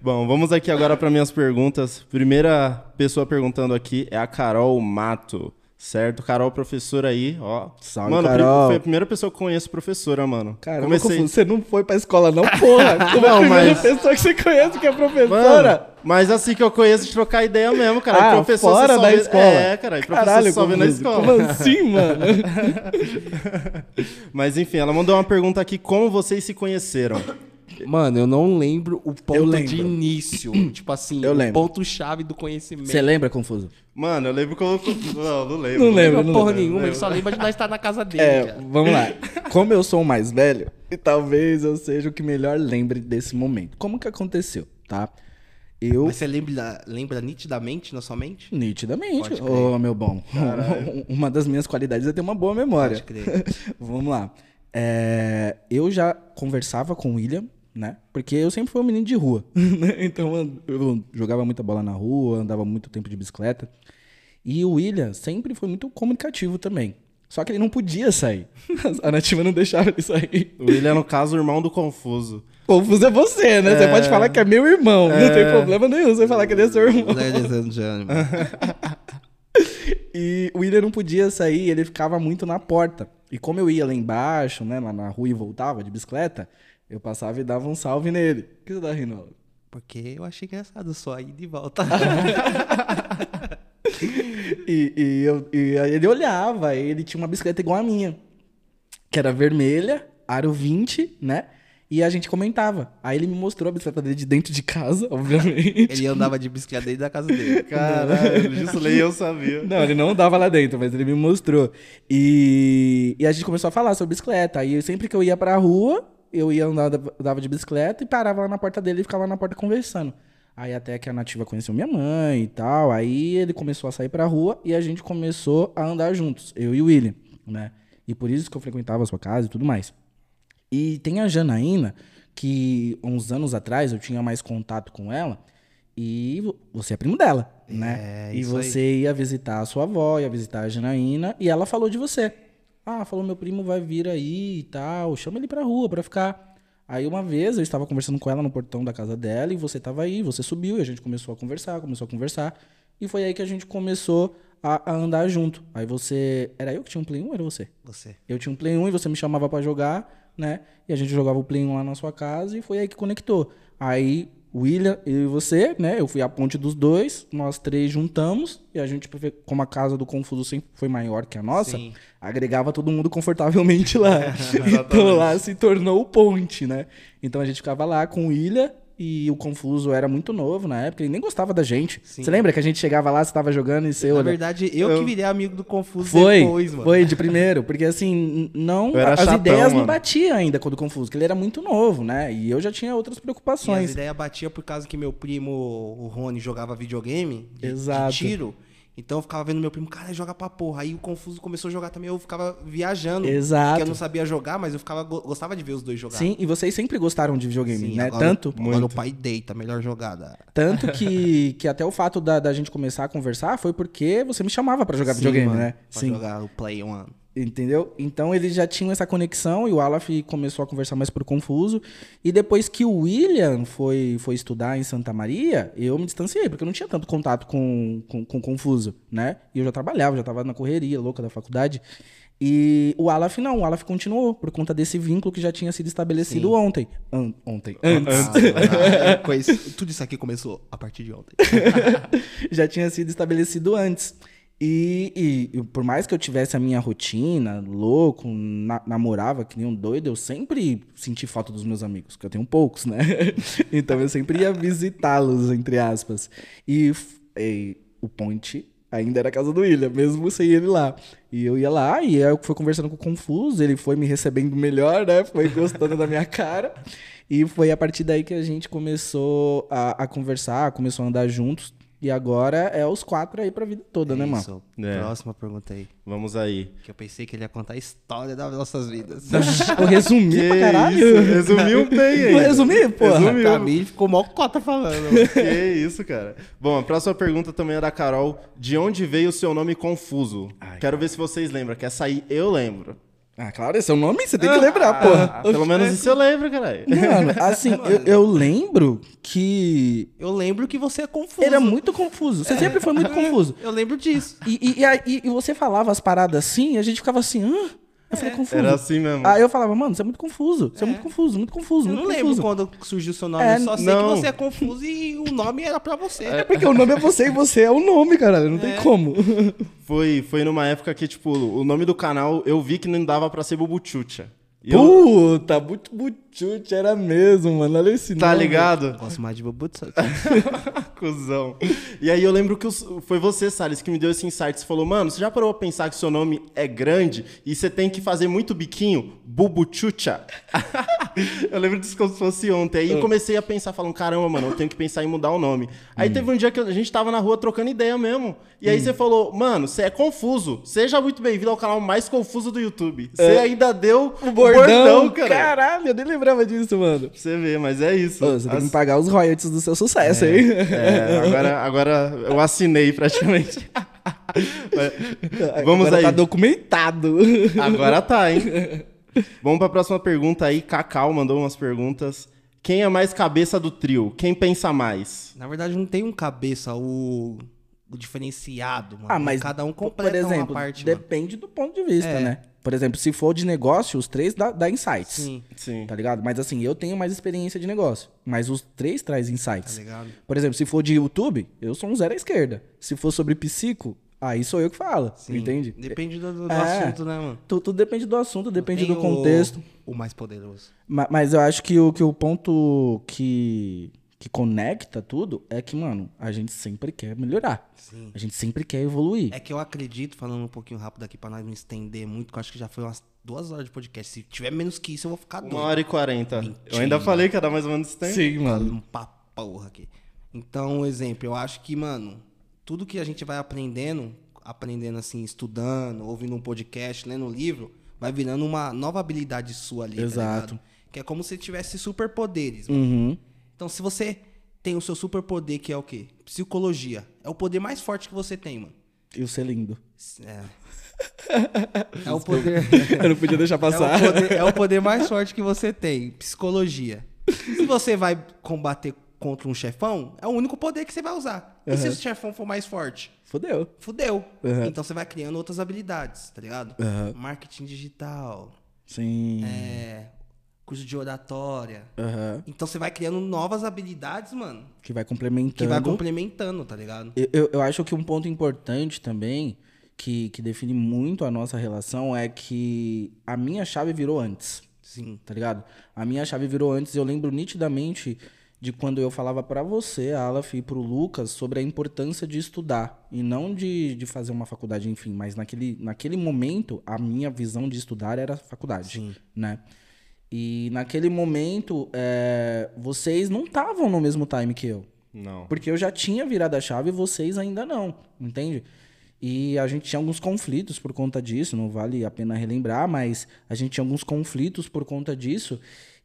[SPEAKER 3] Bom, vamos aqui agora para minhas perguntas. Primeira pessoa perguntando aqui é a Carol Mato. Certo? Carol, professora aí, ó.
[SPEAKER 1] Salve,
[SPEAKER 3] mano,
[SPEAKER 1] Carol.
[SPEAKER 3] foi a primeira pessoa que eu conheço professora, mano.
[SPEAKER 1] Caramba,
[SPEAKER 3] Comecei...
[SPEAKER 1] Você não foi pra escola não, porra. <laughs> Como é a
[SPEAKER 3] Não,
[SPEAKER 1] primeira
[SPEAKER 3] mas-
[SPEAKER 1] pessoa que você conhece que é
[SPEAKER 3] Mano,
[SPEAKER 1] professora?
[SPEAKER 3] mas assim que eu conheço de trocar ideia mesmo, cara.
[SPEAKER 1] ah,
[SPEAKER 3] professor
[SPEAKER 1] fora da
[SPEAKER 3] vê-
[SPEAKER 1] escola.
[SPEAKER 3] É, cara. Professor
[SPEAKER 1] Caralho,
[SPEAKER 3] só vê na escola.
[SPEAKER 1] Como assim, mano? <laughs>
[SPEAKER 3] Mas enfim, ela mandou uma pergunta aqui: como vocês se conheceram?
[SPEAKER 2] Mano, eu não lembro o
[SPEAKER 1] Eu
[SPEAKER 2] ponto
[SPEAKER 1] lembro.
[SPEAKER 2] de início. <clears throat> tipo assim,
[SPEAKER 1] Eu
[SPEAKER 2] o
[SPEAKER 1] lembro.
[SPEAKER 2] ponto-chave do conhecimento.
[SPEAKER 1] Você lembra, Confuso?
[SPEAKER 3] Mano, eu lembro como. Não, não lembro.
[SPEAKER 1] Não lembro.
[SPEAKER 2] Não porra
[SPEAKER 1] lembro,
[SPEAKER 2] nenhuma, ele só lembra de nós estar na casa dele.
[SPEAKER 1] É,
[SPEAKER 2] cara.
[SPEAKER 1] vamos lá. <laughs> Como eu sou o mais velho, e talvez eu seja o que melhor lembre desse momento. Como que aconteceu, tá? Eu
[SPEAKER 2] Mas você lembra, lembra nitidamente na sua mente?
[SPEAKER 1] Nitidamente. Ô, meu bom. <laughs> Uma das minhas qualidades é ter uma boa memória.
[SPEAKER 2] Pode crer. <laughs>
[SPEAKER 1] Vamos lá. É, eu já conversava com o William, né? Porque eu sempre fui um menino de rua. <laughs> né? então eu, jogava muita bola na rua, andava muito tempo de bicicleta. E o William sempre foi muito comunicativo também. Só que ele não podia sair. <laughs> A nativa não deixava ele sair.
[SPEAKER 3] O William, no caso, o irmão do Confuso.
[SPEAKER 1] Confuso é você, né? Você pode falar que é meu irmão. Não tem problema nenhum você falar que ele é seu irmão.
[SPEAKER 2] Ladies and gentlemen.
[SPEAKER 1] E o William não podia sair, ele ficava muito na porta. E como eu ia lá embaixo, né, lá na rua e voltava de bicicleta, eu passava e dava um salve nele. O que você tá rindo? Alan?
[SPEAKER 2] Porque eu achei engraçado só ir de volta. <laughs>
[SPEAKER 1] E, e, eu- e ele olhava, ele tinha uma bicicleta igual a minha, que era vermelha, aro 20, né? E a gente comentava. Aí ele me mostrou a bicicleta dele de dentro de casa, <laughs> obviamente.
[SPEAKER 2] Ele andava de bicicleta dentro da casa dele. <laughs>
[SPEAKER 3] Caralho, disso nem eu sabia.
[SPEAKER 1] Não, ele não dava lá dentro, mas ele me mostrou. E, e a gente começou a falar sobre bicicleta. Aí sempre que eu ia pra rua, eu ia andar, andava de bicicleta e parava lá na porta dele e ficava na porta conversando. Aí até que a Nativa conheceu minha mãe e tal. Aí ele começou a sair pra rua e a gente começou a andar juntos, eu e o William, né? E por isso que eu frequentava a sua casa e tudo mais. E tem a Janaína, que uns anos atrás eu tinha mais contato com ela, e vo- você é primo dela, né?
[SPEAKER 2] É,
[SPEAKER 1] e
[SPEAKER 2] isso aí.
[SPEAKER 1] você ia visitar a sua avó, ia visitar a Janaína, e ela falou de você. Ah, falou, meu primo vai vir aí e tal, chama ele pra rua pra ficar. Aí uma vez eu estava conversando com ela no portão da casa dela, e você tava aí, você subiu, e a gente começou a conversar, começou a conversar, e foi aí que a gente começou a, a andar junto. Aí você... Era eu que tinha um Play 1 ou era você?
[SPEAKER 2] Você.
[SPEAKER 1] Eu tinha um Play 1 e você me chamava pra jogar, né? E a gente jogava o Play 1 lá na sua casa e foi aí que conectou. Aí, William, eu e você, né? Eu fui a ponte dos dois, nós três juntamos e a gente, como a casa do Confuso sempre foi maior que a nossa,
[SPEAKER 2] Sim.
[SPEAKER 1] agregava todo mundo confortavelmente lá. <laughs> então lá se tornou o ponte, né? Então a gente ficava lá com o William e o Confuso era muito novo na época, ele nem gostava da gente.
[SPEAKER 2] Sim.
[SPEAKER 1] Você lembra que a gente chegava lá, você tava jogando e você
[SPEAKER 2] Na
[SPEAKER 1] olha-
[SPEAKER 2] verdade, eu, que virei amigo do Confuso
[SPEAKER 1] foi,
[SPEAKER 2] depois, mano.
[SPEAKER 1] foi de primeiro, porque assim, não,
[SPEAKER 3] Eu
[SPEAKER 1] as
[SPEAKER 3] chatão,
[SPEAKER 1] ideias não
[SPEAKER 3] mano.
[SPEAKER 1] batiam ainda com o Confuso, porque ele era muito novo, né? E eu já tinha outras
[SPEAKER 2] E as
[SPEAKER 1] preocupações.
[SPEAKER 2] ideias batiam por causa que meu primo, o Rony, jogava videogame de, de
[SPEAKER 1] Exato.
[SPEAKER 2] tiro. Então eu ficava vendo meu primo, cara, joga pra porra. Aí o Confuso começou a jogar também, eu ficava viajando.
[SPEAKER 1] Exato.
[SPEAKER 2] Porque eu não sabia jogar, mas eu ficava, go- gostava de ver os dois jogar.
[SPEAKER 1] Sim, e vocês sempre gostaram de videogame,
[SPEAKER 2] Sim,
[SPEAKER 1] né?
[SPEAKER 2] agora,
[SPEAKER 1] Tanto,
[SPEAKER 2] Agora o pai deita, melhor jogada.
[SPEAKER 1] tanto que, que até o fato da, da gente começar a conversar foi porque você me chamava pra jogar
[SPEAKER 2] Sim,
[SPEAKER 1] videogame,
[SPEAKER 2] mano,
[SPEAKER 1] né?
[SPEAKER 2] Pra
[SPEAKER 1] Sim.
[SPEAKER 2] jogar o Play One.
[SPEAKER 1] Entendeu? Então eles já tinham essa conexão e o Alaf começou a conversar mais por confuso. E depois que o William foi, foi estudar em Santa Maria, eu me distanciei, porque eu não tinha tanto contato com, com, com confuso, né? E eu já trabalhava, já tava na correria louca da faculdade. E o Alaf não, o Alaf continuou por conta desse vínculo que já tinha sido estabelecido
[SPEAKER 2] Sim.
[SPEAKER 1] ontem. An- ontem. Antes. <laughs>
[SPEAKER 2] Ah, eu conheci- tudo isso aqui começou a partir de ontem. <laughs>
[SPEAKER 1] já tinha sido estabelecido antes. E, e- por mais que eu tivesse a minha rotina, louco, na- namorava que nem um doido, eu sempre senti falta dos meus amigos, que eu tenho poucos, né? <laughs> então eu sempre ia visitá-los, entre aspas. E, e o Ponte ainda era a casa do William, mesmo sem ele lá. E eu ia lá, e eu fui conversando com o Confuso, ele foi me recebendo melhor, né? Foi gostando da minha cara. E foi a partir daí que a gente começou a, a conversar, começou a andar juntos. E agora é os quatro aí pra vida toda, né, mano?
[SPEAKER 2] Isso.
[SPEAKER 3] É.
[SPEAKER 2] Próxima pergunta aí.
[SPEAKER 3] Vamos aí.
[SPEAKER 2] Que eu pensei que ele ia contar a história das nossas vidas. <laughs>
[SPEAKER 1] Eu resumi
[SPEAKER 3] Que
[SPEAKER 1] pra caralho.
[SPEAKER 3] isso, resumiu bem aí.
[SPEAKER 1] Eu resumi, porra.
[SPEAKER 3] Resumiu.
[SPEAKER 2] Mim, ficou mó cota falando.
[SPEAKER 3] Que isso, cara. Bom, a próxima pergunta também é da Carol. De onde veio o seu nome confuso?
[SPEAKER 1] Ai,
[SPEAKER 3] Quero ver se vocês lembram. Que essa aí eu lembro.
[SPEAKER 1] Ah, claro, esse é o nome, você tem que lembrar, porra.
[SPEAKER 3] Ah, pelo menos isso eu lembro, caralho.
[SPEAKER 1] Mano, assim, <laughs> eu, eu lembro que
[SPEAKER 2] Eu lembro que você é confuso.
[SPEAKER 1] ele é muito confuso. Você sempre foi muito <laughs> confuso.
[SPEAKER 2] Eu lembro disso.
[SPEAKER 1] E, e, e, e você falava as paradas assim, e a gente ficava assim, hã? Eu falei, confuso.
[SPEAKER 3] Era assim mesmo.
[SPEAKER 1] Aí eu falava, mano, você é muito confuso. Você é, muito confuso, muito confuso,
[SPEAKER 2] Eu
[SPEAKER 1] muito
[SPEAKER 2] não lembro
[SPEAKER 1] confuso.
[SPEAKER 2] quando surgiu o seu nome.
[SPEAKER 1] É,
[SPEAKER 2] eu só sei
[SPEAKER 3] não.
[SPEAKER 2] que você é confuso e o nome era pra você.
[SPEAKER 1] É porque o nome é você e você é o nome, caralho. Não tem como.
[SPEAKER 3] Foi, foi numa época que, tipo, o nome do canal eu vi que não dava pra ser Bubuchucha. E eu-
[SPEAKER 1] Puta, muito Chute era mesmo, mano. Olha esse
[SPEAKER 3] Tá
[SPEAKER 1] nome.
[SPEAKER 3] ligado?
[SPEAKER 2] Gosto mais de Bubutsu. <laughs>
[SPEAKER 3] Cusão. E aí eu lembro que os- foi você, Salles, que me deu esse insight. Você falou, mano, você já parou pra pensar que seu nome é grande e você tem que fazer muito biquinho? Bubuchucha. <laughs> eu lembro disso como se fosse ontem. Aí eu comecei a pensar, falando, caramba, mano, eu tenho que pensar em mudar o nome. Aí teve um dia que a gente tava na rua trocando ideia mesmo. E aí você falou, mano, você é confuso. Seja muito bem-vindo ao canal mais confuso do YouTube. Você ainda deu
[SPEAKER 1] O bordão,
[SPEAKER 3] cara.
[SPEAKER 1] Caralho, eu nem lembrava disso, mano.
[SPEAKER 3] Pra você ver, mas é isso.
[SPEAKER 1] Ô, você tem
[SPEAKER 3] As-
[SPEAKER 1] que pagar os royalties do seu sucesso, hein?
[SPEAKER 3] É, agora, agora eu assinei praticamente. Mas- <laughs> Vamos
[SPEAKER 1] Agora
[SPEAKER 3] aí.
[SPEAKER 1] Tá documentado.
[SPEAKER 3] Agora tá, hein? Vamos pra próxima pergunta aí. Cacau mandou umas perguntas. Quem é mais cabeça do trio? Quem pensa mais?
[SPEAKER 2] Na verdade, não tem um cabeça, o, o diferenciado, mano.
[SPEAKER 1] Ah, mas,
[SPEAKER 2] Cada um
[SPEAKER 1] Por
[SPEAKER 2] completa
[SPEAKER 1] exemplo,
[SPEAKER 2] uma parte, mano.
[SPEAKER 1] depende do ponto de vista,
[SPEAKER 2] É.
[SPEAKER 1] né? Por exemplo, se for de negócio, os três dá, dá insights.
[SPEAKER 2] Sim,
[SPEAKER 3] Sim.
[SPEAKER 1] Tá ligado? Mas assim, eu tenho mais experiência de negócio. Mas os três traz
[SPEAKER 2] tá
[SPEAKER 1] insights.
[SPEAKER 2] ligado?
[SPEAKER 1] Por exemplo, se for de YouTube, eu sou um zero à esquerda. Se for sobre psico, aí sou eu que falo.
[SPEAKER 2] Sim.
[SPEAKER 1] Entende?
[SPEAKER 2] Depende do, do
[SPEAKER 1] É.
[SPEAKER 2] assunto, né, mano?
[SPEAKER 1] Tu- Tudo depende do assunto, depende do contexto.
[SPEAKER 2] O, o mais poderoso.
[SPEAKER 1] Ma- Mas eu acho que o, que o ponto que, que conecta tudo é que, mano, a gente sempre quer melhorar.
[SPEAKER 2] Sim.
[SPEAKER 1] A gente sempre quer evoluir.
[SPEAKER 2] É que eu acredito, falando um pouquinho rápido aqui pra nós não estender muito, que eu acho que já foi umas duas horas de podcast. Se tiver menos que isso, eu vou ficar doido.
[SPEAKER 3] Uma hora e quarenta. Eu ainda falei que ia dar mais ou menos tempo.
[SPEAKER 1] Sim, mano.
[SPEAKER 2] Um papo porra aqui. Então, um exemplo, eu acho que, mano, tudo que a gente vai aprendendo, aprendendo assim, estudando, ouvindo um podcast, lendo um livro, vai virando uma nova habilidade sua ali, tá
[SPEAKER 1] Exato.
[SPEAKER 2] ligado? Que é como se tivesse superpoderes. mano.
[SPEAKER 1] Uhum.
[SPEAKER 2] Então, se você tem o seu superpoder, que é o quê? Psicologia. É o poder mais forte que você tem, mano.
[SPEAKER 1] E o ser lindo.
[SPEAKER 2] É. É o poder. <laughs>
[SPEAKER 1] Eu não podia deixar
[SPEAKER 2] É
[SPEAKER 1] passar.
[SPEAKER 2] o, poder, é o poder mais forte que você tem, psicologia. Se você vai combater contra um chefão, é o único poder que você vai usar. E se o chefão for mais forte?
[SPEAKER 1] Fodeu.
[SPEAKER 2] Fudeu.
[SPEAKER 1] Uhum.
[SPEAKER 2] Então você vai criando outras habilidades, tá ligado?
[SPEAKER 1] Uhum.
[SPEAKER 2] Marketing digital,
[SPEAKER 1] Sim.
[SPEAKER 2] é, curso de oratória.
[SPEAKER 1] Aham.
[SPEAKER 2] Então você vai criando novas habilidades, mano,
[SPEAKER 1] Que vai complementando.
[SPEAKER 2] que vai complementando, tá ligado?
[SPEAKER 1] Eu, eu, eu acho que um ponto importante também, que, que define muito a nossa relação, é que a minha chave virou antes.
[SPEAKER 2] Sim.
[SPEAKER 1] tá ligado? A minha chave virou antes, eu lembro nitidamente de quando eu falava pra você, Alaf, e pro Lucas sobre a importância de estudar e não de, de fazer uma faculdade, enfim, mas naquele, naquele momento a minha visão de estudar era faculdade,
[SPEAKER 2] Sim.
[SPEAKER 1] né? E naquele momento é, vocês não estavam no mesmo time que eu.
[SPEAKER 3] Não.
[SPEAKER 1] Porque eu já tinha virado a chave e vocês ainda não, entende? E a gente tinha alguns conflitos por conta disso, não vale a pena relembrar, mas a gente tinha alguns conflitos por conta disso.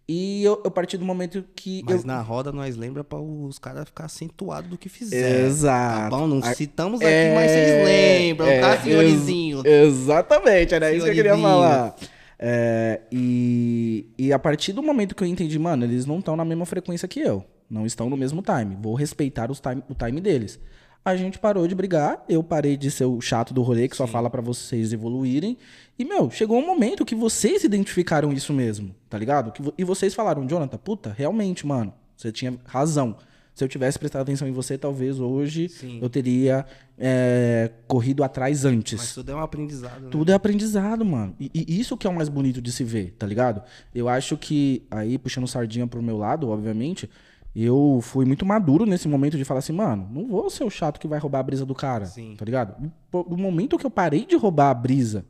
[SPEAKER 1] E eu, eu parti do momento que.
[SPEAKER 2] Mas
[SPEAKER 1] eu...
[SPEAKER 2] na roda nós lembra pra os caras ficar acentuados do que fizeram.
[SPEAKER 1] Exato.
[SPEAKER 2] Tá bom? Não citamos aqui,
[SPEAKER 1] É,
[SPEAKER 2] mas vocês lembram,
[SPEAKER 1] é,
[SPEAKER 2] tá,
[SPEAKER 1] ex-
[SPEAKER 2] senhorizinho?
[SPEAKER 1] Exatamente, era isso que eu queria
[SPEAKER 2] Senhorizinho.
[SPEAKER 1] falar. É, e, e a partir do momento que eu entendi, mano, eles não estão na mesma frequência que eu. Não estão no mesmo time. Vou respeitar os time, o time deles. A gente parou de brigar, eu parei de ser o chato do rolê que só fala pra vocês evoluírem. E, meu, chegou um momento que vocês identificaram isso mesmo, tá ligado? Que e vocês falaram, Jonathan, puta, realmente, mano, você tinha razão. Se eu tivesse prestado atenção em você, talvez hoje
[SPEAKER 2] Sim.
[SPEAKER 1] eu teria é, corrido atrás antes.
[SPEAKER 2] Mas tudo é um aprendizado, né?
[SPEAKER 1] Tudo é aprendizado, mano. E, e isso que é o mais bonito de se ver, tá ligado? Eu acho que, aí, puxando sardinha pro meu lado, obviamente, eu fui muito maduro nesse momento de falar assim, mano, não vou ser o chato que vai roubar a brisa do cara,
[SPEAKER 2] Sim.
[SPEAKER 1] tá ligado? No- momento que eu parei de roubar a brisa,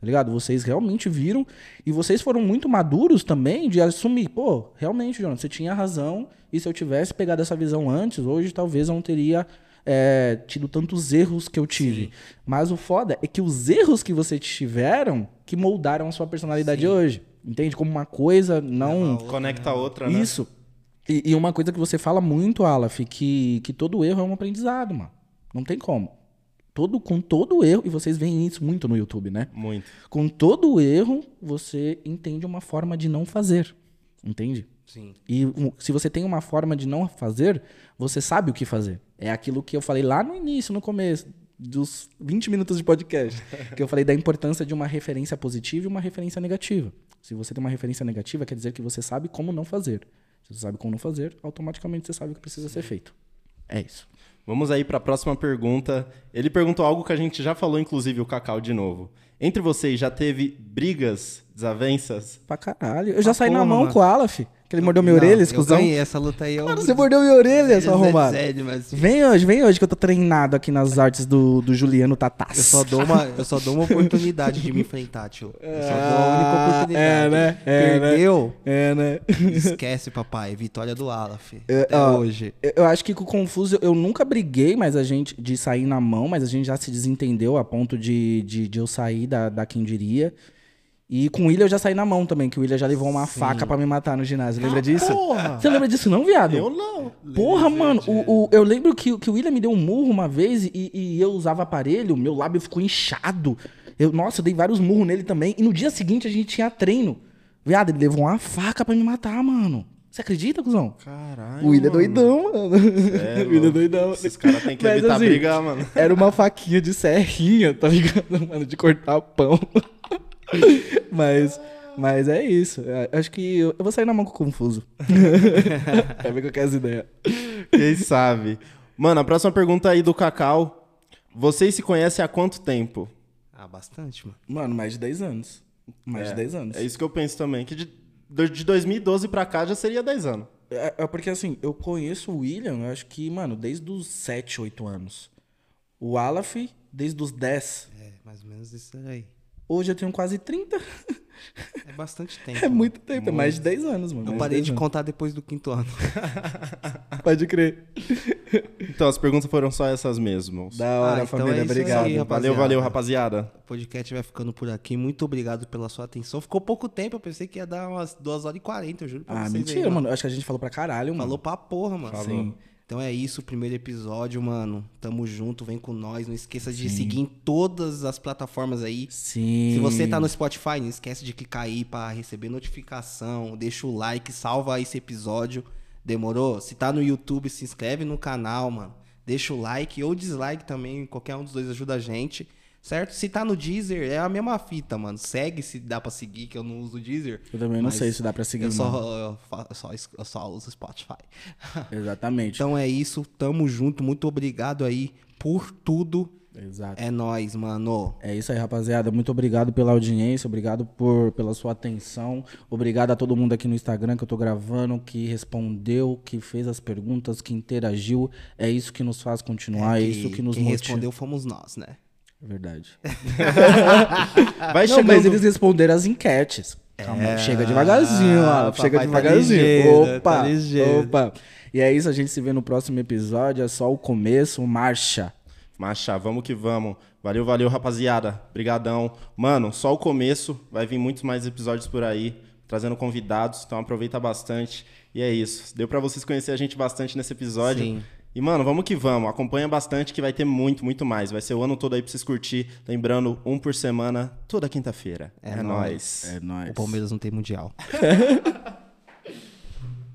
[SPEAKER 1] tá ligado? Vocês realmente viram e vocês foram muito maduros também de assumir, pô, realmente, Jonas, você tinha razão e se eu tivesse pegado essa visão antes, hoje talvez eu não teria é, tido tantos erros que eu tive. Mas o foda é que os erros que vocês tiveram que moldaram a sua personalidade hoje. Entende? Como uma coisa não.
[SPEAKER 3] Conecta a outra, né?
[SPEAKER 1] Isso. E, e uma coisa que você fala muito, Alaf, que, que todo erro é um aprendizado, mano. Não tem como. Todo, com todo erro, e vocês veem isso muito no YouTube, né?
[SPEAKER 3] Muito.
[SPEAKER 1] Com todo erro, você entende uma forma de não fazer. Entende?
[SPEAKER 2] Sim.
[SPEAKER 1] E um, se você tem uma forma de não fazer, você sabe o que fazer. É aquilo que eu falei lá no início, no começo, dos 20 minutos de podcast. <laughs> que eu falei da importância de uma referência positiva e uma referência negativa. Se você tem uma referência negativa, quer dizer que você sabe como não fazer. Se você sabe como não fazer, automaticamente você sabe o que precisa ser feito. É isso.
[SPEAKER 3] Vamos aí para a próxima pergunta. Ele perguntou algo que a gente já falou, inclusive, o Cacau de novo. Entre vocês já teve brigas, desavenças?
[SPEAKER 1] Pra caralho. Eu já
[SPEAKER 2] Ah,
[SPEAKER 1] saí na mão
[SPEAKER 2] mano.
[SPEAKER 1] com o Aleph, que ele mordeu minha
[SPEAKER 2] Não,
[SPEAKER 1] orelha,
[SPEAKER 2] eu
[SPEAKER 1] exclusão.
[SPEAKER 2] ganhei essa luta aí. Eu...
[SPEAKER 1] Mano, você mordeu minha orelha, seu arrombado.
[SPEAKER 2] Sério, mas
[SPEAKER 1] Vem hoje, vem hoje que eu tô treinado aqui nas artes do, do Juliano Tatas.
[SPEAKER 2] eu só, dou uma, eu só dou uma oportunidade de me enfrentar, tio. Eu só dou a única oportunidade.
[SPEAKER 1] é, né? É, né?
[SPEAKER 2] Perdeu?
[SPEAKER 1] É, né?
[SPEAKER 2] Esquece, papai. Vitória do Aleph.
[SPEAKER 1] É,
[SPEAKER 2] Até
[SPEAKER 1] ó,
[SPEAKER 2] hoje.
[SPEAKER 1] Eu- Eu acho que com o Confuso eu nunca briguei, mas a gente de sair na mão, mas a gente já se desentendeu a ponto de, de, de eu sair da, da quem diria. E com o William eu já saí na mão também, que o William já levou uma faca pra me matar no ginásio. Lembra disso?
[SPEAKER 3] porra!
[SPEAKER 1] Você lembra disso não, viado?
[SPEAKER 3] Eu não.
[SPEAKER 1] Porra, mano, o, o- eu lembro que, que o William me deu um murro uma vez e, e eu usava aparelho, meu lábio ficou inchado. Eu, nossa, eu dei vários murros nele também. E no dia seguinte a gente tinha treino. Viado, ele levou uma faca pra me matar, mano. Você acredita, cuzão?
[SPEAKER 3] Caralho.
[SPEAKER 1] O William é doidão, mano.
[SPEAKER 3] É, <laughs>
[SPEAKER 1] o William é doidão.
[SPEAKER 3] Esses caras têm que
[SPEAKER 1] Mas,
[SPEAKER 3] evitar
[SPEAKER 1] assim,
[SPEAKER 3] brigar, mano.
[SPEAKER 1] Era uma faquinha de serrinha, tá ligado, mano? De cortar pão. <laughs> mas, mas é isso. É, Acho que eu, eu vou sair na mão com o Confuso. <laughs> é ver com aquelas ideias.
[SPEAKER 3] Quem sabe? Mano, a próxima pergunta aí do Cacau. Vocês se conhecem há quanto tempo?
[SPEAKER 2] Ah, bastante, mano.
[SPEAKER 1] Mano, mais de 10 anos. Mais
[SPEAKER 3] é,
[SPEAKER 1] de 10 anos.
[SPEAKER 3] É isso que eu penso também. Que de, de 2012 pra cá já seria 10 anos.
[SPEAKER 1] É, é porque assim, eu conheço o William, eu acho que, mano, desde os 7, 8 anos. O Alaf, desde os 10.
[SPEAKER 2] É, mais ou menos isso aí.
[SPEAKER 1] Hoje eu tenho quase 30.
[SPEAKER 2] É bastante <laughs> tempo.
[SPEAKER 1] É muito tempo, é mais de 10 anos, mano.
[SPEAKER 2] Eu parei
[SPEAKER 1] 10
[SPEAKER 2] de
[SPEAKER 1] anos.
[SPEAKER 2] contar depois do quinto ano. <laughs>
[SPEAKER 1] Pode crer.
[SPEAKER 3] Então, as perguntas foram só essas mesmo.
[SPEAKER 1] Da hora,
[SPEAKER 2] Ah, então
[SPEAKER 1] família.
[SPEAKER 2] é
[SPEAKER 1] obrigado.
[SPEAKER 2] aí.
[SPEAKER 3] Valeu, valeu,
[SPEAKER 2] rapaziada. O podcast vai ficando por aqui. Muito obrigado pela sua atenção. Ficou pouco tempo, eu pensei que ia dar umas 2 horas e 40, eu juro pra
[SPEAKER 1] Ah,
[SPEAKER 2] vocês. aí,
[SPEAKER 1] mentira, mano. Acho que a gente falou pra caralho, mano.
[SPEAKER 2] Falou pra porra, mano.
[SPEAKER 1] Falou.
[SPEAKER 2] Sim. Então é isso, o primeiro episódio, mano. Tamo junto, vem com nós. Não esqueça de seguir em todas as plataformas aí.
[SPEAKER 1] Sim.
[SPEAKER 2] Se você tá no Spotify, não esquece de clicar aí pra receber notificação. Deixa o like, salva esse episódio. Demorou? Se tá no YouTube, se inscreve no canal, mano. Deixa o like ou dislike também. Qualquer um dos dois ajuda a gente. Certo? Se tá no Deezer, é a mesma fita, mano. Segue se dá pra seguir, que eu não uso o Deezer.
[SPEAKER 1] Eu também não sei se dá pra seguir,
[SPEAKER 2] Eu só, eu, só, eu só uso Spotify. <laughs>
[SPEAKER 1] Exatamente.
[SPEAKER 2] Então é isso. Tamo junto. Muito obrigado aí por tudo.
[SPEAKER 1] Exato.
[SPEAKER 2] É nóis, mano.
[SPEAKER 1] É isso aí, rapaziada. Muito obrigado pela audiência, obrigado por, pela sua atenção. Obrigado a todo mundo aqui no Instagram que eu tô gravando, que respondeu, que fez as perguntas, que interagiu. É isso que nos faz continuar, é, isso que nos
[SPEAKER 2] quem
[SPEAKER 1] motiva.
[SPEAKER 2] respondeu fomos nós, né?
[SPEAKER 1] É verdade. <laughs>
[SPEAKER 3] Vai
[SPEAKER 1] Não,
[SPEAKER 3] chegando.
[SPEAKER 1] mas eles responderam as enquetes. Calma, chega devagarzinho, ó.
[SPEAKER 2] papai
[SPEAKER 1] Chega
[SPEAKER 2] tá
[SPEAKER 1] devagarzinho.
[SPEAKER 2] ligeiro,
[SPEAKER 1] opa,
[SPEAKER 2] tá
[SPEAKER 1] opa. E é isso, a gente se vê no próximo episódio. É só o começo, marcha.
[SPEAKER 3] Macha, vamos que vamos. Valeu, valeu, rapaziada. Brigadão. Mano, só o começo. Vai vir muitos mais episódios por aí, trazendo convidados. Então aproveita bastante. E é isso. Deu pra vocês conhecer a gente bastante nesse episódio.
[SPEAKER 2] Sim.
[SPEAKER 3] E, mano, vamos que vamos. Acompanha bastante que vai ter muito, muito mais. Vai ser o ano todo aí pra vocês curtir. Lembrando, um por semana, toda quinta-feira. É, nóis.
[SPEAKER 1] É nóis.
[SPEAKER 2] O Palmeiras não tem mundial. <laughs>